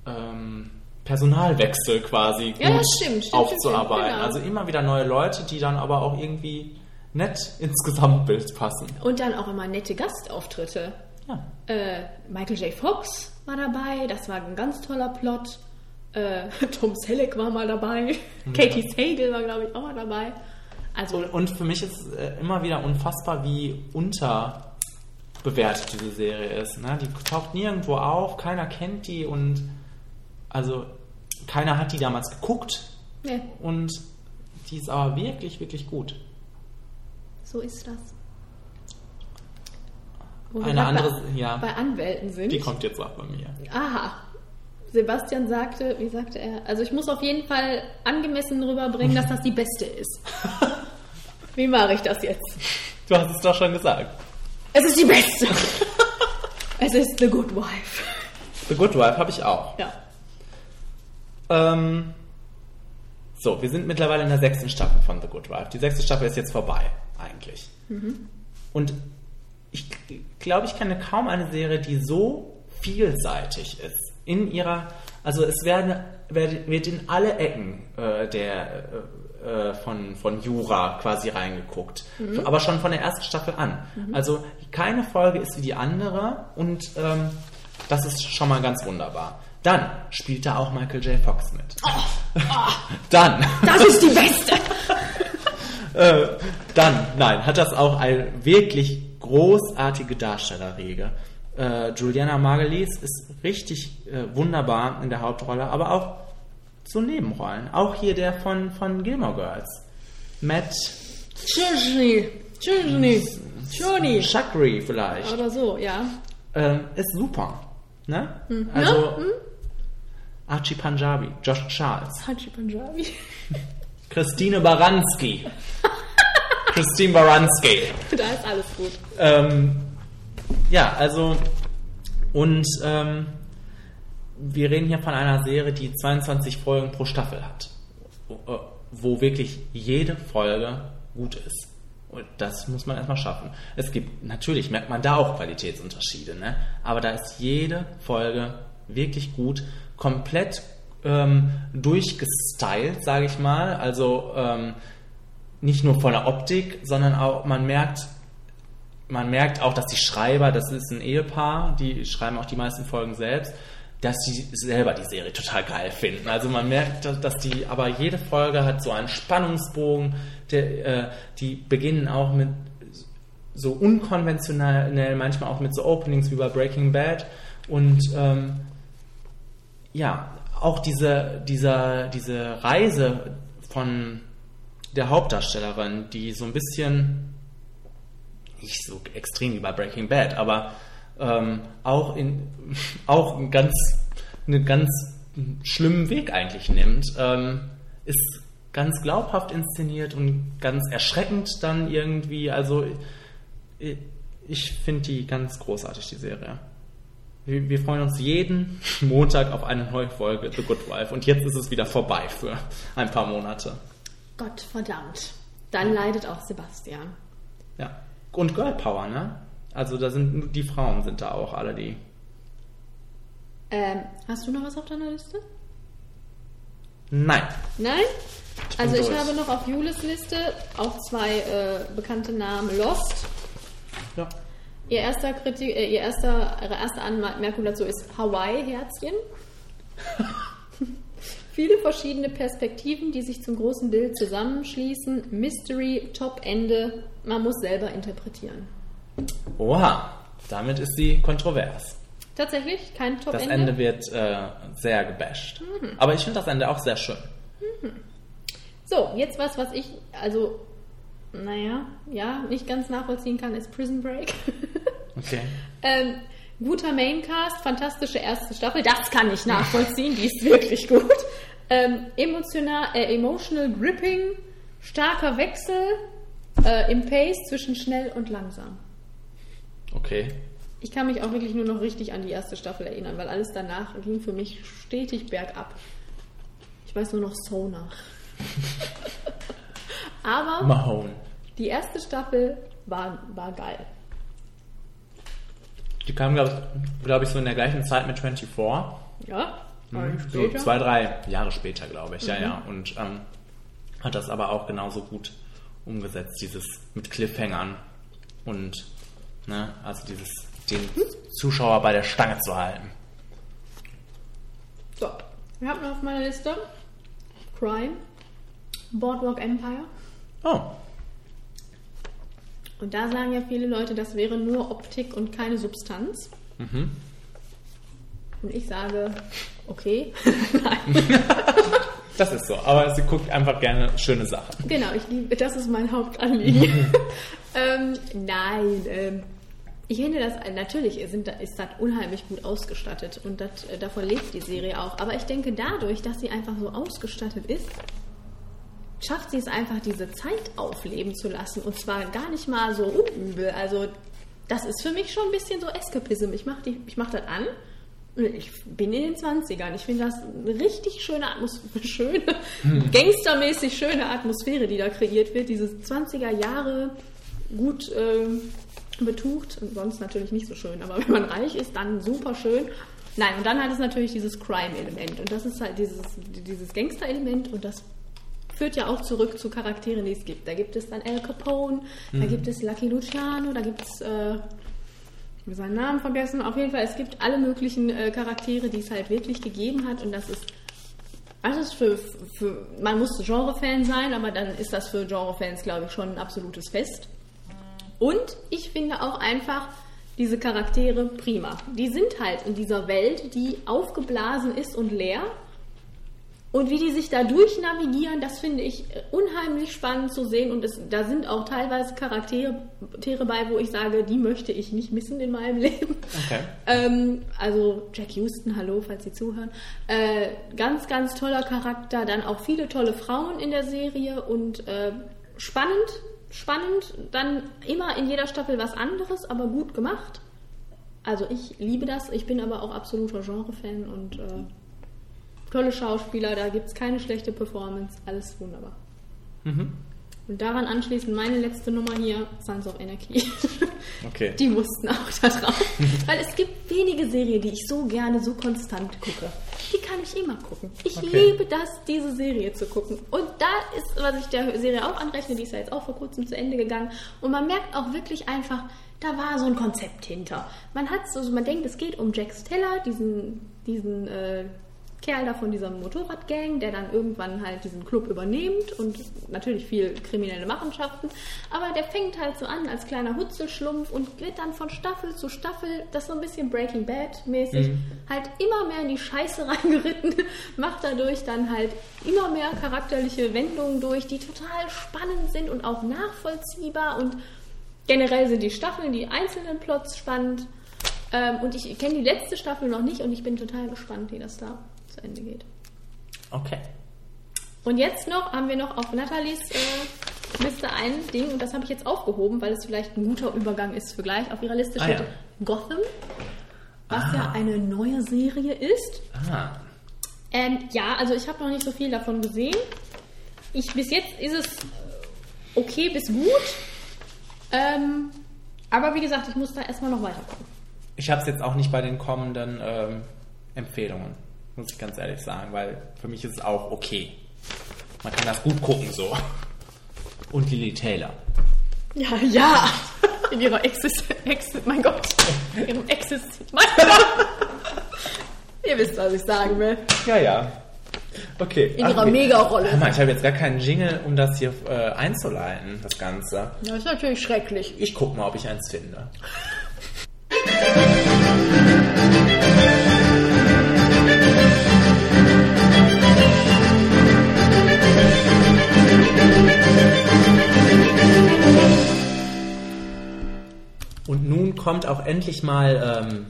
ähm, Personalwechsel quasi Ja, gut stimmt, stimmt, aufzuarbeiten. stimmt, genau. Also immer wieder neue Leute, die dann aber auch irgendwie nett [LAUGHS] ins Gesamtbild passen. Und dann auch immer nette Gastauftritte. Ja. Äh, Michael J. Fox war dabei, das war ein ganz toller Plot. Äh, [LAUGHS] Tom Selleck war mal dabei. [LAUGHS] Katie Sagal war, glaube ich, auch mal dabei. Also, Und, und für mich ist äh, immer wieder unfassbar, wie unterbewertet diese Serie ist. Ne? Die taucht nirgendwo auf, keiner kennt die und also keiner hat die damals geguckt ne, und die ist aber wirklich, wirklich gut. so ist das. Wo Eine andere, bei, ja, bei Anwälten sind. die kommt jetzt auch bei mir. Aha. Sebastian sagte, wie sagte er? Also ich muss auf jeden Fall angemessen rüberbringen, dass das die beste ist. [LAUGHS] Wie mache ich das jetzt? Du hast es doch schon gesagt. Es ist die beste. [LAUGHS] es ist The Good Wife. The Good Wife habe ich auch. Ja. Ähm, so, wir sind mittlerweile in der sechsten Staffel von The Good Wife. Die sechste Staffel ist jetzt vorbei, eigentlich. Und ich glaube, ich kenne kaum eine Serie, die so vielseitig ist. In ihrer, also es werden, wird in alle Ecken äh, der äh, äh, von, von Jura quasi reingeguckt. Aber schon von der ersten Staffel an. Also keine Folge ist wie die andere und ähm, das ist schon mal ganz wunderbar. Dann spielt da auch Michael J. Fox mit. [LAUGHS] Dann, Das ist die beste. [LAUGHS] äh, dann, nein, hat das auch eine wirklich großartige Darstellerriege. Äh, Juliana Margulies ist richtig äh, wunderbar in der Hauptrolle, aber auch so Nebenrollen. Auch hier der von, von Gilmore Girls. Matt Chutney. Chutney. Chutney. Shakri vielleicht. Oder so, ja. Ähm, ist super. Ne? Also Archie Punjabi, Josh Charles, Hachi Punjabi. Christine Baranski. [LAUGHS] Christine Baranski. da ist alles gut. Ähm, ja, also und ähm, wir reden hier von einer Serie, die 22 Folgen pro Staffel hat, wo, äh, wo wirklich jede Folge gut ist. Und das muss man erstmal schaffen. Es gibt, natürlich merkt man da auch Qualitätsunterschiede, ne? aber da ist jede Folge wirklich gut, komplett ähm, durchgestylt, sage ich mal. Also ähm, nicht nur von der Optik, sondern auch, man merkt, man merkt auch, dass die Schreiber, das ist ein Ehepaar, die schreiben auch die meisten Folgen selbst, dass sie selber die Serie total geil finden. Also man merkt, dass- die, aber jede Folge hat so einen Spannungsbogen, der, äh, die beginnen auch mit so unkonventionell, manchmal auch mit so Openings wie bei Breaking Bad und ähm, ja, auch diese, dieser, diese Reise von der Hauptdarstellerin, die so ein bisschen nicht so extrem wie bei Breaking Bad, aber ähm, auch in [LAUGHS] auch einen ganz einen ganz schlimmen Weg eigentlich nimmt, ähm, ist ganz glaubhaft inszeniert und ganz erschreckend dann irgendwie. Also ich, ich finde die ganz großartig die Serie. Wir, wir freuen uns jeden [LAUGHS] Montag auf eine neue Folge The Good Wife und jetzt ist es wieder vorbei für ein paar Monate. Gott verdammt. Dann leidet auch Sebastian. Ja. Und Girl Power, ne? Also da sind die Frauen sind da auch alle die. Ähm, hast du noch was auf deiner Liste? Nein. Nein? Also ich durch. habe noch auf Julis Liste auch zwei äh, bekannte Namen. Lost. Ja. Ihr erster Kritik, äh, ihr erster, ihre erste Anmerkung dazu ist Hawaii-Herzchen. [LAUGHS] Viele verschiedene Perspektiven, die sich zum großen Bild zusammenschließen. Mystery, Top-Ende. Man muss selber interpretieren. Oha, damit ist sie kontrovers. Tatsächlich kein Das Top-Ende. Ende wird äh, sehr gebasht. Aber ich finde das Ende auch sehr schön. So, jetzt was, was ich, also, naja, ja, nicht ganz nachvollziehen kann, ist Prison Break. [LAUGHS] Okay. ähm, guter Maincast, fantastische erste Staffel, das kann ich nachvollziehen, die ist wirklich gut. Ähm, emotional, äh, emotional gripping, starker Wechsel äh, im Pace zwischen schnell und langsam. Okay. Ich kann mich auch wirklich nur noch richtig an die erste Staffel erinnern, weil alles danach ging für mich stetig bergab. Ich weiß nur noch Sona. [LAUGHS] Aber Mahone. die erste Staffel war, war geil. Die kam, glaube ich, glaub ich, so in der gleichen Zeit mit 24. Ja, Mhm. So zwei, drei Jahre später, glaube ich. Ja, ja. Und ähm, hat das aber auch genauso gut umgesetzt, dieses mit Cliffhangern und ne, also dieses den Zuschauer bei der Stange zu halten. So, wir haben noch auf meiner Liste Crime, Boardwalk Empire. Oh, Und da sagen ja viele Leute, das wäre nur Optik und keine Substanz. Mhm. Und ich sage, okay. [LAUGHS] Nein. [LAUGHS] das ist so. Aber sie guckt einfach gerne schöne Sachen. Genau, ich liebe, das ist mein Hauptanliegen. [LAUGHS] ähm, nein, ähm, ich finde das, natürlich sind, ist das unheimlich gut ausgestattet und das, äh, davon lebt die Serie auch. Aber ich denke, dadurch, dass sie einfach so ausgestattet ist, schafft sie es einfach, diese Zeit aufleben zu lassen. Und zwar gar nicht mal so unübel. Also, das ist für mich schon ein bisschen so Eskapism. Ich mache mach das an. Ich bin in den 20ern. Ich finde das eine richtig schöne Atmosphäre, [LAUGHS] schöne, gangstermäßig schöne Atmosphäre, die da kreiert wird. Diese 20er Jahre gut ähm, betucht. Und sonst natürlich nicht so schön. Aber wenn man reich ist, dann super schön. Nein, und dann hat es natürlich dieses Crime-Element. Und das ist halt dieses, dieses Gangster-Element. Und das führt ja auch zurück zu Charakteren, die es gibt. Da gibt es dann Al Capone, da gibt es Lucky Luciano, da gibt es, äh, habe seinen Namen vergessen. Auf jeden Fall, es gibt alle möglichen äh, Charaktere, die es halt wirklich gegeben hat. Und das ist, ist für, für man muss Genre-Fan sein, aber dann ist das für Genre-Fans, glaube ich, schon ein absolutes Fest. Und ich finde auch einfach diese Charaktere prima. Die sind halt in dieser Welt, die aufgeblasen ist und leer. Und wie die sich da durchnavigieren, das finde ich äh, unheimlich spannend zu sehen. Und es, da sind auch teilweise Charaktere bei, wo ich sage, die möchte ich nicht missen in meinem [LAUGHS] Leben. Okay. Ähm, also Jack Houston, hallo, falls Sie zuhören. Äh, ganz, ganz toller Charakter. Dann auch viele tolle Frauen in der Serie und äh, spannend, spannend. Dann immer in jeder Staffel was anderes, aber gut gemacht. Also ich liebe das. Ich bin aber auch absoluter Genre-Fan und äh, tolle Schauspieler. Da gibt es keine schlechte Performance. Alles wunderbar. Mhm. Und daran anschließend meine letzte Nummer hier, Sons of Anarchy. [LAUGHS] Okay. Die mussten auch da drauf. [LAUGHS] Weil es gibt wenige Serien, die ich so gerne, so konstant gucke. Die kann ich immer gucken. Ich Okay. liebe das, diese Serie zu gucken. Und da ist, was ich der Serie auch anrechne, die ist ja jetzt auch vor kurzem zu Ende gegangen. Und man merkt auch wirklich einfach, da war so ein Konzept hinter. Man hat so, man denkt, es geht um Jack Steller, diesen, diesen äh, Kerl da von dieser Motorradgang, der dann irgendwann halt diesen Club übernimmt und natürlich viel kriminelle Machenschaften. Aber der fängt halt so an als kleiner Hutzelschlumpf und wird dann von Staffel zu Staffel, das ist so ein bisschen Breaking Bad mäßig, halt immer mehr in die Scheiße [LAUGHS] reingeritten, macht dadurch dann halt immer mehr charakterliche Wendungen durch, die total spannend sind und auch nachvollziehbar und generell sind die Staffeln, die einzelnen Plots spannend. Ähm, und ich kenne die letzte Staffel noch nicht und ich bin total gespannt, wie das da zu Ende geht. Okay. Und jetzt noch haben wir noch auf Nathalies äh, Liste ein Ding und das habe ich jetzt aufgehoben, weil es vielleicht ein guter Übergang ist für gleich. Auf ihrer Liste Ah, steht ja. Gotham, was ja eine neue Serie ist. Ah. Ähm, ja, also ich habe noch nicht so viel davon gesehen. Ich, bis jetzt ist es okay bis gut. Ähm, aber wie gesagt, ich muss da erstmal noch weiter gucken. Ich habe es jetzt auch nicht bei den kommenden ähm, Empfehlungen, muss ich ganz ehrlich sagen, weil für mich ist es auch okay. Man kann das gut gucken so. Und Lily Taylor. Ja, ja. In ihrer Exis, Ex, mein Gott, in ihrem Exis, mein Gott. Ihr wisst, was ich sagen will. Ja, ja. Okay. In ihrer Megarolle. Hör mal, ich habe jetzt gar keinen Jingle, um das hier äh, einzuleiten, das Ganze. Das ist natürlich schrecklich. Ich guck mal, ob ich eins finde. [LAUGHS] Und nun kommt auch endlich mal, ähm,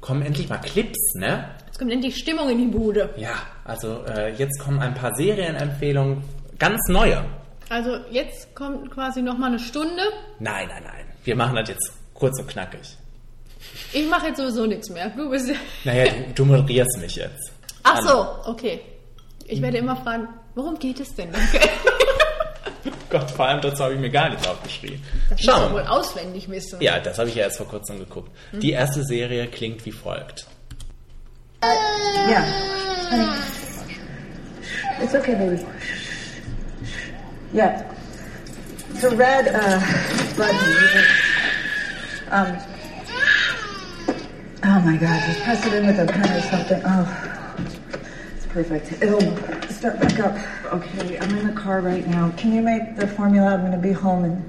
kommen endlich mal Clips, ne? Jetzt kommt endlich Stimmung in die Bude. Ja, also äh, jetzt kommen ein paar Serienempfehlungen, ganz neue. Also jetzt kommt quasi noch mal eine Stunde. Nein, nein, nein. Wir machen das jetzt kurz und knackig. Ich mache jetzt sowieso nichts mehr. Du bist Naja, du, du moderierst mich jetzt. Ach so, okay. Ich werde immer fragen, worum geht es denn? [LAUGHS] Danke. Gott, vor allem dazu habe ich mir gar nichts aufgeschrieben. Das muss Schauen wir wohl mal. auswendig wissen. Ja, das habe ich ja erst vor kurzem geguckt. Die erste Serie klingt wie folgt. Yeah. Honey. It's okay, baby. Yeah. So red, uh, blood. Um. Oh my God! Just press it in with a pen or something. Oh, it's perfect. It'll start back up. Okay, I'm in the car right now. Can you make the formula? I'm gonna be home.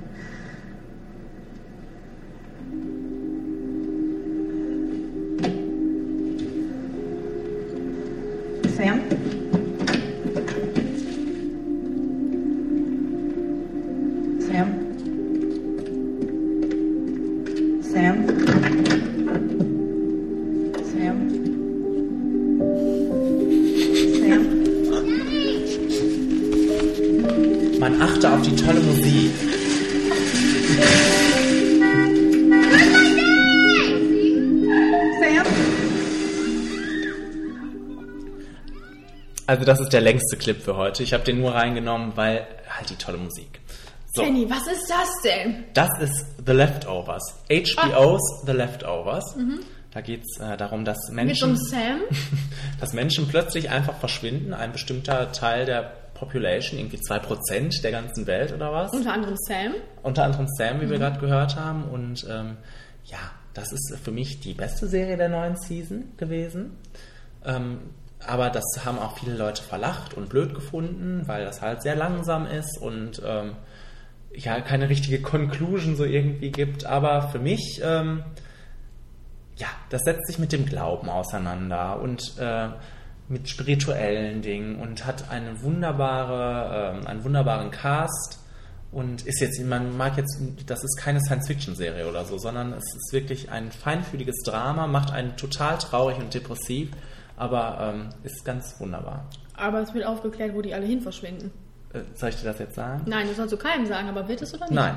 Sam? Sam? Das ist der längste Clip für heute. Ich habe den nur reingenommen, weil halt die tolle Musik. So, Kenny, was ist das denn? das ist The Leftovers. HBO's The Leftovers. Da geht es äh, darum, dass Menschen, einem Sam? [LAUGHS] dass Menschen plötzlich einfach verschwinden. Ein bestimmter Teil der Population, irgendwie 2% der ganzen Welt oder was. Unter anderem Sam. Unter anderem Sam, wie wir gerade gehört haben. Und ähm, ja, das ist für mich die beste Serie der neuen Season gewesen. Ähm, aber das haben auch viele Leute verlacht und blöd gefunden, weil das halt sehr langsam ist und ähm, ja keine richtige Conclusion so irgendwie gibt. Aber für mich ähm, ja, das setzt sich mit dem Glauben auseinander und äh, mit spirituellen Dingen und hat eine wunderbare, äh, einen wunderbaren Cast und ist jetzt, man mag jetzt, das ist keine Science-Fiction-Serie oder so, sondern es ist wirklich ein feinfühliges Drama, macht einen total traurig und depressiv, aber ähm, ist ganz wunderbar. Aber es wird aufgeklärt, wo die alle hin verschwinden. Äh, soll ich dir das jetzt sagen? Nein, das sollst du keinem sagen, aber wird es oder nicht? Nein.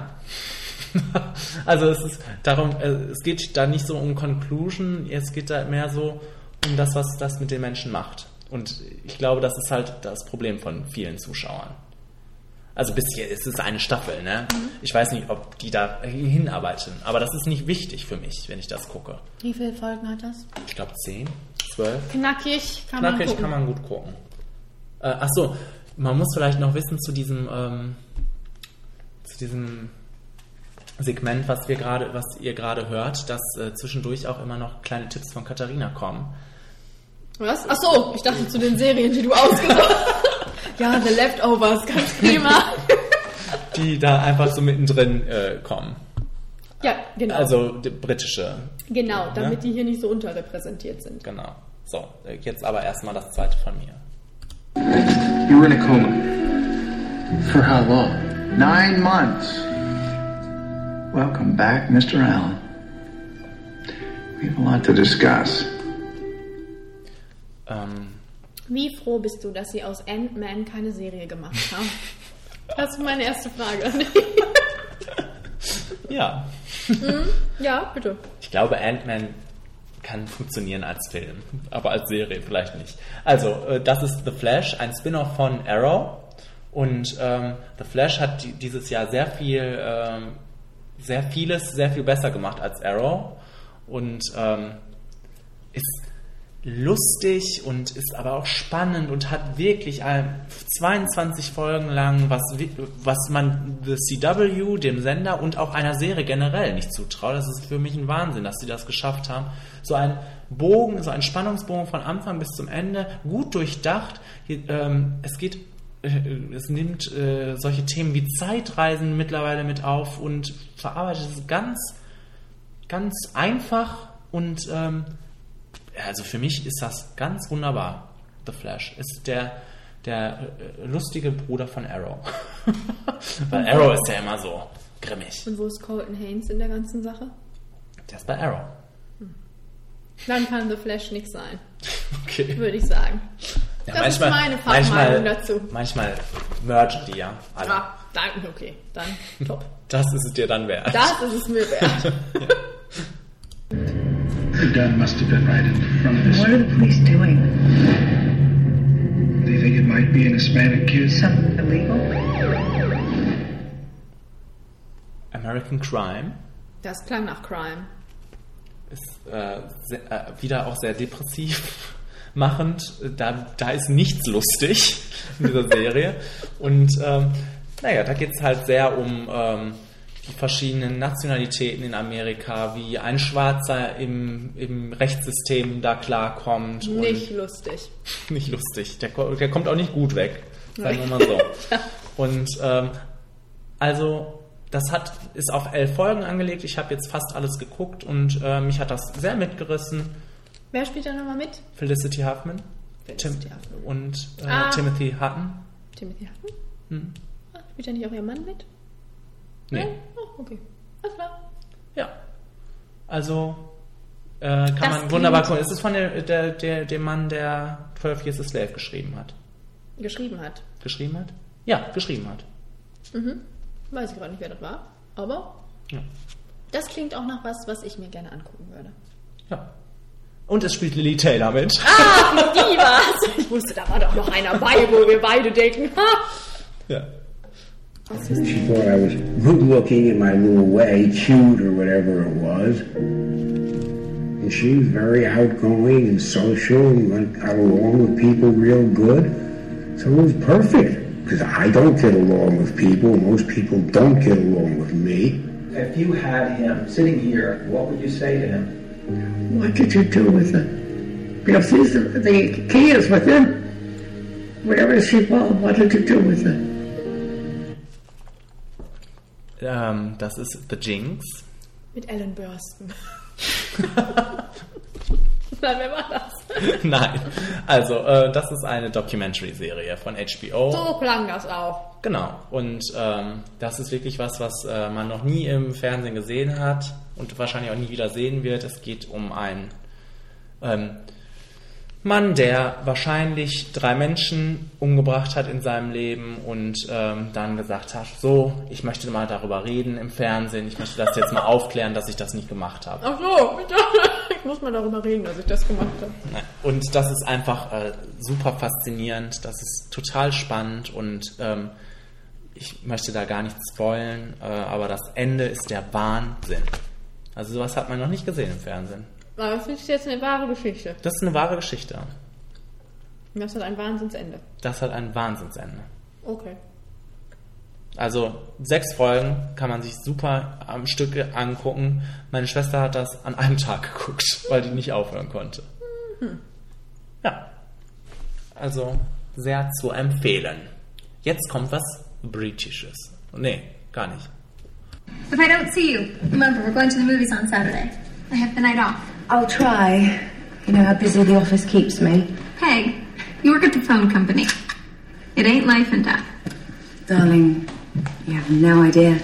[LAUGHS] also es ist darum, äh, es geht da nicht so um Conclusion, es geht da mehr so um das, was das mit den Menschen macht. Und ich glaube, das ist halt das Problem von vielen Zuschauern. Also bis hier ist es eine Staffel, ne? Mhm. Ich weiß nicht, ob die da hinarbeiten, aber das ist nicht wichtig für mich, wenn ich das gucke. Wie viele Folgen hat das? Ich glaube 10, 12. Knackig kann man Knackig gucken. kann man gut gucken. Äh, ach so, man muss vielleicht noch wissen zu diesem, ähm, zu diesem Segment, was wir gerade, was ihr gerade hört, dass äh, zwischendurch auch immer noch kleine Tipps von Katharina kommen. Was? Ach so, ich dachte zu den Serien, die du ausgesucht hast. ja, The Leftovers, ganz prima. [LAUGHS] die da einfach so mittendrin äh, kommen. Ja, genau. Also die britische. genau, damit ne? die hier nicht so unterrepräsentiert sind. Genau. So, jetzt aber erstmal das zweite von mir. You were in a coma. For how long? Nine months. Welcome back, Mr. Allen. We have a lot to discuss. Ähm, Wie froh bist du, dass sie aus Ant-Man keine Serie gemacht haben? [LAUGHS] Das ist meine erste Frage. [LAUGHS] ja, ja, bitte. ich glaube, Ant-Man kann funktionieren als Film, aber als Serie vielleicht nicht. Also, äh, das ist The Flash, ein Spin-off von Arrow. Und ähm, The Flash hat die, dieses Jahr sehr viel, ähm, sehr vieles, sehr viel besser gemacht als Arrow. Und ähm, ist lustig und ist aber auch spannend und hat wirklich ein 22 Folgen lang, was, was man The CW, dem Sender und auch einer Serie generell nicht zutraut. Das ist für mich ein Wahnsinn, dass sie das geschafft haben. So ein Bogen, so ein Spannungsbogen von Anfang bis zum Ende, gut durchdacht. Ähm, es geht äh, es nimmt äh, solche Themen wie Zeitreisen mittlerweile mit auf und verarbeitet es ganz, ganz einfach und ähm, also für mich ist das ganz wunderbar. The Flash ist der, der äh, lustige Bruder von Arrow. [LAUGHS] Weil Arrow ist ja immer so grimmig. Und wo ist Colton Haynes in der ganzen Sache? Der ist bei Arrow. Dann kann The Flash nichts sein, [LAUGHS] Okay. würde ich sagen. Ja, das ist meine Fachmeinung manchmal, dazu. Manchmal mergen die ja alle. Ah, danke, okay. Dann top. [LAUGHS] Das ist es dir dann wert. Das ist es mir wert. The gun must have been right in front of us. What are the police doing? They think it might be an Hispanic kid. Something illegal? American Crime Das klang nach Crime. ist äh, sehr, äh, wieder auch sehr depressiv [LAUGHS] machend. Da, da ist nichts lustig [LAUGHS] in dieser Serie. Und ähm, naja, da geht es halt sehr um ähm, die verschiedenen Nationalitäten in Amerika, wie ein Schwarzer im, im Rechtssystem da klarkommt. Nicht lustig. [LAUGHS] Nicht lustig. Der, der kommt auch nicht gut weg. Sagen wir mal so. [LAUGHS] Und ähm, also das hat, ist auf elf Folgen angelegt. Ich habe jetzt fast alles geguckt und äh, mich hat das sehr mitgerissen. Wer spielt da nochmal mit? Felicity Huffman Felicity Tim Huffman. und äh, Ah. Timothy Hutton. Timothy Hutton? Hm. Ah, spielt da nicht auch ihr Mann mit? Nee. Nein? Oh, okay. Alles klar. Ja. Also äh, kann Das man wunderbar gucken. Es ist von der, der, der, dem Mann, der 12 Years a Slave geschrieben hat. Geschrieben hat. Geschrieben hat? Ja, geschrieben hat. Weiß ich gerade nicht, wer das war. Aber Ja. das klingt auch nach was, was ich mir gerne angucken würde. ja. Und es spielt Lily Taylor mit. Ah, die war's! Ich wusste, da war doch noch einer bei, wo wir beide denken, ha! Ja. She thought I was good looking in my little way, cute or whatever it was. And she was very outgoing and social and went, got along with people real good. So it was perfect. Because I don't get along with people. Most people don't get along with me. If you had him sitting here, what would you say to him? What did you do with him? Because he's the, the key is with him. Wherever she was, what did you do with it? Ähm, das ist The Jinx. Mit Ellen Burstyn. [LAUGHS] Nein, wer war das? Nein. Also, äh, das ist eine Documentary-Serie von HBO. So klang das auch. Genau. Und ähm, das ist wirklich was, was äh, man noch nie im Fernsehen gesehen hat und wahrscheinlich auch nie wieder sehen wird. Es geht um einen ähm, Mann, der wahrscheinlich drei Menschen umgebracht hat in seinem Leben und ähm, dann gesagt hat, so, ich möchte mal darüber reden im Fernsehen, ich möchte das jetzt mal aufklären, dass ich das nicht gemacht habe. Ach so, [LAUGHS] ich muss mal darüber reden, dass ich das gemacht habe. Und das ist einfach äh, super faszinierend, das ist total spannend und ähm, ich möchte da gar nichts spoilen, äh, aber das Ende ist der Wahnsinn. Also sowas hat man noch nicht gesehen im Fernsehen. Aber das ist jetzt eine wahre Geschichte. Das ist eine wahre Geschichte. Und das hat ein Wahnsinnsende. Das hat ein Wahnsinnsende. Okay. Also sechs Folgen kann man sich super am Stück angucken. Meine Schwester hat das an einem Tag [LAUGHS] geguckt, weil die nicht aufhören konnte. Ja. Also sehr zu empfehlen. Jetzt kommt was Britisches. Nee, gar nicht. If I don't see you, remember, we're going to the movies on Saturday. I have the night off. I'll try. You know how busy the office keeps me. Hey, you work at the phone company. It ain't life and death. Darling, you have no idea.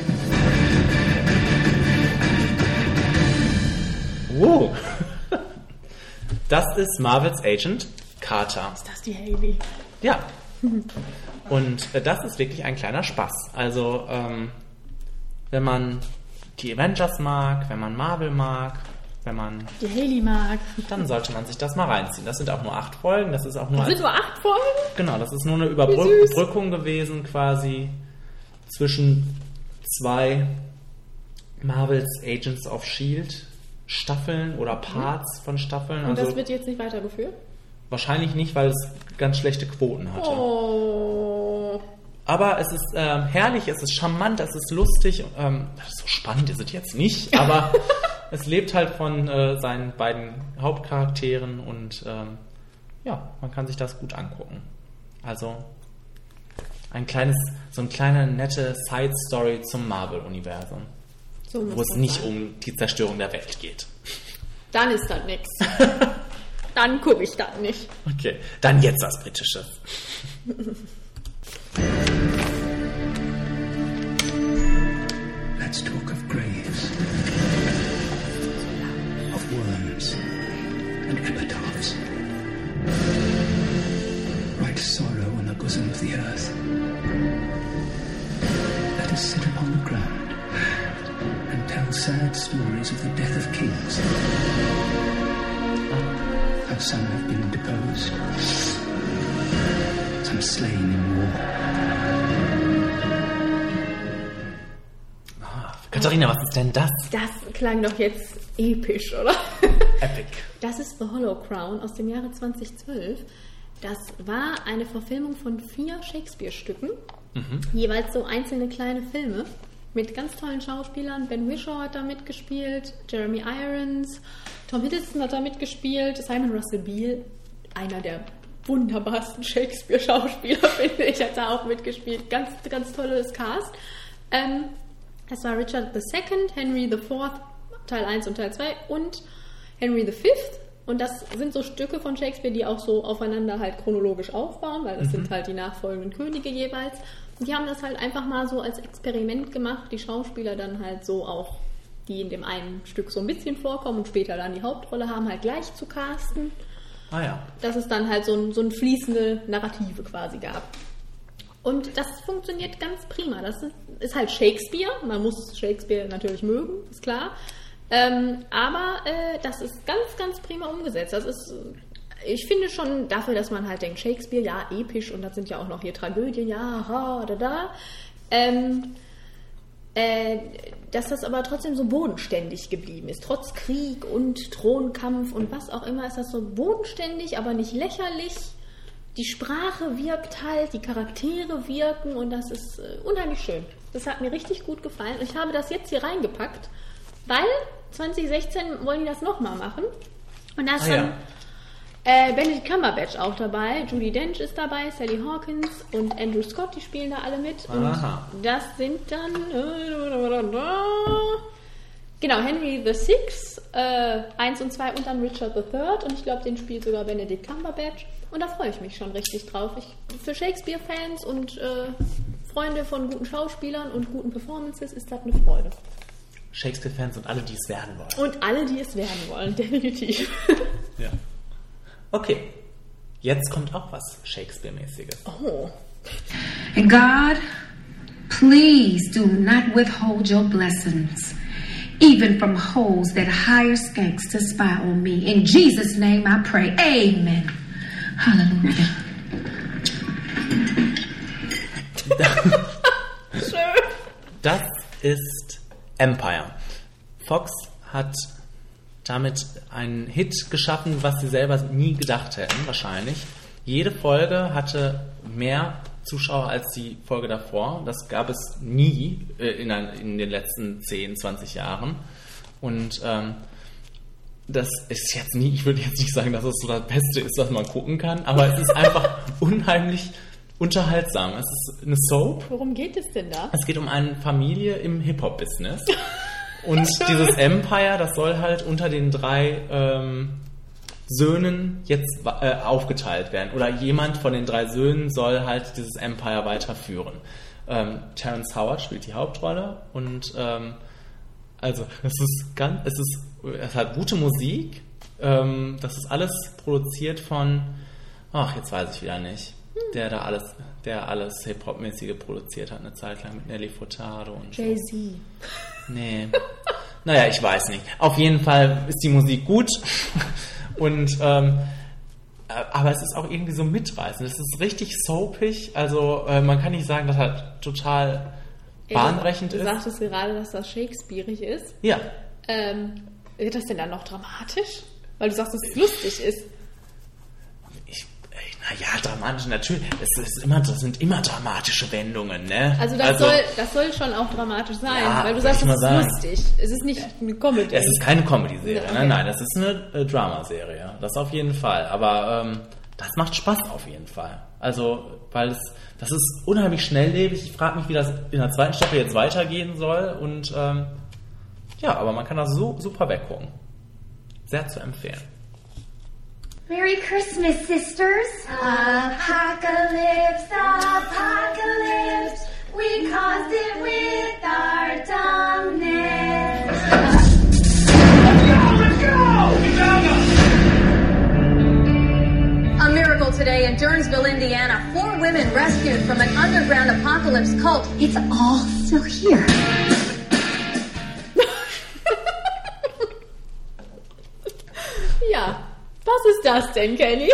Wow. [LAUGHS] Das ist Marvels Agent Carter. Ist das die Haley? Ja. [LAUGHS] Und äh, das ist wirklich ein kleiner Spaß. Also, ähm, wenn man die Avengers mag, wenn man Marvel mag, wenn man, Die Haley mag. dann sollte man sich das mal reinziehen. Das sind auch nur acht Folgen. Das ist auch nur Das sind nur acht Folgen? genau, das ist nur eine. Überbrückung gewesen quasi zwischen zwei Marvels Agents of Shield Staffeln oder Parts von Staffeln. Und also das wird jetzt nicht weitergeführt? wahrscheinlich nicht, weil es ganz schlechte Quoten hatte. Oh. Aber es ist ähm, herrlich, es ist charmant, es ist lustig. Ähm, so spannend ist es jetzt nicht, aber [LAUGHS] es lebt halt von äh, seinen beiden Hauptcharakteren und ähm, ja, man kann sich das gut angucken. Also ein kleines, so ein kleine nette Side Story zum Marvel-Universum, So wo es nicht sein. um die Zerstörung der Welt geht. Dann ist das nix. [LAUGHS] Dann gucke ich das nicht. Okay, dann jetzt das Britische. Let's talk and epitaphs. Write sorrow on the bosom of the earth. Let us sit upon the ground and tell sad stories of the death of kings. How some have been deposed, some slain in war. Katharina, was ist denn das? Das klang doch jetzt episch, oder? Epic. Das ist The Hollow Crown aus dem Jahre 2012. Das war eine Verfilmung von vier Shakespeare-Stücken, jeweils so einzelne kleine Filme mit ganz tollen Schauspielern. Ben Whishaw hat da mitgespielt, Jeremy Irons, Tom Hiddleston hat da mitgespielt, Simon Russell Beale, einer der wunderbarsten Shakespeare-Schauspieler, [LAUGHS] finde ich, hat da auch mitgespielt. Ganz, ganz tolles Cast. Ähm, es war Richard II, Henry IV, Teil 1 und Teil 2 und Henry V. Und das sind so Stücke von Shakespeare, die auch so aufeinander halt chronologisch aufbauen, weil das sind halt die nachfolgenden Könige jeweils. Und die haben das halt einfach mal so als Experiment gemacht, die Schauspieler dann halt so auch, die in dem einen Stück so ein bisschen vorkommen und später dann die Hauptrolle haben, halt gleich zu casten Ah ja. dass es dann halt so ein, so ein fließende Narrative quasi gab. Und das funktioniert ganz prima. Das ist, halt Shakespeare. Man muss Shakespeare natürlich mögen, ist klar. Ähm, aber äh, das ist ganz, ganz prima umgesetzt. Das ist, ich finde schon dafür, dass man halt denkt, Shakespeare, ja, episch und das sind ja auch noch hier Tragödien, ja, ha, da, da. Ähm, äh, dass das aber trotzdem so bodenständig geblieben ist. Trotz Krieg und Thronkampf und was auch immer ist das so bodenständig, aber nicht lächerlich. Die Sprache wirkt halt, die Charaktere wirken und das ist äh, unheimlich schön. Das hat mir richtig gut gefallen. Ich habe das jetzt hier reingepackt, weil 2016 wollen die das nochmal machen. Und da ist Ah, dann ja. äh, Benedict Cumberbatch auch dabei, Judy Dench ist dabei, Sally Hawkins und Andrew Scott, die spielen da alle mit. Aha. Und das sind dann äh, Genau, Henry the Sixth, äh, 1 und 2 und dann Richard the Third und ich glaube, den spielt sogar Benedict Cumberbatch und da freue ich mich schon richtig drauf. Ich, für Shakespeare-Fans und äh, Freunde von guten Schauspielern und guten Performances ist das eine Freude. Shakespeare-Fans und alle, die es werden wollen. Und alle, die es werden wollen, [LAUGHS] definitiv. Ja. Okay, jetzt kommt auch was Shakespeare-mäßiges. Oh. And God, please do not withhold your blessings, even from holes that hire skanks to spy on me. In Jesus' name I pray. Amen. Hallelujah. [LAUGHS] Das ist Empire. Fox hat damit einen Hit geschaffen, was sie selber nie gedacht hätten, wahrscheinlich. Jede Folge hatte mehr Zuschauer als die Folge davor. Das gab es nie äh, in, ein, in, den letzten 10, 20 Jahren. Und ähm, das ist jetzt nie, ich würde jetzt nicht sagen, dass es so das Beste ist, was man gucken kann, aber es ist einfach [LAUGHS] unheimlich unterhaltsam. Es ist eine Soap. Worum geht es denn da? Es geht um eine Familie im Hip-Hop-Business. [LAUGHS] Und dieses Empire, das soll halt unter den drei ähm, Söhnen jetzt äh, aufgeteilt werden. Oder jemand von den drei Söhnen soll halt dieses Empire weiterführen. Ähm, Terence Howard spielt die Hauptrolle und ähm, also es ist ganz, es ist, es hat gute Musik. Ähm, das ist alles produziert von, ach jetzt weiß ich wieder nicht, der da alles, der alles Hip-Hop-mäßige produziert hat eine Zeit lang mit Nelly Furtado und so. Jay-Z. Nee. naja, ich weiß nicht. Auf jeden Fall ist die Musik gut. Und ähm, äh, aber es ist auch irgendwie so mitreißend. Es ist richtig soapig. Also äh, man kann nicht sagen, dass er total bahnbrechend du, ist. Du sagtest gerade, dass das Shakespeareig ist. Ja. Ähm, wird das denn dann noch dramatisch? Weil du sagst, dass es lustig ist. Naja, dramatisch natürlich. Es ist immer, das sind immer dramatische Wendungen, ne? Also das, Soll, das soll schon auch dramatisch sein, Ja, weil du sagst, es ist sagen. lustig. Es ist nicht eine Comedy. Es ist keine Comedy-Serie, Okay. nein, nein, das ist eine äh, Dramaserie. Das auf jeden Fall. Aber ähm, das macht Spaß auf jeden Fall. Also, weil es, das ist unheimlich schnelllebig. Ich frage mich, wie das in der zweiten Staffel jetzt weitergehen soll. Und ähm, ja, aber man kann das so super weggucken. Sehr zu empfehlen. Merry Christmas, sisters. Apocalypse, apocalypse. We caused it with our dumbness. A miracle today in Durnsville, Indiana. Four women rescued from an underground apocalypse cult. It's all still here. Was ist das denn, Kelly?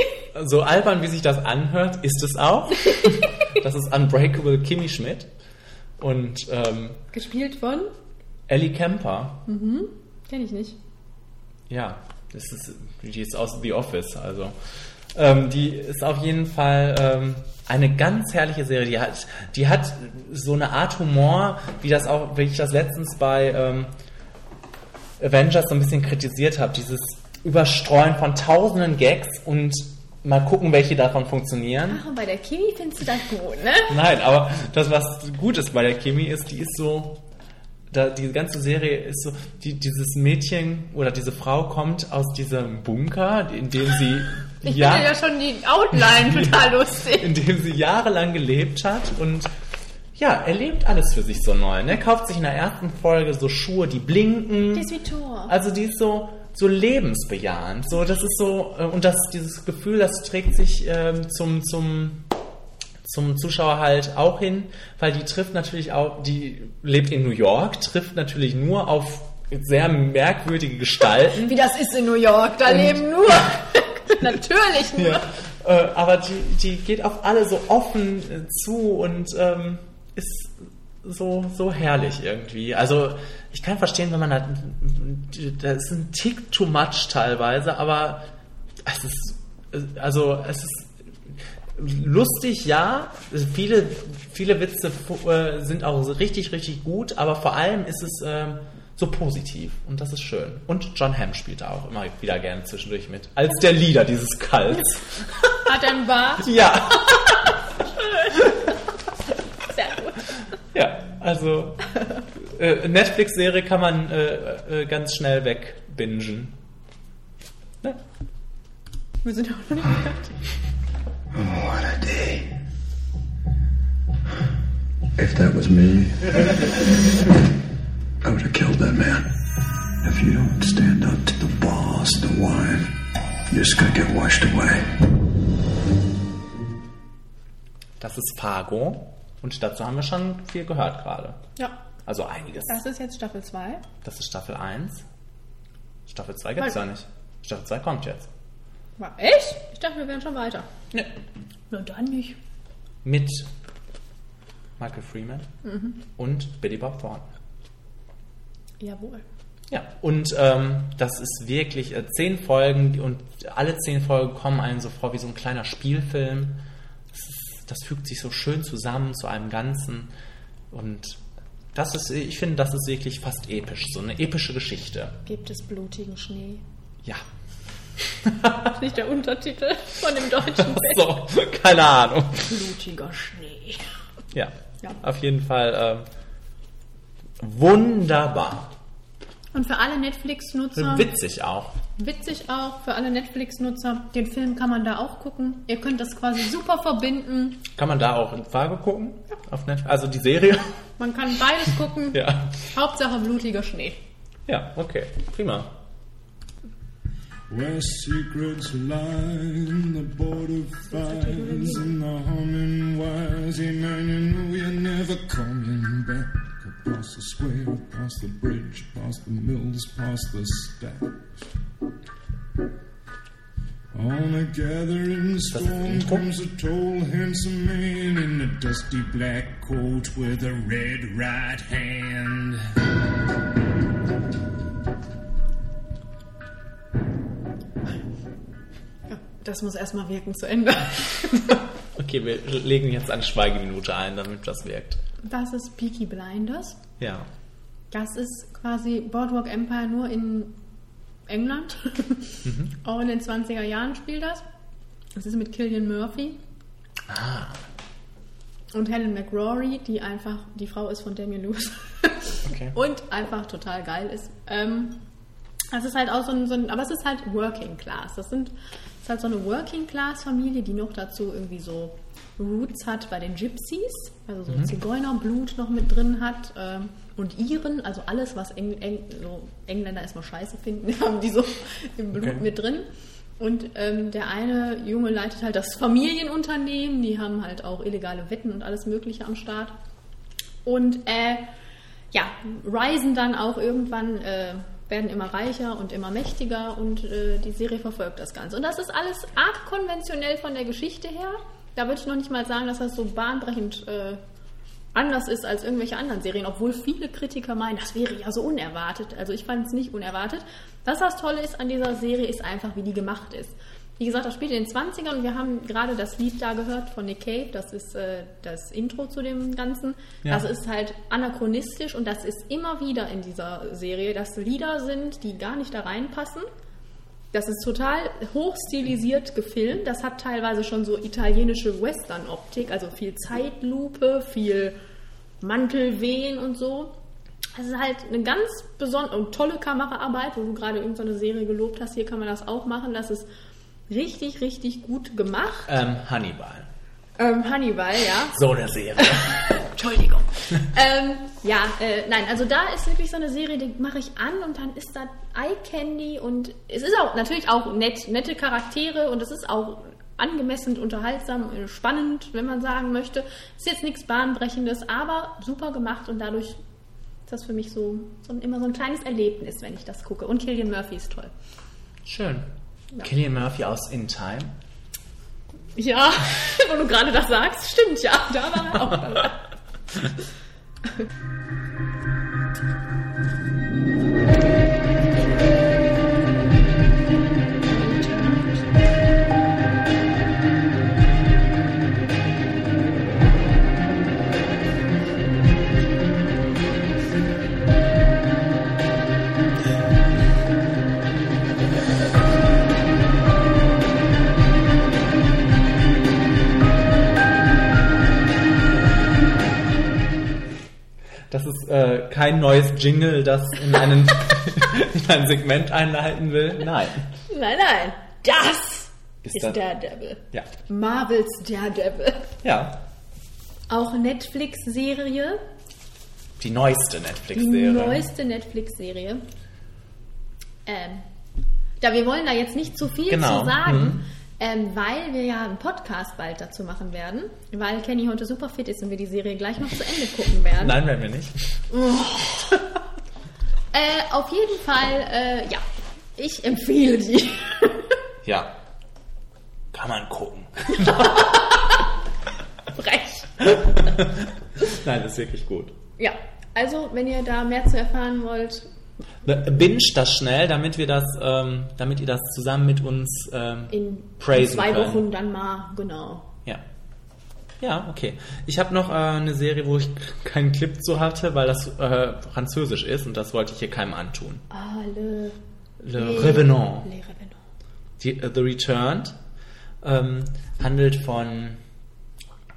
So albern, wie sich das anhört, ist es auch. [LAUGHS] das ist Unbreakable Kimmy Schmidt. Und ähm, Gespielt von? Ellie Kemper. Mhm. Kenn ich nicht. Ja, das ist, die ist aus The Office, also. Ähm, die ist auf jeden Fall ähm, eine ganz herrliche Serie. Die hat, die hat so eine Art Humor, wie das auch, wie ich das letztens bei ähm, Avengers so ein bisschen kritisiert habe. Dieses Überstreuen von tausenden Gags und mal gucken, welche davon funktionieren. Ach, und bei der Kimi findest du das gut, ne? Nein, aber das, was gut ist bei der Kimi, ist, die ist so. Da, die ganze Serie ist so, die, dieses Mädchen oder diese Frau kommt aus diesem Bunker, in dem sie [LAUGHS] Ich ja, finde ja schon die Outline [LAUGHS] total lustig. in dem sie jahrelang gelebt hat und ja, erlebt alles für sich so neu. Ne? Kauft sich in der ersten Folge so Schuhe, die blinken. Die ist wie Thor. Also die ist so, so lebensbejahend. So, das ist so, äh, und das, dieses Gefühl, das trägt sich ähm, zum, zum, zum Zuschauer halt auch hin, weil die trifft natürlich auch, die lebt in New York, trifft natürlich nur auf sehr merkwürdige Gestalten. Wie das ist in New York, da Und- leben [LAUGHS] nur. [LAUGHS] Natürlich nur. Ja. Äh, aber die, die geht auf alle so offen äh, zu und ähm, ist so, so herrlich irgendwie. Also ich kann verstehen, wenn man da, das ist ein Tick too much teilweise, aber es ist, also es ist lustig, ja. Viele, viele Witze äh, sind auch richtig, richtig gut, aber vor allem ist es ähm, so positiv und das ist schön. Und John Hamm spielt da auch immer wieder gerne zwischendurch mit. Als der Leader dieses Kults. Hat er einen Bart? Ja. [LAUGHS] Sehr gut. Ja, also äh, Netflix-Serie kann man äh, äh, ganz schnell wegbingen. Ne? Wir sind auch noch nicht fertig. Oh, what a day. If that was me, I would have killed that man. If you don't stand up to the boss, the wife, you're just gonna get washed away. Das ist Fargo. Und dazu haben wir schon viel gehört gerade. Ja, Also einiges. das ist jetzt Staffel 2. Das ist Staffel 1. Staffel 2 gibt es ja nicht. Staffel 2 kommt jetzt. War echt? Ich dachte, wir wären schon weiter. Ne. Na dann nicht. Mit Michael Freeman Mhm. und Billy Bob Thornton. Jawohl. Ja, und ähm, das ist wirklich äh, zehn Folgen und alle zehn Folgen kommen einem so vor wie so ein kleiner Spielfilm. Das, fügt sich so schön zusammen zu einem Ganzen und das ist, ich finde, das ist wirklich fast episch, so eine epische Geschichte. Gibt es blutigen Schnee? Ja, Das [LAUGHS] ist nicht der Untertitel von dem deutschen [LAUGHS] Film. so, keine Ahnung. Blutiger Schnee. Ja, Ja. auf jeden Fall ähm, wunderbar. Und für alle Netflix-Nutzer, Witzig auch. Witzig auch, für alle Netflix-Nutzer, den Film kann man da auch gucken. Ihr könnt das quasi super verbinden. Kann man da auch in Frage gucken? Auf Netflix? Also die Serie? Man kann beides [LAUGHS] gucken. Ja. Hauptsache blutiger Schnee. Ja, okay. Prima. Where secrets lie in the border fires and the humming wires. Man, you know you're never coming back. Across the square, past the bridge, past the mills, past the stacks. On a gathering storm comes a tall, handsome man in a dusty black coat with a red right hand. Das muss erstmal wirken zu Ende. Okay, wir legen jetzt eine Schweigeminute ein, damit das wirkt. Das ist Peaky Blinders. Ja. Das ist quasi Boardwalk Empire nur in England. Mhm. [LAUGHS] Auch in den 20er Jahren spielt das. Das ist mit Killian Murphy Ah, und Helen McRory, die einfach die Frau ist von Damien Lewis. [LAUGHS] okay. und einfach total geil ist. Ähm, das ist halt auch so ein, so ein, aber es ist halt Working Class. Das sind, das ist halt so eine Working Class Familie, die noch dazu irgendwie so Roots hat bei den Gypsies, also so Mhm. Zigeunerblut noch mit drin hat ähm, und Iren, also alles, was Eng, Eng, so Engländer erstmal scheiße finden, [LAUGHS] haben die so im Blut Okay. mit drin. Und ähm, der eine Junge leitet halt das Familienunternehmen, die haben halt auch illegale Wetten und alles Mögliche am Start. Und äh, ja, reisen dann auch irgendwann, äh, werden immer reicher und immer mächtiger und äh, die Serie verfolgt das Ganze. Und das ist alles arg konventionell von der Geschichte her. Da würde ich noch nicht mal sagen, dass das so bahnbrechend äh, anders ist als irgendwelche anderen Serien, obwohl viele Kritiker meinen, das wäre ja so unerwartet. Also ich fand es nicht unerwartet. Das, was toll ist an dieser Serie, ist einfach, wie die gemacht ist. Wie gesagt, das spielt in den 20ern und wir haben gerade das Lied da gehört von Nick Cave, das ist äh, das Intro zu dem Ganzen. Ja. Das ist halt anachronistisch und das ist immer wieder in dieser Serie, dass Lieder sind, die gar nicht da reinpassen. Das ist total hochstilisiert gefilmt. Das hat teilweise schon so italienische Western-Optik, also viel Zeitlupe, viel Mantelwehen und so. Es ist halt eine ganz besondere und tolle Kameraarbeit, wo du gerade irgendeine Serie gelobt hast. Hier kann man das auch machen. Das ist richtig, richtig gut gemacht. Ähm, Hannibal. Ähm, Hannibal, ja. So eine Serie. [LAUGHS] Entschuldigung. [LAUGHS] ähm, ja, äh, nein, also da ist wirklich so eine Serie, die mache ich an und dann ist da Eye Candy und es ist auch natürlich auch nett, nette Charaktere und es ist auch angemessen unterhaltsam, äh, spannend, wenn man sagen möchte. Ist jetzt nichts Bahnbrechendes, aber super gemacht und dadurch ist das für mich so, so immer so ein kleines Erlebnis, wenn ich das gucke. Und Killian Murphy ist toll. Schön. Ja. Killian Murphy aus In Time. Ja, [LAUGHS] wo du gerade das sagst, stimmt ja, da war er auch dabei. [LAUGHS] Thank [LAUGHS] you. Das ist äh, kein neues Jingle, das in, einen, [LAUGHS] in ein Segment einleiten will. Nein. Nein, nein. Das Ist ist, Daredevil. Ja. Marvels Daredevil. Ja. Auch Netflix-Serie. Die neueste Die Netflix-Serie. neueste Netflix-Serie. Ähm, ja, wir wollen da jetzt nicht zu viel Genau. zu sagen, Mhm. Ähm, weil wir ja einen Podcast bald dazu machen werden, weil Kenny heute super fit ist und wir die Serie gleich noch zu Ende gucken werden. Nein, werden wir nicht. [LAUGHS] Äh, auf jeden Fall, äh, ja, ich empfehle die. [LAUGHS] Ja. Kann man gucken. [LAUGHS] Frech. Nein, ist wirklich gut. Ja, also wenn ihr da mehr zu erfahren wollt, Binge das schnell, damit wir das, ähm, damit ihr das zusammen mit uns ähm, in praisen zwei können. Wochen dann mal, genau. Ja. Ja, okay. Ich habe noch äh, eine Serie, wo ich [LAUGHS] keinen Clip zu hatte, weil das äh, französisch ist und das wollte ich hier keinem antun. Ah, le, Le Les- Revenant. Les Revenants. Die, äh, The Returned ähm, handelt von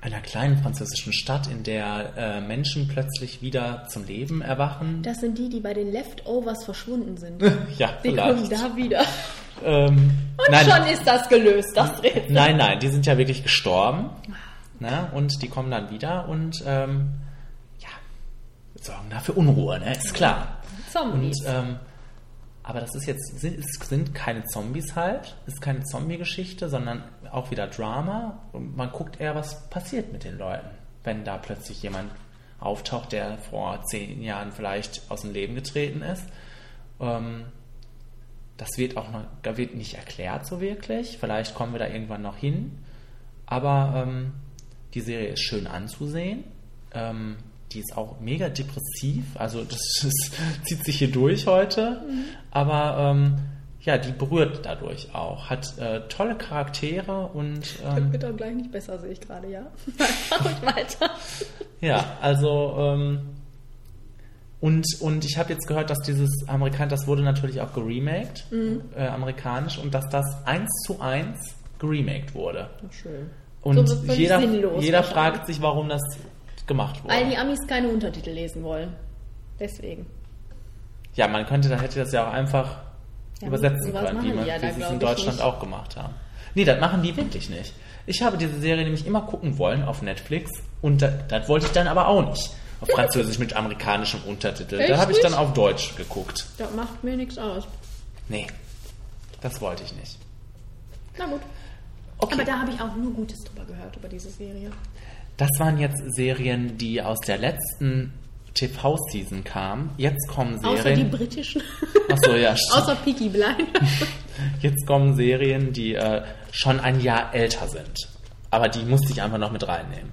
einer kleinen französischen Stadt, in der äh, Menschen plötzlich wieder zum Leben erwachen. Das sind die, die bei den Leftovers verschwunden sind. [LAUGHS] ja, Die vielleicht. kommen da wieder. Ähm, Und nein, schon ist das gelöst, das Rätsel. nein, nein, die sind ja wirklich gestorben. Ne? Und die kommen dann wieder und ähm, ja, sorgen da für Unruhe, ne? ist klar. Zombies. Und, ähm, aber das ist jetzt, sind, es sind keine Zombies halt, ist keine Zombie-Geschichte, sondern auch wieder Drama. Und man guckt eher, was passiert mit den Leuten, wenn da plötzlich jemand auftaucht, der vor zehn Jahren vielleicht aus dem Leben getreten ist. Ähm, das wird auch noch, da wird nicht erklärt so wirklich. Vielleicht kommen wir da irgendwann noch hin. Aber ähm, die Serie ist schön anzusehen. Ähm, die ist auch mega depressiv. Also das, [LAUGHS] das zieht sich hier durch heute. Aber ähm, ja, die berührt dadurch auch. Hat äh, tolle Charaktere und Das ähm, wird auch gleich nicht besser, sehe ich gerade, ja. [LAUGHS] Mach ruhig weiter. ja, also ähm, und, und ich habe jetzt gehört, dass dieses Amerikan, das wurde natürlich auch geremaked, Mhm. äh, amerikanisch, und dass das eins zu eins geremaked wurde. Schön. Und So jeder, jeder fragt sich, warum das gemacht wurde. Weil die Amis keine Untertitel lesen wollen. Deswegen. Ja, man könnte, da hätte das ja auch einfach Ja, übersetzen können, wie, machen man, die ja sie es in Deutschland auch gemacht haben. Nee, das machen die wirklich nicht. Ich habe diese Serie nämlich immer gucken wollen auf Netflix und das, das wollte ich dann aber auch nicht. Auf Französisch mit amerikanischem Untertitel. Echt Da habe ich dann auf Deutsch geguckt. Das macht mir nichts aus. Nee, das wollte ich nicht. Na gut. Aber da habe ich auch nur Gutes drüber gehört, über diese Serie. Das waren jetzt Serien, die aus der letzten TV-Season kamen. Jetzt kommen Serien. Außer die britischen. Achso, ja. [LAUGHS] Außer Peaky Blind. Jetzt kommen Serien, die äh, schon ein Jahr älter sind. Aber die musste ich einfach noch mit reinnehmen.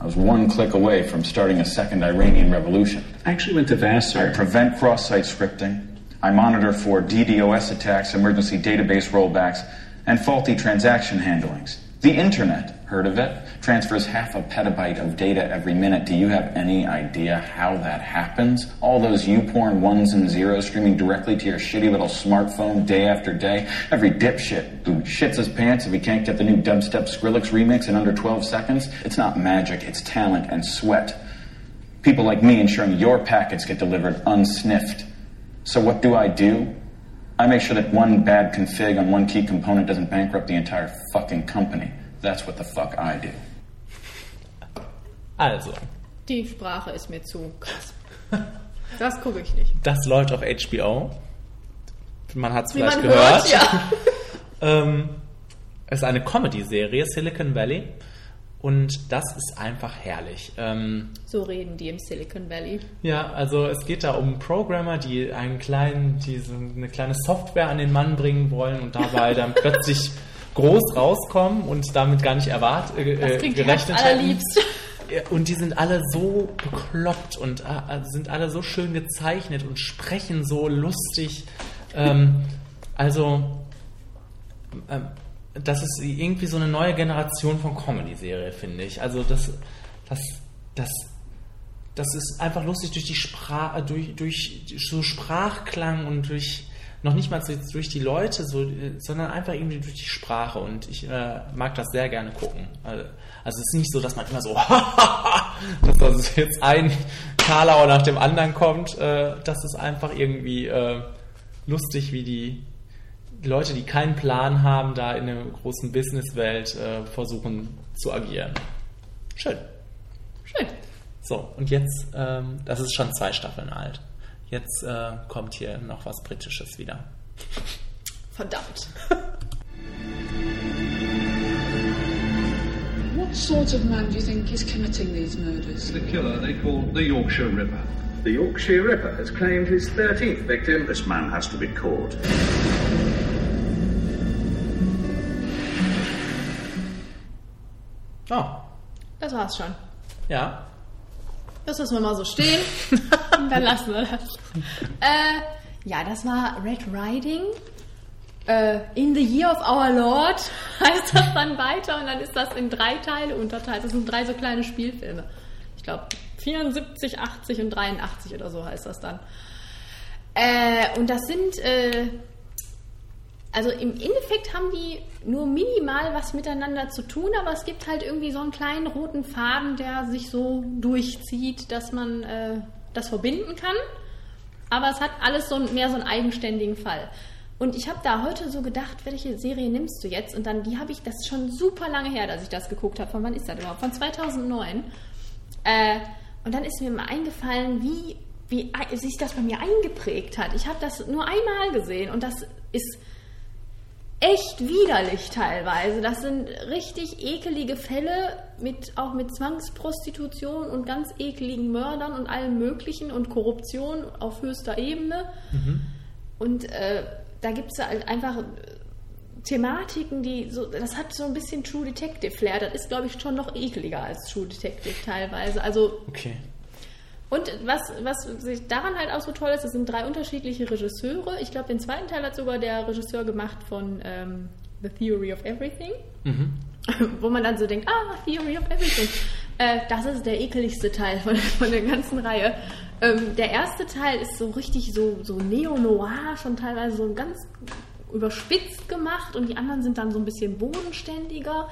I was one click away from starting a second Iranian revolution. I actually went to Vassar. I prevent cross-site scripting. I monitor for DDoS attacks, emergency database rollbacks, and faulty transaction handlings. The internet, heard of it, transfers half a petabyte of data every minute. Do you have any idea how that happens? All those YouPorn ones and zeros streaming directly to your shitty little smartphone day after day. Every dipshit who shits his pants if he can't get the new dubstep Skrillex remix in under 12 seconds. It's not magic, it's talent and sweat. People like me ensuring your packets get delivered unsniffed. So what do I do? I make sure that one bad config on one key component doesn't bankrupt the entire fucking company. That's what the fuck I do. Also, Die Sprache ist mir zu krass. Das gucke ich nicht. das läuft auf HBO. Man hat es Wie vielleicht man gehört. hört, ja. [LAUGHS] ähm, es ist eine Comedy-Serie, Silicon Valley. Und das ist einfach herrlich. Ähm, So reden die im Silicon Valley. Ja, also es geht da um Programmer, die einen kleinen, die so eine kleine Software an den Mann bringen wollen und dabei [LAUGHS] dann plötzlich groß rauskommen und damit gar nicht erwart, äh, Das äh, gerechnet hätten. Und die sind alle so bekloppt und äh, sind alle so schön gezeichnet und sprechen so lustig. Ähm, also, ähm, das ist irgendwie so eine neue Generation von Comedy-Serie, finde ich. Also, das, das, das, das ist einfach lustig durch die Sprache, durch, durch so Sprachklang und durch noch nicht mal durch, die Leute, so, äh, sondern einfach irgendwie durch die Sprache. Und ich äh, mag das sehr gerne gucken. Also, also es ist nicht so, dass man immer so, [LAUGHS] dass das jetzt ein Karlauer nach dem anderen kommt. Äh, das ist einfach irgendwie äh, lustig, wie die Leute, die keinen Plan haben, da in der großen Businesswelt äh, versuchen zu agieren. Schön. Schön. So, und jetzt, ähm, das ist schon zwei Staffeln alt. Jetzt äh, kommt hier noch was Britisches wieder. Verdammt. [LAUGHS] What sort of man do you think is committing these murders? The killer they call the Yorkshire Ripper. The Yorkshire Ripper has claimed his 13th victim. This man has to be caught. Oh. Das war's schon. Ja. Das lassen wir mal so stehen. [LAUGHS] dann lassen wir das. Äh, ja, das war Red Riding. Äh, in the Year of Our Lord heißt das dann weiter und dann ist das in drei Teile unterteilt. Das sind drei so kleine Spielfilme. Ich glaube 74, 80 und 83 oder so heißt das dann. Äh, und das sind, äh, also im Endeffekt haben die nur minimal was miteinander zu tun, aber es gibt halt irgendwie so einen kleinen roten Faden, der sich so durchzieht, dass man äh, das verbinden kann. Aber es hat alles so mehr so einen eigenständigen Fall. Und ich habe da heute so gedacht, welche Serie nimmst du jetzt? Und dann, die habe ich, das ist schon super lange her, dass ich das geguckt habe. Von wann ist das überhaupt? Von 2009. Äh, und dann ist mir mal eingefallen, wie, wie sich das bei mir eingeprägt hat. Ich habe das nur einmal gesehen und das ist echt widerlich teilweise. Das sind richtig ekelige Fälle, mit, auch mit Zwangsprostitution und ganz ekeligen Mördern und allem Möglichen und Korruption auf höchster Ebene. Mhm. Und äh, da gibt es halt einfach Thematiken, die so, das hat so ein bisschen True Detective Flair. Das ist, glaube ich, schon noch ekliger als True Detective teilweise. Also. Okay. Und was, was daran halt auch so toll ist, es sind drei unterschiedliche Regisseure. Ich glaube, den zweiten Teil hat sogar der Regisseur gemacht von ähm, The Theory of Everything. Mhm. [LAUGHS] Wo man dann so denkt, ah, Theory of Everything. Äh, das ist der ekeligste Teil von, von der ganzen Reihe. Ähm, der erste Teil ist so richtig so, so neo-noir, schon teilweise so ganz überspitzt gemacht und die anderen sind dann so ein bisschen bodenständiger.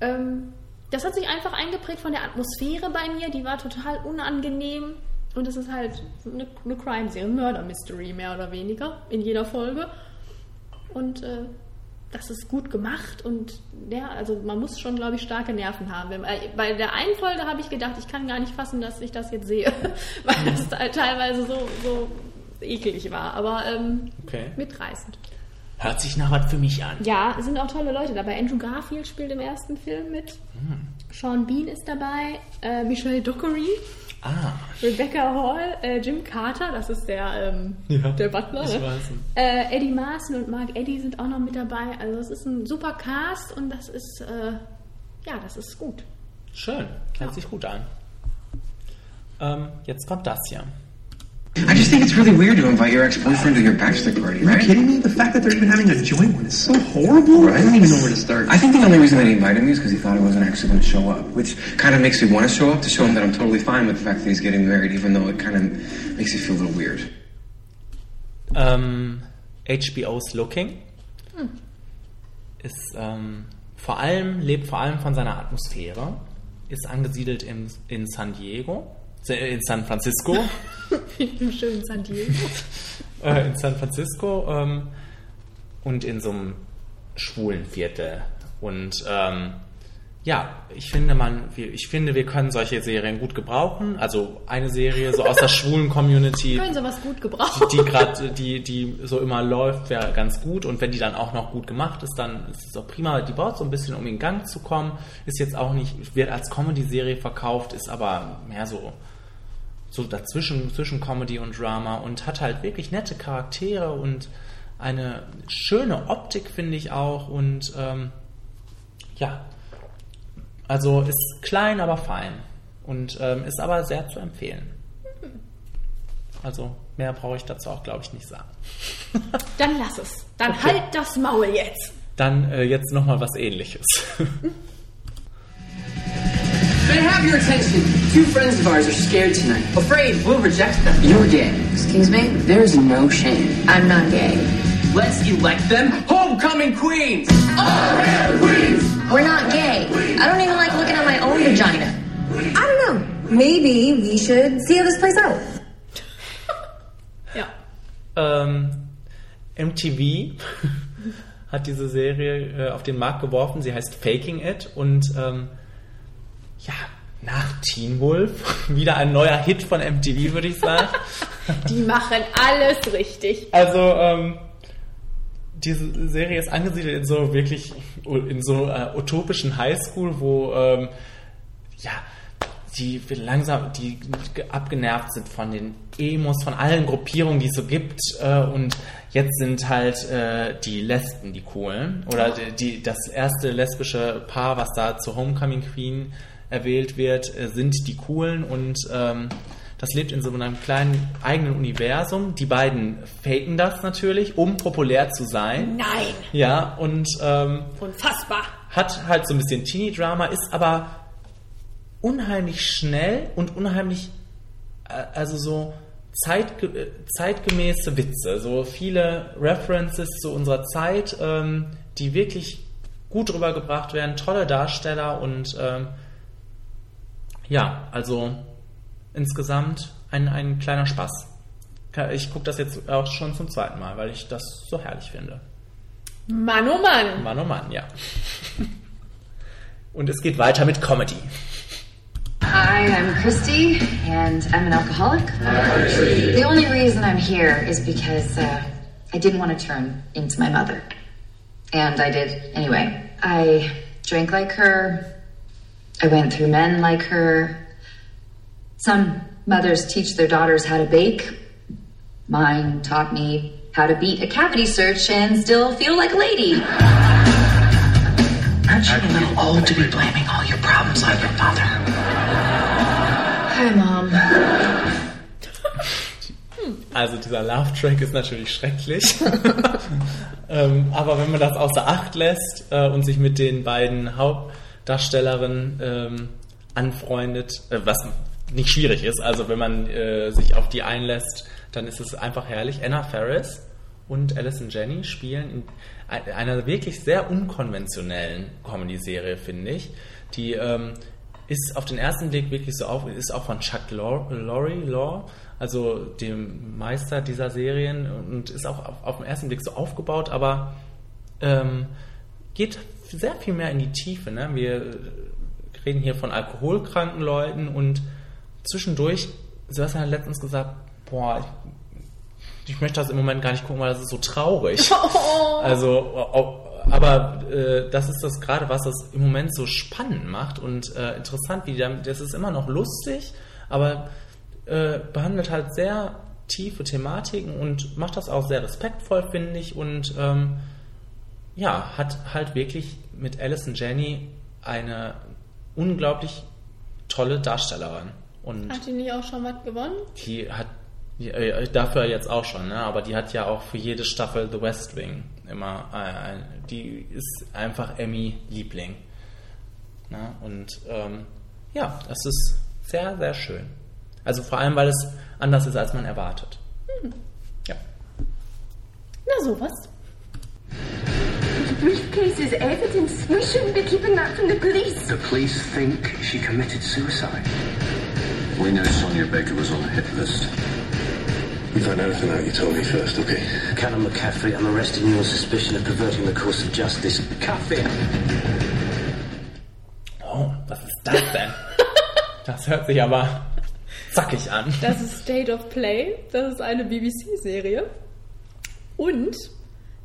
Ähm, das hat sich einfach eingeprägt von der Atmosphäre bei mir, die war total unangenehm. Und es ist halt eine, eine Crime-Serie, Murder-Mystery mehr oder weniger in jeder Folge. Und äh, das ist gut gemacht und ja, also man muss schon, glaube ich, starke Nerven haben. Bei der einen Folge habe ich gedacht, ich kann gar nicht fassen, dass ich das jetzt sehe, [LAUGHS] weil das teilweise so, so eklig war, aber ähm, okay. mitreißend. Hört sich nach was für mich an. Ja, sind auch tolle Leute dabei. Andrew Garfield spielt im ersten Film mit. Hm. Sean Bean ist dabei. Äh, Michelle Dockery. Ah. Rebecca Hall. Äh, Jim Carter, das ist der, ähm, ja, der Butler. Ich ne? weiß. Äh, Eddie Marson und Mark Eddy sind auch noch mit dabei. Also es ist ein super Cast und das ist, äh, ja, das ist gut. Schön. Hört Ja. sich gut an. Ähm, jetzt kommt das hier. I just think it's really weird to invite your ex-boyfriend to your bachelor party, Are you kidding me? The fact that they're even having a joint one is so horrible. I don't even know where to start. I think the only reason that he invited me is because he thought I wasn't actually going to show up, which kind of makes me want to show up to show him that I'm totally fine with the fact that he's getting married, even though it kind of makes me feel a little weird. Um, ähm, HBO's Looking Hm. ist ähm, vor allem, lebt vor allem von seiner Atmosphäre, ist angesiedelt in, in San Diego, in San Francisco, [LAUGHS] Im schönen San Diego. [LAUGHS] äh, in San Francisco ähm, und in so einem schwulen Viertel. Und ähm, ja, ich finde man, wir, ich finde, wir können solche Serien gut gebrauchen. Also eine Serie so aus der [LAUGHS] schwulen Community, Können sie was gut gebrauchen. die gerade, die, die so immer läuft, wäre ganz gut. Und wenn die dann auch noch gut gemacht ist, dann ist es auch prima. Die braucht so ein bisschen, um in Gang zu kommen. Ist jetzt auch nicht, wird als Comedy-Serie verkauft, ist aber mehr so, so dazwischen, zwischen Comedy und Drama und hat halt wirklich nette Charaktere und eine schöne Optik, finde ich auch. Und ähm, ja, also ist klein, aber fein. Und ähm, ist aber sehr zu empfehlen. Also mehr brauche ich dazu auch, glaube ich, nicht sagen. [LAUGHS] Dann lass es. Dann Okay. halt das Maul jetzt. Dann äh, jetzt nochmal was ähnliches. [LAUGHS] They have have your attention. Two friends of ours are scared tonight, afraid we'll reject them. You're gay. Excuse me? There's no shame. I'm not gay. Let's elect them homecoming queens. Oh, queens! We're not gay. I don't even like looking at my own vagina. I don't know. Maybe we should see how this plays out. Ja. Ähm, MTV [LAUGHS] hat diese Serie äh, auf den Markt geworfen. Sie heißt Faking It und ähm, ja, nach Teen Wolf [LAUGHS] wieder ein neuer Hit von MTV, würde ich sagen. [LAUGHS] Die machen alles richtig. Also, ähm, diese Serie ist angesiedelt in so wirklich, in so äh, utopischen Highschool, wo, ähm, ja, die langsam, die abgenervt sind von den Emos, von allen Gruppierungen, die es so gibt. Äh, und jetzt sind halt äh, die Lesben die coolen. Oder die, die, das erste lesbische Paar, was da zur Homecoming Queen erwählt wird, äh, sind die coolen. Und ähm, das lebt in so einem kleinen eigenen Universum. Die beiden faken das natürlich, um populär zu sein. Nein. Ja, und ähm, Unfassbar. hat halt so ein bisschen Teenie-Drama, ist aber unheimlich schnell und unheimlich, äh, also so zeitge äh, zeitgemäße Witze, so viele References zu unserer Zeit, ähm, die wirklich gut rübergebracht werden, tolle Darsteller und ähm, ja, also insgesamt ein, ein kleiner Spaß. Ich gucke das jetzt auch schon zum zweiten Mal, weil ich das so herrlich finde. Mann, oh Mann. Mann, oh Mann, ja. Und es geht weiter mit Comedy. Hi, I'm Christy, and I'm an alcoholic. The only reason I'm here is because uh, I didn't want to turn into my mother. And I did anyway. I drank like her. I went through men like her. Some mothers teach their daughters how to bake. Mine taught me how to beat a cavity search and still feel like a lady. Aren't you a little old to be blaming all your problems on your mother? Hi, Mom. Also dieser Love-Track ist natürlich schrecklich. [LAUGHS] ähm, aber wenn man das außer Acht lässt äh, und sich mit den beiden Hauptdarstellerinnen ähm, anfreundet, äh, was nicht schwierig ist, also wenn man äh, sich auf die einlässt, dann ist es einfach herrlich. Anna Faris und Alison Jenny spielen in ein- einer wirklich sehr unkonventionellen Comedy-Serie, finde ich. Die ähm, ist auf den ersten Blick wirklich so auf, ist auch von Chuck Lor- Lorre, Law, also dem Meister dieser Serien und ist auch auf, auf den ersten Blick so aufgebaut, aber ähm, geht sehr viel mehr in die Tiefe. Ne? Wir reden hier von alkoholkranken Leuten und zwischendurch, Sebastian hat letztens gesagt, boah, ich, ich möchte das im Moment gar nicht gucken, weil das ist so traurig. [LAUGHS] Also, o- aber äh, das ist das gerade, was das im Moment so spannend macht und äh, interessant, wie das ist immer noch lustig, aber äh, behandelt halt sehr tiefe Thematiken und macht das auch sehr respektvoll, finde ich, und ähm, ja, hat halt wirklich mit Alison Jenny eine unglaublich tolle Darstellerin. Und Hat die nicht auch schon was gewonnen? die hat die, äh, dafür jetzt auch schon, ne? aber die hat ja auch für jede Staffel The West Wing immer äh, die ist einfach Emmy Liebling. Ne? Und ähm, ja, das ist sehr, sehr schön. Also vor allem, weil es anders ist, als man erwartet. Hm. Ja. Na sowas. The briefcase is evidence. We shouldn't be keeping that from the police. The police think she committed suicide. We know Sonia Baker was on the hit list. You find everything out, you told me first, okay? Callum McCaffrey, I'm arresting you on suspicion of perverting the course of justice. Cuff [LAUGHS] it! Oh, was ist das denn? das hört sich aber zackig an. Das ist State of Play. Das ist eine BBC-Serie. Und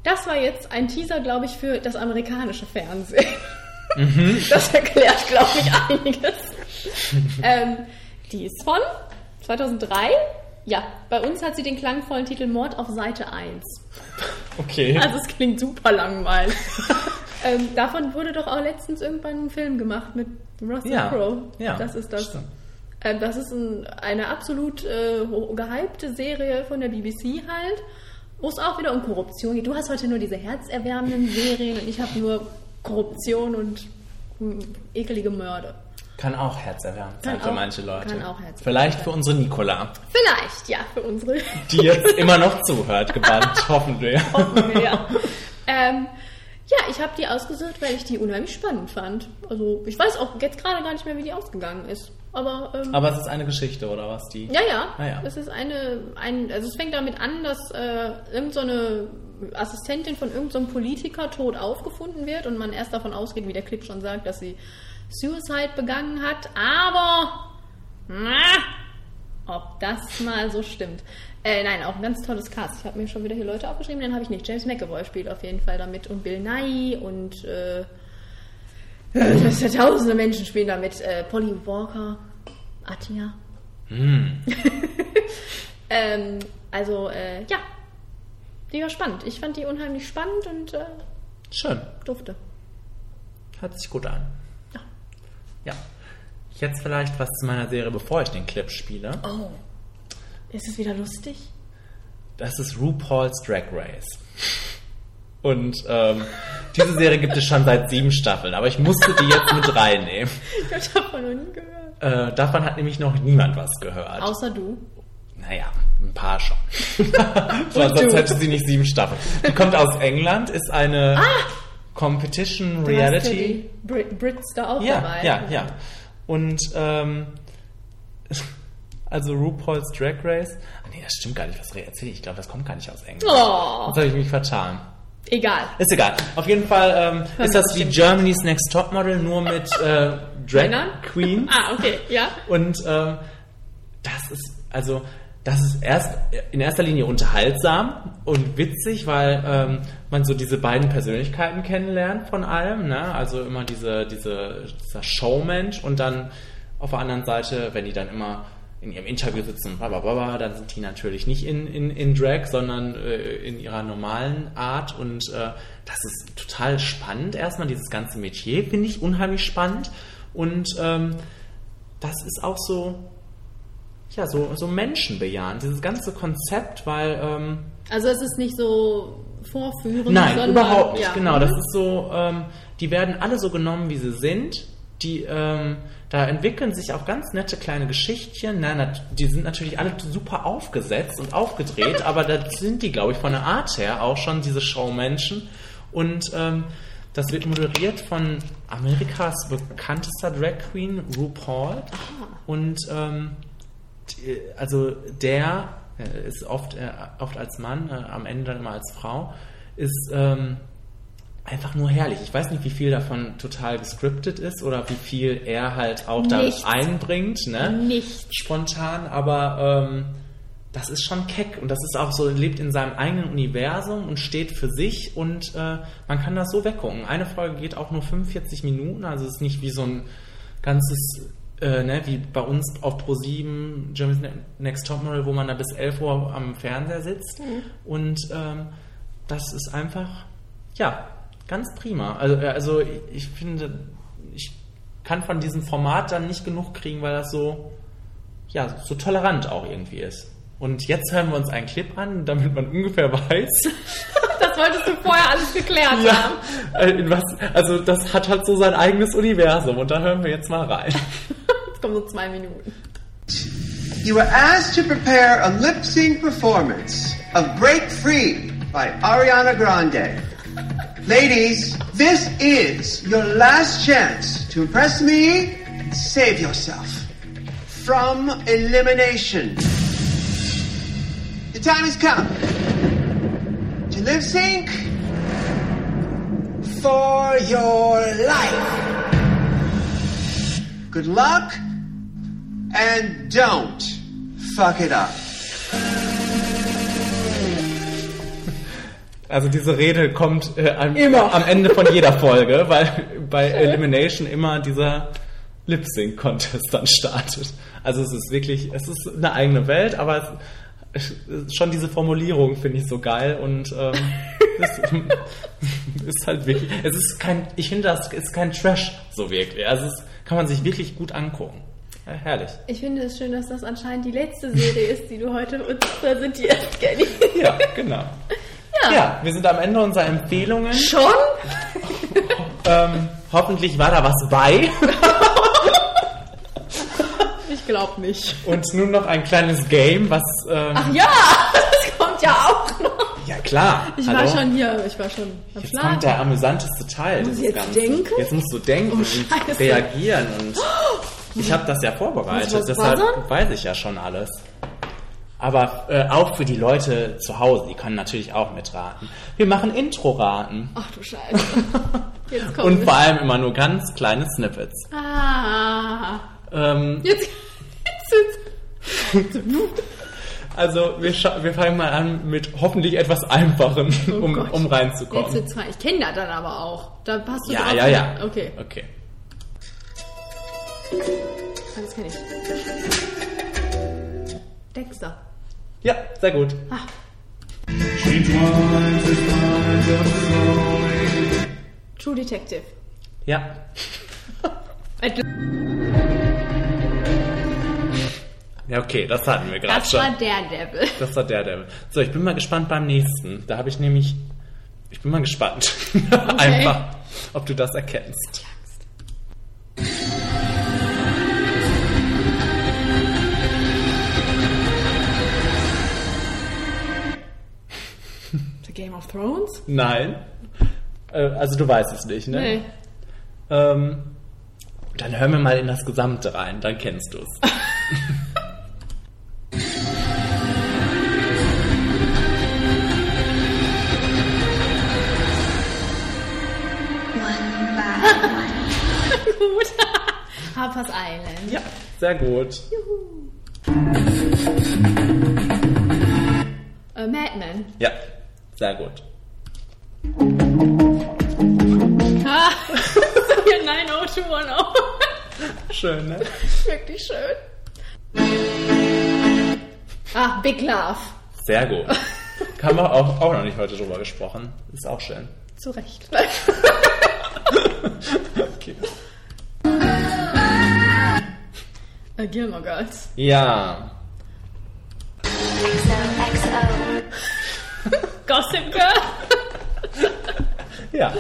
das war jetzt ein Teaser, glaube ich, für das amerikanische Fernsehen. Mhm. [LAUGHS] Das erklärt, glaube ich, einiges. ähm, die ist von 2003. Ja, bei uns hat sie den klangvollen Titel Mord auf Seite 1. Okay. Also es klingt super langweilig. [LAUGHS] ähm, davon wurde doch auch letztens irgendwann ein Film gemacht mit Russell Ja, Crowe. ja, das ist das. stimmt. Ähm, das ist ein, eine absolut äh, gehypte Serie von der BBC halt, wo es auch wieder um Korruption geht. Du hast heute nur diese herzerwärmenden Serien und ich habe nur Korruption und hm, ekelige Mörder. Kann auch herzerwärmend sein Kann für auch- manche Leute. kann auch herzerwärmend Vielleicht für unsere Nicola, Vielleicht, ja, für unsere. [LAUGHS] die jetzt immer noch zuhört, gebannt, [LAUGHS] hoffen wir. Hoffen wir, ja. ähm, ja, ich habe die ausgesucht, weil ich die unheimlich spannend fand. Also ich weiß auch jetzt gerade gar nicht mehr, wie die ausgegangen ist. Aber, ähm, Aber es ist eine Geschichte, oder was? Die? ja, ja. Ah, ja. Es ist eine, ein, also es fängt damit an, dass äh, irgend so Assistentin von irgendeinem Politiker tot aufgefunden wird und man erst davon ausgeht, wie der Clip schon sagt, dass sie Suicide begangen hat. Aber na, ob das mal so stimmt. Äh, nein, auch ein ganz tolles Cast. Ich habe mir schon wieder hier Leute aufgeschrieben, den habe ich nicht. James McAvoy spielt auf jeden Fall damit und Bill Nye und äh, das sind tausende Menschen spielen damit. Äh, Polly Walker, Atia. Hm. [LAUGHS] Ähm, also, äh, ja. Die war spannend. Ich fand die unheimlich spannend und äh, Schön. durfte. Hört sich gut an. Ja. Ja. Jetzt vielleicht was zu meiner Serie, bevor ich den Clip spiele. Oh. Ist es wieder lustig? Das ist RuPaul's Drag Race. Und ähm, diese Serie gibt es schon seit sieben Staffeln, aber ich musste die jetzt mit reinnehmen. [LAUGHS] Ich habe davon noch nie gehört. Äh, davon hat nämlich noch niemand was gehört. Außer du. Naja, ein paar schon. [LAUGHS] Sonst hätte sie nicht sieben Staffeln. Die kommt aus England, ist eine Ah! Competition Du hast ja Reality. die Brit Brits da auch Ja, dabei. ja, ja. Und ähm, also RuPaul's Drag Race. Ah, nee, das stimmt gar nicht, was erzähle ich. Ich glaube, das kommt gar nicht aus England. Oh. Jetzt habe ich mich vertan. Egal. Ist egal. Auf jeden Fall ähm, ist das wie. Germany's Next Topmodel, nur mit äh, Drag? Queens. [LAUGHS] Ah, okay, ja. Und ähm, das ist, also, das ist erst in erster Linie unterhaltsam und witzig, weil ähm, man so diese beiden Persönlichkeiten kennenlernt von allem. Ne? Also immer diese, diese, dieser Showmensch und dann auf der anderen Seite, wenn die dann immer in ihrem Interview sitzen, blablabla, dann sind die natürlich nicht in, in, in Drag, sondern äh, in ihrer normalen Art. Und äh, das ist total spannend. Erstmal dieses ganze Metier finde ich unheimlich spannend. Und ähm, das ist auch so, ja, so, so menschenbejahend, dieses ganze Konzept, weil ähm, Also es ist nicht so vorführend, Nein, sondern... überhaupt nicht. ja. Genau, das ist so, ähm, die werden alle so genommen, wie sie sind. Die, ähm, da entwickeln sich auch ganz nette kleine Geschichtchen. Nat- die sind natürlich alle super aufgesetzt und aufgedreht, aber da sind die, glaube ich, von der Art her auch schon diese Showmenschen. Und ähm, das wird moderiert von Amerikas bekanntester Drag Queen, RuPaul. Und ähm, die- also der äh, ist oft, äh, oft als Mann, äh, am Ende dann immer als Frau, ist ähm, einfach nur herrlich. Ich weiß nicht, wie viel davon total gescriptet ist oder wie viel er halt auch da einbringt, ne? Nichts. Spontan, aber ähm, das ist schon keck und das ist auch so, lebt in seinem eigenen Universum und steht für sich und äh, man kann das so weggucken. Eine Folge geht auch nur 45 Minuten, also es ist nicht wie so ein ganzes, äh, ne, wie bei uns auf Pro7, Germany's Ne- Next Topmodel, wo man da bis 11 Uhr am Fernseher sitzt Mhm. und ähm, das ist einfach, ja, ganz prima. Also, äh, also ich, finde, ich kann von diesem Format dann nicht genug kriegen, weil das so, ja, so tolerant auch irgendwie ist. Und jetzt hören wir uns einen Clip an, damit man ungefähr [LAUGHS] weiß, Das wolltest du vorher alles geklärt haben. ja, äh, in was, also das hat halt so sein eigenes Universum und da hören wir jetzt mal rein. Jetzt kommen so zwei Minuten. You were asked to prepare a lip sync performance of Break Free by Ariana Grande. Ladies, this is your last chance to impress me and save yourself from elimination. The time has come to lip sync for your life. Good luck and don't fuck it up. Also diese Rede kommt äh, am, Immer. am Ende von jeder Folge, weil bei Elimination immer dieser Lip-Sync-Contest dann startet. Also es ist wirklich, es ist eine eigene Welt, aber es, es, schon diese Formulierung finde ich so geil und ähm, [LAUGHS] es ist halt wirklich, es ist kein, ich finde das ist kein Trash so wirklich. Also es kann man sich wirklich gut angucken. Ja, herrlich. Ich finde es schön, dass das anscheinend die letzte Serie ist, die du heute uns präsentierst, Kenny. Ja, genau. Ja. Ja, wir sind am Ende unserer Empfehlungen. Schon? [LAUGHS] Ähm, hoffentlich war da was bei. [LAUGHS] Ich glaube nicht. Und nun noch ein kleines Game, was. Ähm, Ach ja, [LAUGHS] das kommt ja auch noch. ja, klar. Ich Hallo? war schon hier, ich war schon am Jetzt Schlafen. kommt der amüsanteste Teil. Muss ich jetzt Ganzen. denken? Jetzt musst du denken Oh, und reagieren. Und ich habe das ja vorbereitet, deshalb weiß ich ja schon alles. Aber äh, auch für die Leute zu Hause, die können natürlich auch mitraten. Wir machen Intro-Raten. Ach du Scheiße. [LAUGHS] Jetzt kommt Und vor allem immer nur ganz kleine Snippets. Ah. Ähm, Jetzt, jetzt, [LAUGHS] also wir, wir fangen mal an mit hoffentlich etwas Einfachen, um, Gott. um jetzt reinzukommen. sind zwei. Ich kenne das dann aber auch. Da passt du Ja, drauf. ja, ja. Okay. Okay. Ah, Das kenne ich. Dexter. Ja, sehr gut. Slowly. True Detective. Ja. Ja, okay, das hatten wir gerade Das schon. war Daredevil. Das war der Devil. So, ich bin mal gespannt beim nächsten. Da habe ich nämlich. Ich bin mal gespannt. [LAUGHS] Einfach, ob du das erkennst. Game of Thrones? Nein. Äh, also du weißt es nicht, ne? Nee. Ähm, dann hör mir mal in das Gesamte rein, dann kennst du es. Gut. Harper's Island. Ja, sehr gut. Äh, Mad Men. Ja, sehr gut. Ah, Nein, 90210. Schön, ne? Wirklich schön. Ah, Big Love. Sehr gut. Haben wir auch, auch noch nicht heute drüber gesprochen. Ist auch schön. Zu Recht. [LAUGHS] Okay. Gilmore Girls. Ja. [LAUGHS] Gossip Girl. Ja.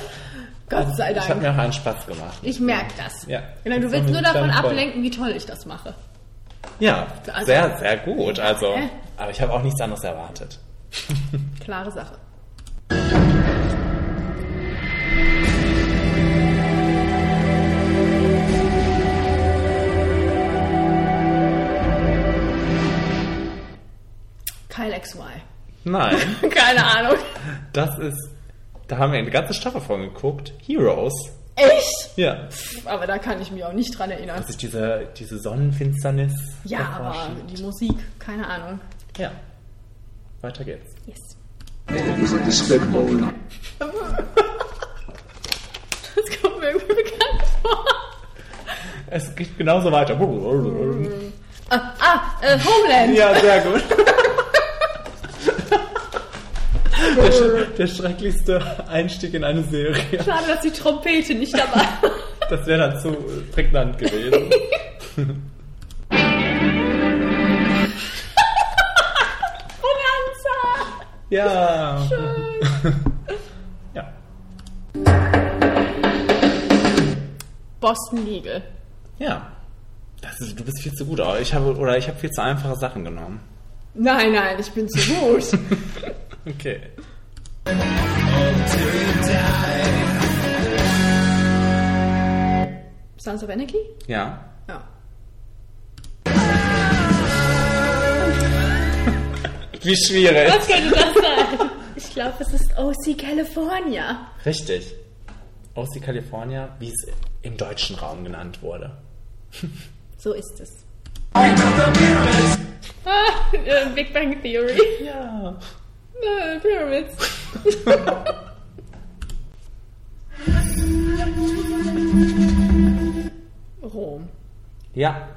Gott sei Ich habe Dank. mir auch einen Spaß gemacht. Ich merke das. Ja. Genau, du willst nur davon ablenken, wie toll ich das mache. Ja, Also- sehr, sehr gut. Also, Hä? aber ich habe auch nichts anderes erwartet. [LAUGHS] Klare Sache. Kyle XY. Nein, [LAUGHS] Keine Ahnung. das ist. Da haben wir eine ganze Staffel von geguckt. Heroes. Echt? Ja. Aber da kann ich mich auch nicht dran erinnern. Das ist diese, diese Sonnenfinsternis. Ja, aber die Musik, keine Ahnung. Ja. Weiter geht's. Yes. [LAUGHS] Das kommt mir irgendwie bekannt vor. Es geht genauso weiter. Ah, ah äh, Homeland. Ja, sehr gut. [LAUGHS] Der, der schrecklichste Einstieg in eine Serie. Schade, dass die Trompete nicht dabei [LAUGHS] war. Das wäre dann zu prägnant gewesen. [LAUGHS] Bonanza. Ja. Schön. Ja. Boston Legal. Ja. Ist, du bist viel zu gut. aber Ich habe, oder ich habe viel zu einfache Sachen genommen. Nein, nein, ich bin zu gut. [LAUGHS] Okay. Sons of Anarchy? Ja. Ja. Wie schwierig. Was könnte das sein? Ich glaube, es ist OC California. Richtig. OC California, wie es im deutschen Raum genannt wurde. [LAUGHS] So ist es. Ah, äh, Big Bang Theory. Ja. Äh, Pyramids. [LAUGHS] Rom. Ja,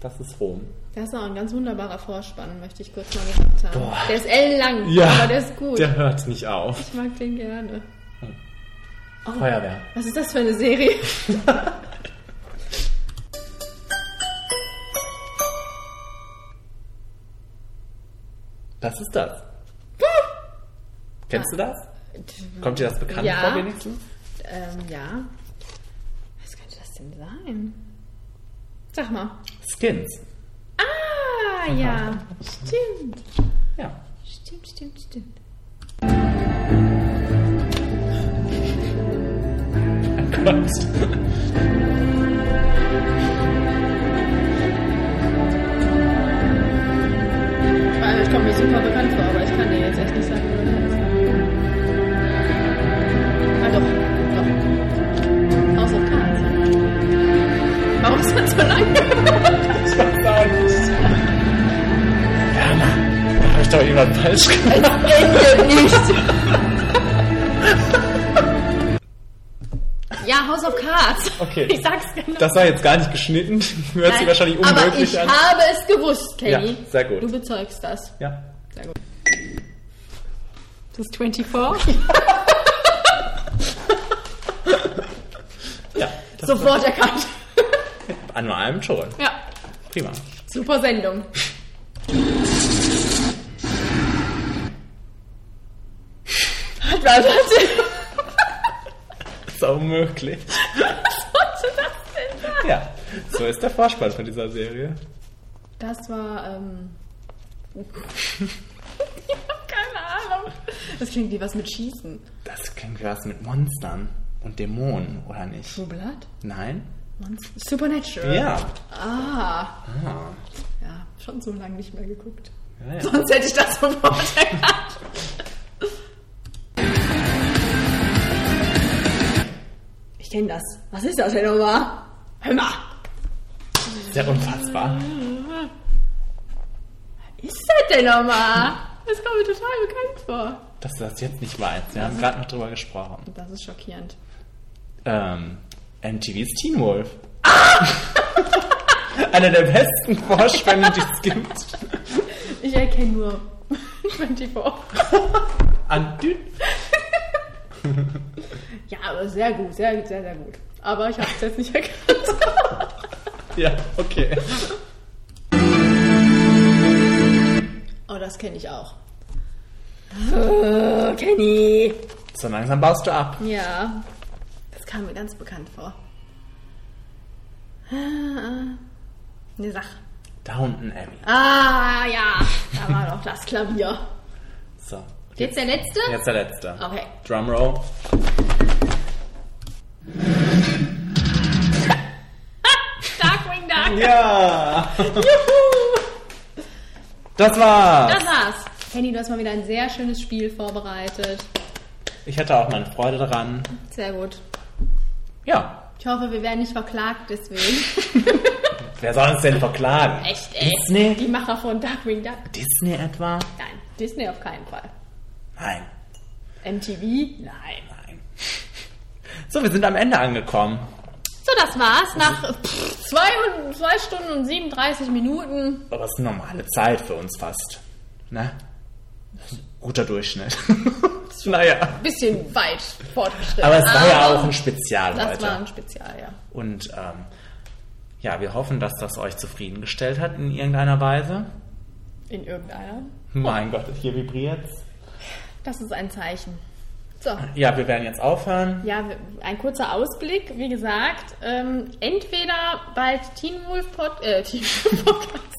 das ist Rom. Das ist auch ein ganz wunderbarer Vorspann, möchte ich kurz mal gesagt haben. Boah. Der ist ellenlang, Ja, aber der ist gut. Der hört nicht auf. Ich mag den gerne. Oh, Feuerwehr. Was ist das für eine Serie? [LAUGHS] Was ist das? Kennst du das? Kommt dir das bekannt Ja. vor wenigstens? Ähm, ja. Was könnte das denn sein? Sag mal. Skins. Ah, ja. Stimmt. Ja. Stimmt, stimmt, stimmt. Vor allem, ich komme mir super bekannt vor, aber ich kann dir jetzt echt nicht sagen, falsch gemacht. endet nicht. Ja, House of Cards. Okay. Ich sag's genau. Das war jetzt gar nicht geschnitten. Hört sich wahrscheinlich Aber unmöglich ich an. habe es gewusst, Kenny. Ja, sehr gut. Du bezeugst das. Ja. Sehr gut. Das ist 24. [LAUGHS] Ja. das Sofort erkannt. An nur einem schon. Ja, Prima. super Sendung. Unmöglich. [LAUGHS] Was sollte das denn sein? Ja. So ist der Vorspann von dieser Serie. Das war, ähm. [LAUGHS] ich hab keine Ahnung. Das klingt wie was mit Schießen. Das klingt wie was mit Monstern und Dämonen, oder nicht? True Blood? Nein? Monster. Supernatural. Ja. Ah. Ah. Ja, schon so lange nicht mehr geguckt. Ja, ja. Sonst hätte ich das sofort [LAUGHS] erkannt. Kenne das. Was ist das denn nochmal? Hör mal. Sehr unfassbar. Was ist das denn nochmal? Das kommt mir total bekannt vor. Dass du das jetzt nicht weißt. Wir haben gerade noch drüber gesprochen. Das ist schockierend. Ähm, MTV's Teen Wolf. [LAUGHS] Einer der besten Vorspänne, die es gibt. Ich erkenne nur [LAUGHS] 24. An [LAUGHS] Ja, aber sehr gut, sehr, sehr, sehr gut. Aber ich habe es jetzt nicht erkannt. [LAUGHS] Ja, okay. Oh, das kenne ich auch. Oh, Kenny. So langsam baust du ab. Ja, das kam mir ganz bekannt vor. Ah, Ne, sag. Downton Abbey. Ah, ja, da war doch das Klavier. So. Jetzt der letzte? Jetzt der letzte. Okay. Drumroll. [LAUGHS] Darkwing Duck. Ja. Juhu. Das war's. Das war's. Kenny, du hast mal wieder ein sehr schönes Spiel vorbereitet. Ich hätte auch meine Freude daran. Sehr gut. Ja. Ich hoffe, wir werden nicht verklagt deswegen. [LAUGHS] Wer soll uns denn verklagen? Echt, ey. Disney? Die Macher von Darkwing Duck. Disney etwa? Nein, Disney auf keinen Fall. Nein. MTV? Nein. So, wir sind am Ende angekommen. So, das war's. Nach pff, zwei, und- zwei Stunden und 37 Minuten. Aber es ist eine normale Zeit für uns fast. Ne? Das guter Durchschnitt. [LAUGHS] naja. Bisschen weit fortgeschritten. Aber es war ja Aber auch ein Spezial Das heute. war ein Spezial, ja. Und ähm, ja, wir hoffen, dass das euch zufriedengestellt hat in irgendeiner Weise. In irgendeiner. Mein Gott, hier vibriert's. Das ist ein Zeichen. So. Ja, wir werden jetzt aufhören. Ja, ein kurzer Ausblick. Wie gesagt, ähm, entweder bald Teen Wolf Pod äh, [LAUGHS] Teen Wolf Podcast,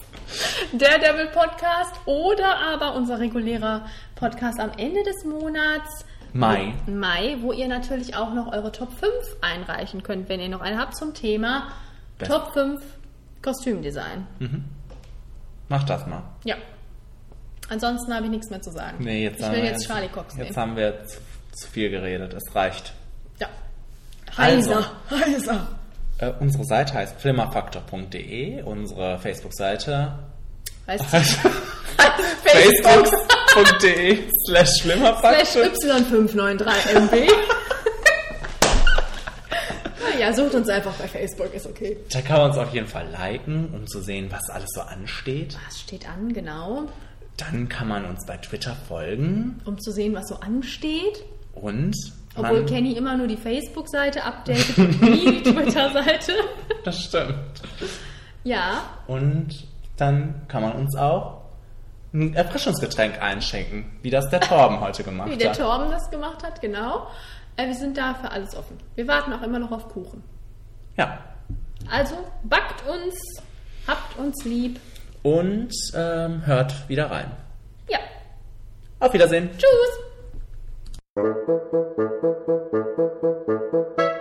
Daredevil Podcast oder aber unser regulärer Podcast am Ende des Monats. Mai. Mai, wo ihr natürlich auch noch eure Top 5 einreichen könnt, wenn ihr noch eine habt zum Thema Best- Top 5 Kostümdesign. Mhm. Mach das mal. Ja. Ansonsten habe ich nichts mehr zu sagen. Nee, jetzt ich will jetzt Charlie Cox Jetzt nehmen. haben wir zu, viel geredet. Es reicht. Ja. Also. Heiser, heiser. Äh, unsere Seite heißt flimmerfaktor.de. Unsere Facebook-Seite Heißt [LAUGHS] facebook.de slash Slash flimmerfaktor. Y593MB. ja, sucht uns einfach bei Facebook, ist okay. Da kann man uns auf jeden Fall liken, um zu sehen, was alles so ansteht. Was steht an, genau. Dann kann man uns bei Twitter folgen Um zu sehen, was so ansteht. Und Obwohl man, Kenny immer nur die Facebook-Seite updatet und nie die [LAUGHS] Twitter-Seite. das stimmt. Ja, Und dann kann man uns auch ein Erfrischungsgetränk einschenken, wie das der Torben heute gemacht wie der hat. Torben das gemacht hat, genau. Äh, wir sind da für alles offen. Wir warten auch immer noch auf Kuchen. Ja. Also, backt uns, habt uns lieb. und ähm, hört wieder rein. Ja. Auf Wiedersehen. Tschüss. Thank you.